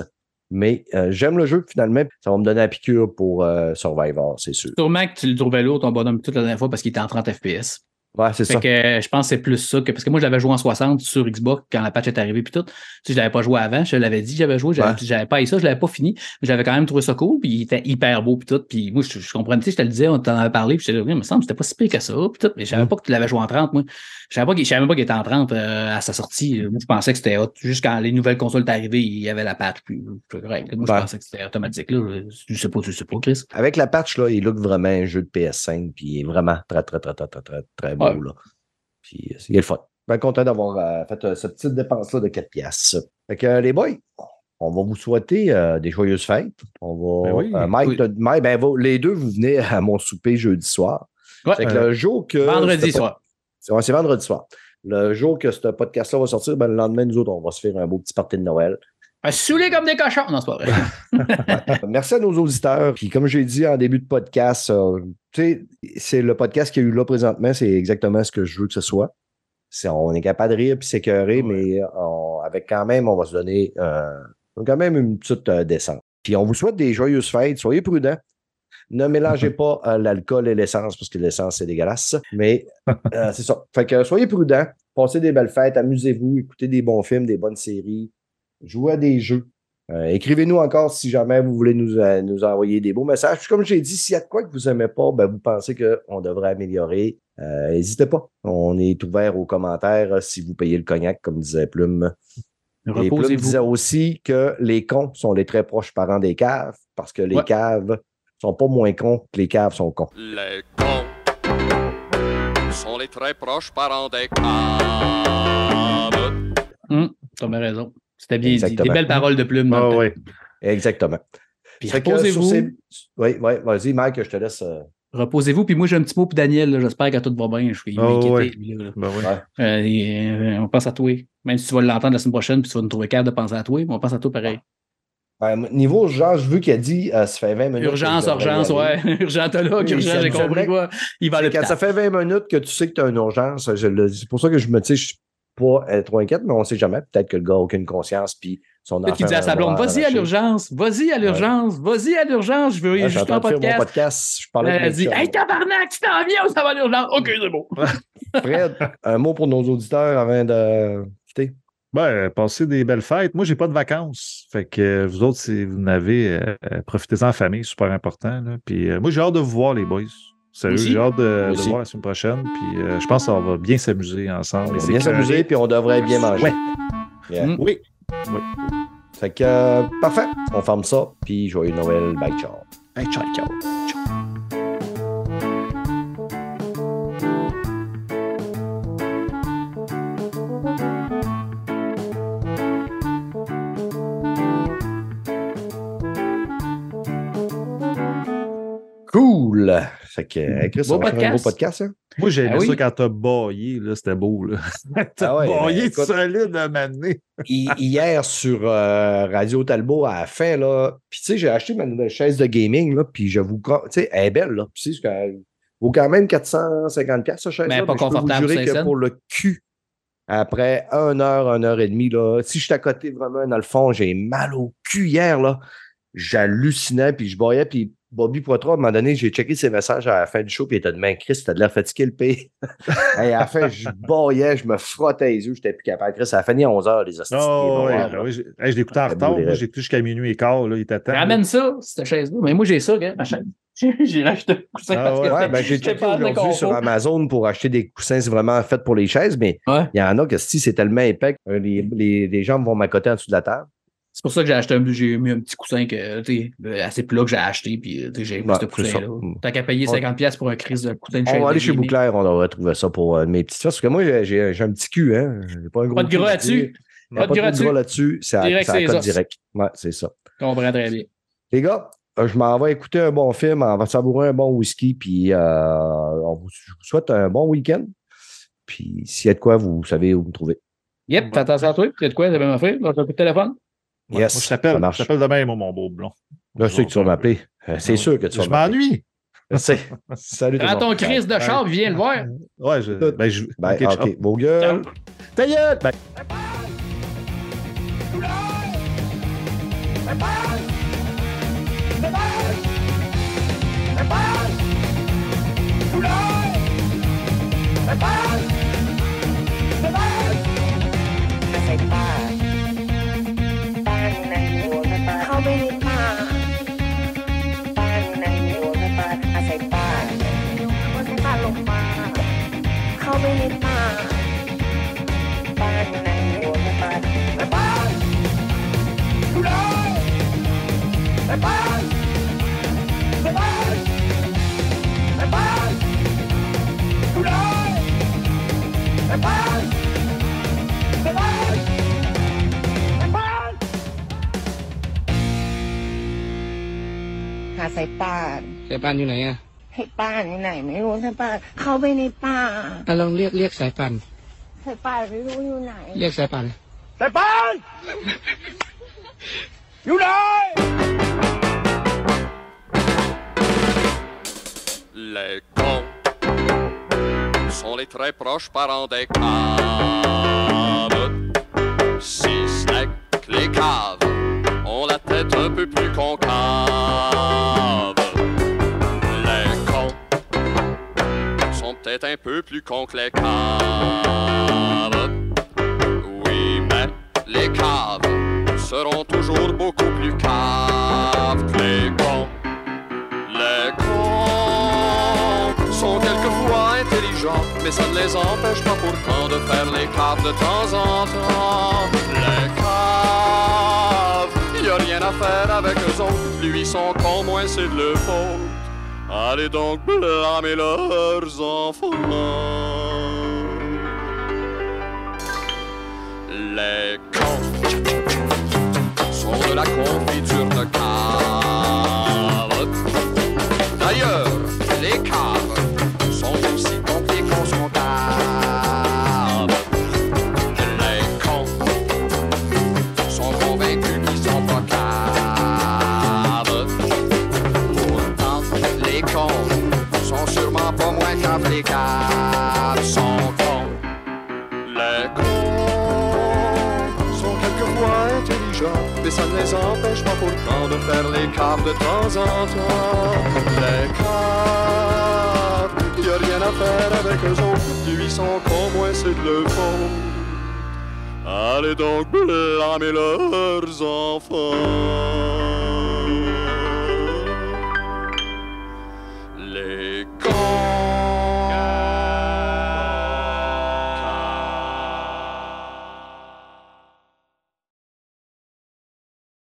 Mais euh, j'aime le jeu, finalement. Ça va me donner la piqûre pour euh, Survivor, c'est sûr. Sûrement que tu le trouvais lourd, ton bonhomme, toute la dernière fois, parce qu'il était en 30 FPS. Ouais, c'est ça. que euh, je pense que c'est plus ça que. Parce que moi, je l'avais joué en 60 sur Xbox quand la patch est arrivée, puis tout. Tu sais, je l'avais pas joué avant, je l'avais dit, j'avais joué, j'avais Ouais. puis j'avais pas eu ça, je l'avais pas fini, mais j'avais quand même trouvé ça cool, puis il était hyper beau, puis tout. Puis moi, je, je comprenais, tu sais, je te le disais, on t'en avait parlé, puis j'étais là, oui, il me semble que c'était pas si pire que ça, puis tout. Mais je savais Mm. pas que tu l'avais joué en 30, moi. Je savais pas qu'il je savais même pas qu'il était en 30 euh, à sa sortie. Moi, je pensais que c'était hot. Juste quand les nouvelles consoles étaient arrivées, il y avait la patch, puis correct. Moi, je Ouais. pensais que c'était automatique, là. Tu sais pas, tu sais pas, Chris. Avec la patch, là, il look vraiment un jeu de PS5, puis il est vraiment très, très, très, très, très, très, très beau, Ouais. là. Puis euh, il est le fun. Bien content d'avoir euh, fait euh, cette petite dépense-là de 4 piastres. Fait que les boys, on va vous souhaiter euh, des joyeuses fêtes. On va. Ben oui. euh, Mike, Oui. Mike, ben, vous- les deux, vous venez à mon souper jeudi soir. Ouais. Euh, le jour que. Vendredi pod- soir. C'est c'est vendredi soir. Le jour que ce podcast-là va sortir, ben, le lendemain, nous autres, on va se faire un beau petit party de Noël. Saoulé comme des cochons. Non, c'est pas vrai. Merci à nos auditeurs. Puis comme j'ai dit en début de podcast, euh, tu sais, c'est le podcast qu'il y a eu là présentement, c'est exactement ce que je veux que ce soit. On est capable de rire puis s'écœurer, mais on- avec quand même, on va se donner euh, quand même une petite euh, descente. Puis on vous souhaite des joyeuses fêtes. Soyez prudents. Ne mélangez pas euh, l'alcool et l'essence parce que l'essence, c'est dégueulasse. Mais c'est ça. Fait que soyez prudents. Passez des belles fêtes. Amusez-vous. Écoutez des bons films, des bonnes séries. Jouez à des jeux. Euh, Écrivez-nous encore si jamais vous voulez nous, euh, nous envoyer des beaux messages. Puis comme j'ai dit, s'il y a de quoi que vous n'aimez pas, ben, vous pensez qu'on devrait améliorer, euh, n'hésitez pas. On est ouvert aux commentaires si vous payez le cognac, comme disait Plume. Et Plume disait aussi que les cons sont les très proches parents des caves parce que les Ouais. caves sont pas moins cons que les caves sont cons. Les cons sont les très proches parents des caves. Tu as bien raison. C'était bien dit. Des belles paroles de plume. Ah ouais. Exactement. Puis que, reposez-vous. ces- Oui, oui, vas-y, Mike, je te laisse. euh, Reposez-vous. Puis moi, j'ai un petit mot pour Daniel. J'espère que tout va bien. Je suis Ah ouais. lui, là. Ben ouais. Euh, et, euh, on pense à toi. Même si tu vas l'entendre la semaine prochaine, puis tu vas nous trouver capable de penser à toi, mais on pense à toi pareil. ben, niveau urgence, vu qu'il a dit euh, ça fait 20 minutes. Urgence, je urgence, ouais. urgentologue, Oui, urgence, j'ai compris quoi. Il va Quand ça fait 20 minutes que tu sais que tu as une urgence, je c'est pour ça que je me dis, je suis pas euh, trop inquiète, mais on sait jamais. Peut-être que le gars n'a aucune conscience, puis son enfant. Peut-être qu'il dit à sa blonde, vas-y à l'urgence, vas-y à l'urgence, vas-y à l'urgence, je veux Ah, juste un de faire mon podcast. podcast. Je parlais Elle a de dit, hey tabarnak, tu t'en viens ou ça va à l'urgence? Ok, c'est bon. Fred, un mot pour nos auditeurs avant de quitter. Ben, passez des belles fêtes. Moi, j'ai pas de vacances. Fait que euh, vous autres, si vous n'avez, euh, euh, profitez-en en famille, super important. là. Puis euh, moi, j'ai hâte de vous voir, les boys. Sérieux, Aussi. j'ai hâte de, voir la semaine prochaine. Puis euh, je pense qu'on va bien s'amuser ensemble. On va bien s'amuser, puis on devrait bien manger. Ouais. Yeah. Mm. Oui. Fait que, euh, parfait. On ferme ça, puis joyeux Noël. Bye, ciao. Hey, ciao, ciao. Cool. Fait que, euh, Chris, Beau on va faire un podcast. beau podcast. Hein? Moi, j'ai aimé Ah oui. ça quand t'as baillé, là, c'était beau. Là. t'as Ah ouais, baillé ben, écoute- solide à m'amener. Hi- Hier, sur euh, Radio Talbot, à la fin, là, puis tu sais, j'ai acheté ma nouvelle chaise de gaming, là, puis je vous... Tu sais, elle est belle, là. Puis tu sais, elle vaut quand même 450 pièces cette chaise-là. Mais pas je peux vous confortable, jurer que 500. pour le cul, après une heure, une heure et demie, là, si je suis à côté vraiment dans le fond, j'ai mal au cul hier, là. J'hallucinais, puis je voyais, puis Bobby Poitras, à un moment donné, j'ai checké ses messages à la fin du show, puis il était de main, Chris, t'as de l'air fatigué, le pays. Et à la fin, je baillais, je me frottais les yeux, j'étais plus capable. Chris, ça a fini à 11 h les hosties. Oh, ouais, ben hey, je écouté en retard. Moi, rêves. j'ai écouté jusqu'à minuit et quart. Là, il était temps. Ramène ça, cette chaise-là. Mais moi, j'ai ça, gars, ma chaise. J'ai acheté un coussin Ah parce que Ouais, ben, j'ai checké aujourd'hui sur. Amazon pour acheter des coussins c'est vraiment fait pour les chaises, mais Ouais. il y en a que si c'est tellement épais que les, les, les jambes vont m'accoter en dessous de la table. C'est pour ça que j'ai acheté un, j'ai mis un petit coussin que, sais, assez plat que j'ai acheté, puis sais, j'ai mis Ouais, ce coussin-là. ça. Tant qu'à payer Ouais. 50$ pour un crise de coussin de On chaise va aller chez. Bouclair, on devrait trouver ça pour euh, mes petites fesses. Parce que moi, j'ai- j'ai j'ai un petit cul, hein. J'ai pas un gros Pas de gras là-dessus. y Pas de gras là-dessus. C'est à, code direct. Ouais, c'est ça. Je comprends très bien. Les gars, euh, je m'en vais écouter un bon film, on va savourer un bon whisky, puis euh, on vous, je vous souhaite un bon week-end. Puis s'il y a de quoi, vous savez où me trouver. Yep, fais attention à toi? Tu sais de quoi, t'avais ma frère? Lâche un coup de téléphone? Ouais, Yes, moi, je ça t'appelle je t'appelle demain, moi, mon beau blond. Là, je sais que tu vas m'appeler. Euh, C'est sûr que tu vas Je m'appeler. m'ennuie. Je sais. Salut tout le Prends ton monde. crise de char, viens le voir. Ouais, je. Ben, je. Bye. ok, OK, ciao. vos gueules. Ta gueule! Ben, หาสายป่านสายป่านอยู่ไหนอะให้ป้านไหน ไม่รู้สายป่านเข้าไปในป่าอะลองเรียกเรียกสายป่านสายป่านไม่รู้อยู่ไหน เรียกสายป่านสายปานอยู่ไหน Les cons sont les très proches parents des caves. Si ce que les caves ont la tête un peu plus concave. Les cons sont peut-être un peu plus cons que les caves. Oui, mais les caves seront toujours beaucoup plus caves que les cons. Sont quelquefois intelligents, mais ça ne les empêche pas pourtant de faire les caves de temps en temps. Les caves, y a rien à faire avec eux autres, lui son con, moins c'est de leur faute. Allez donc blâmer leurs enfants. Les cons sont de la confiture de de faire les caves de temps en temps. Les caves, y a rien à faire avec eux autres, lui sont cons, moins c'est de leur faute. Allez donc blâmer leurs enfants. Les cons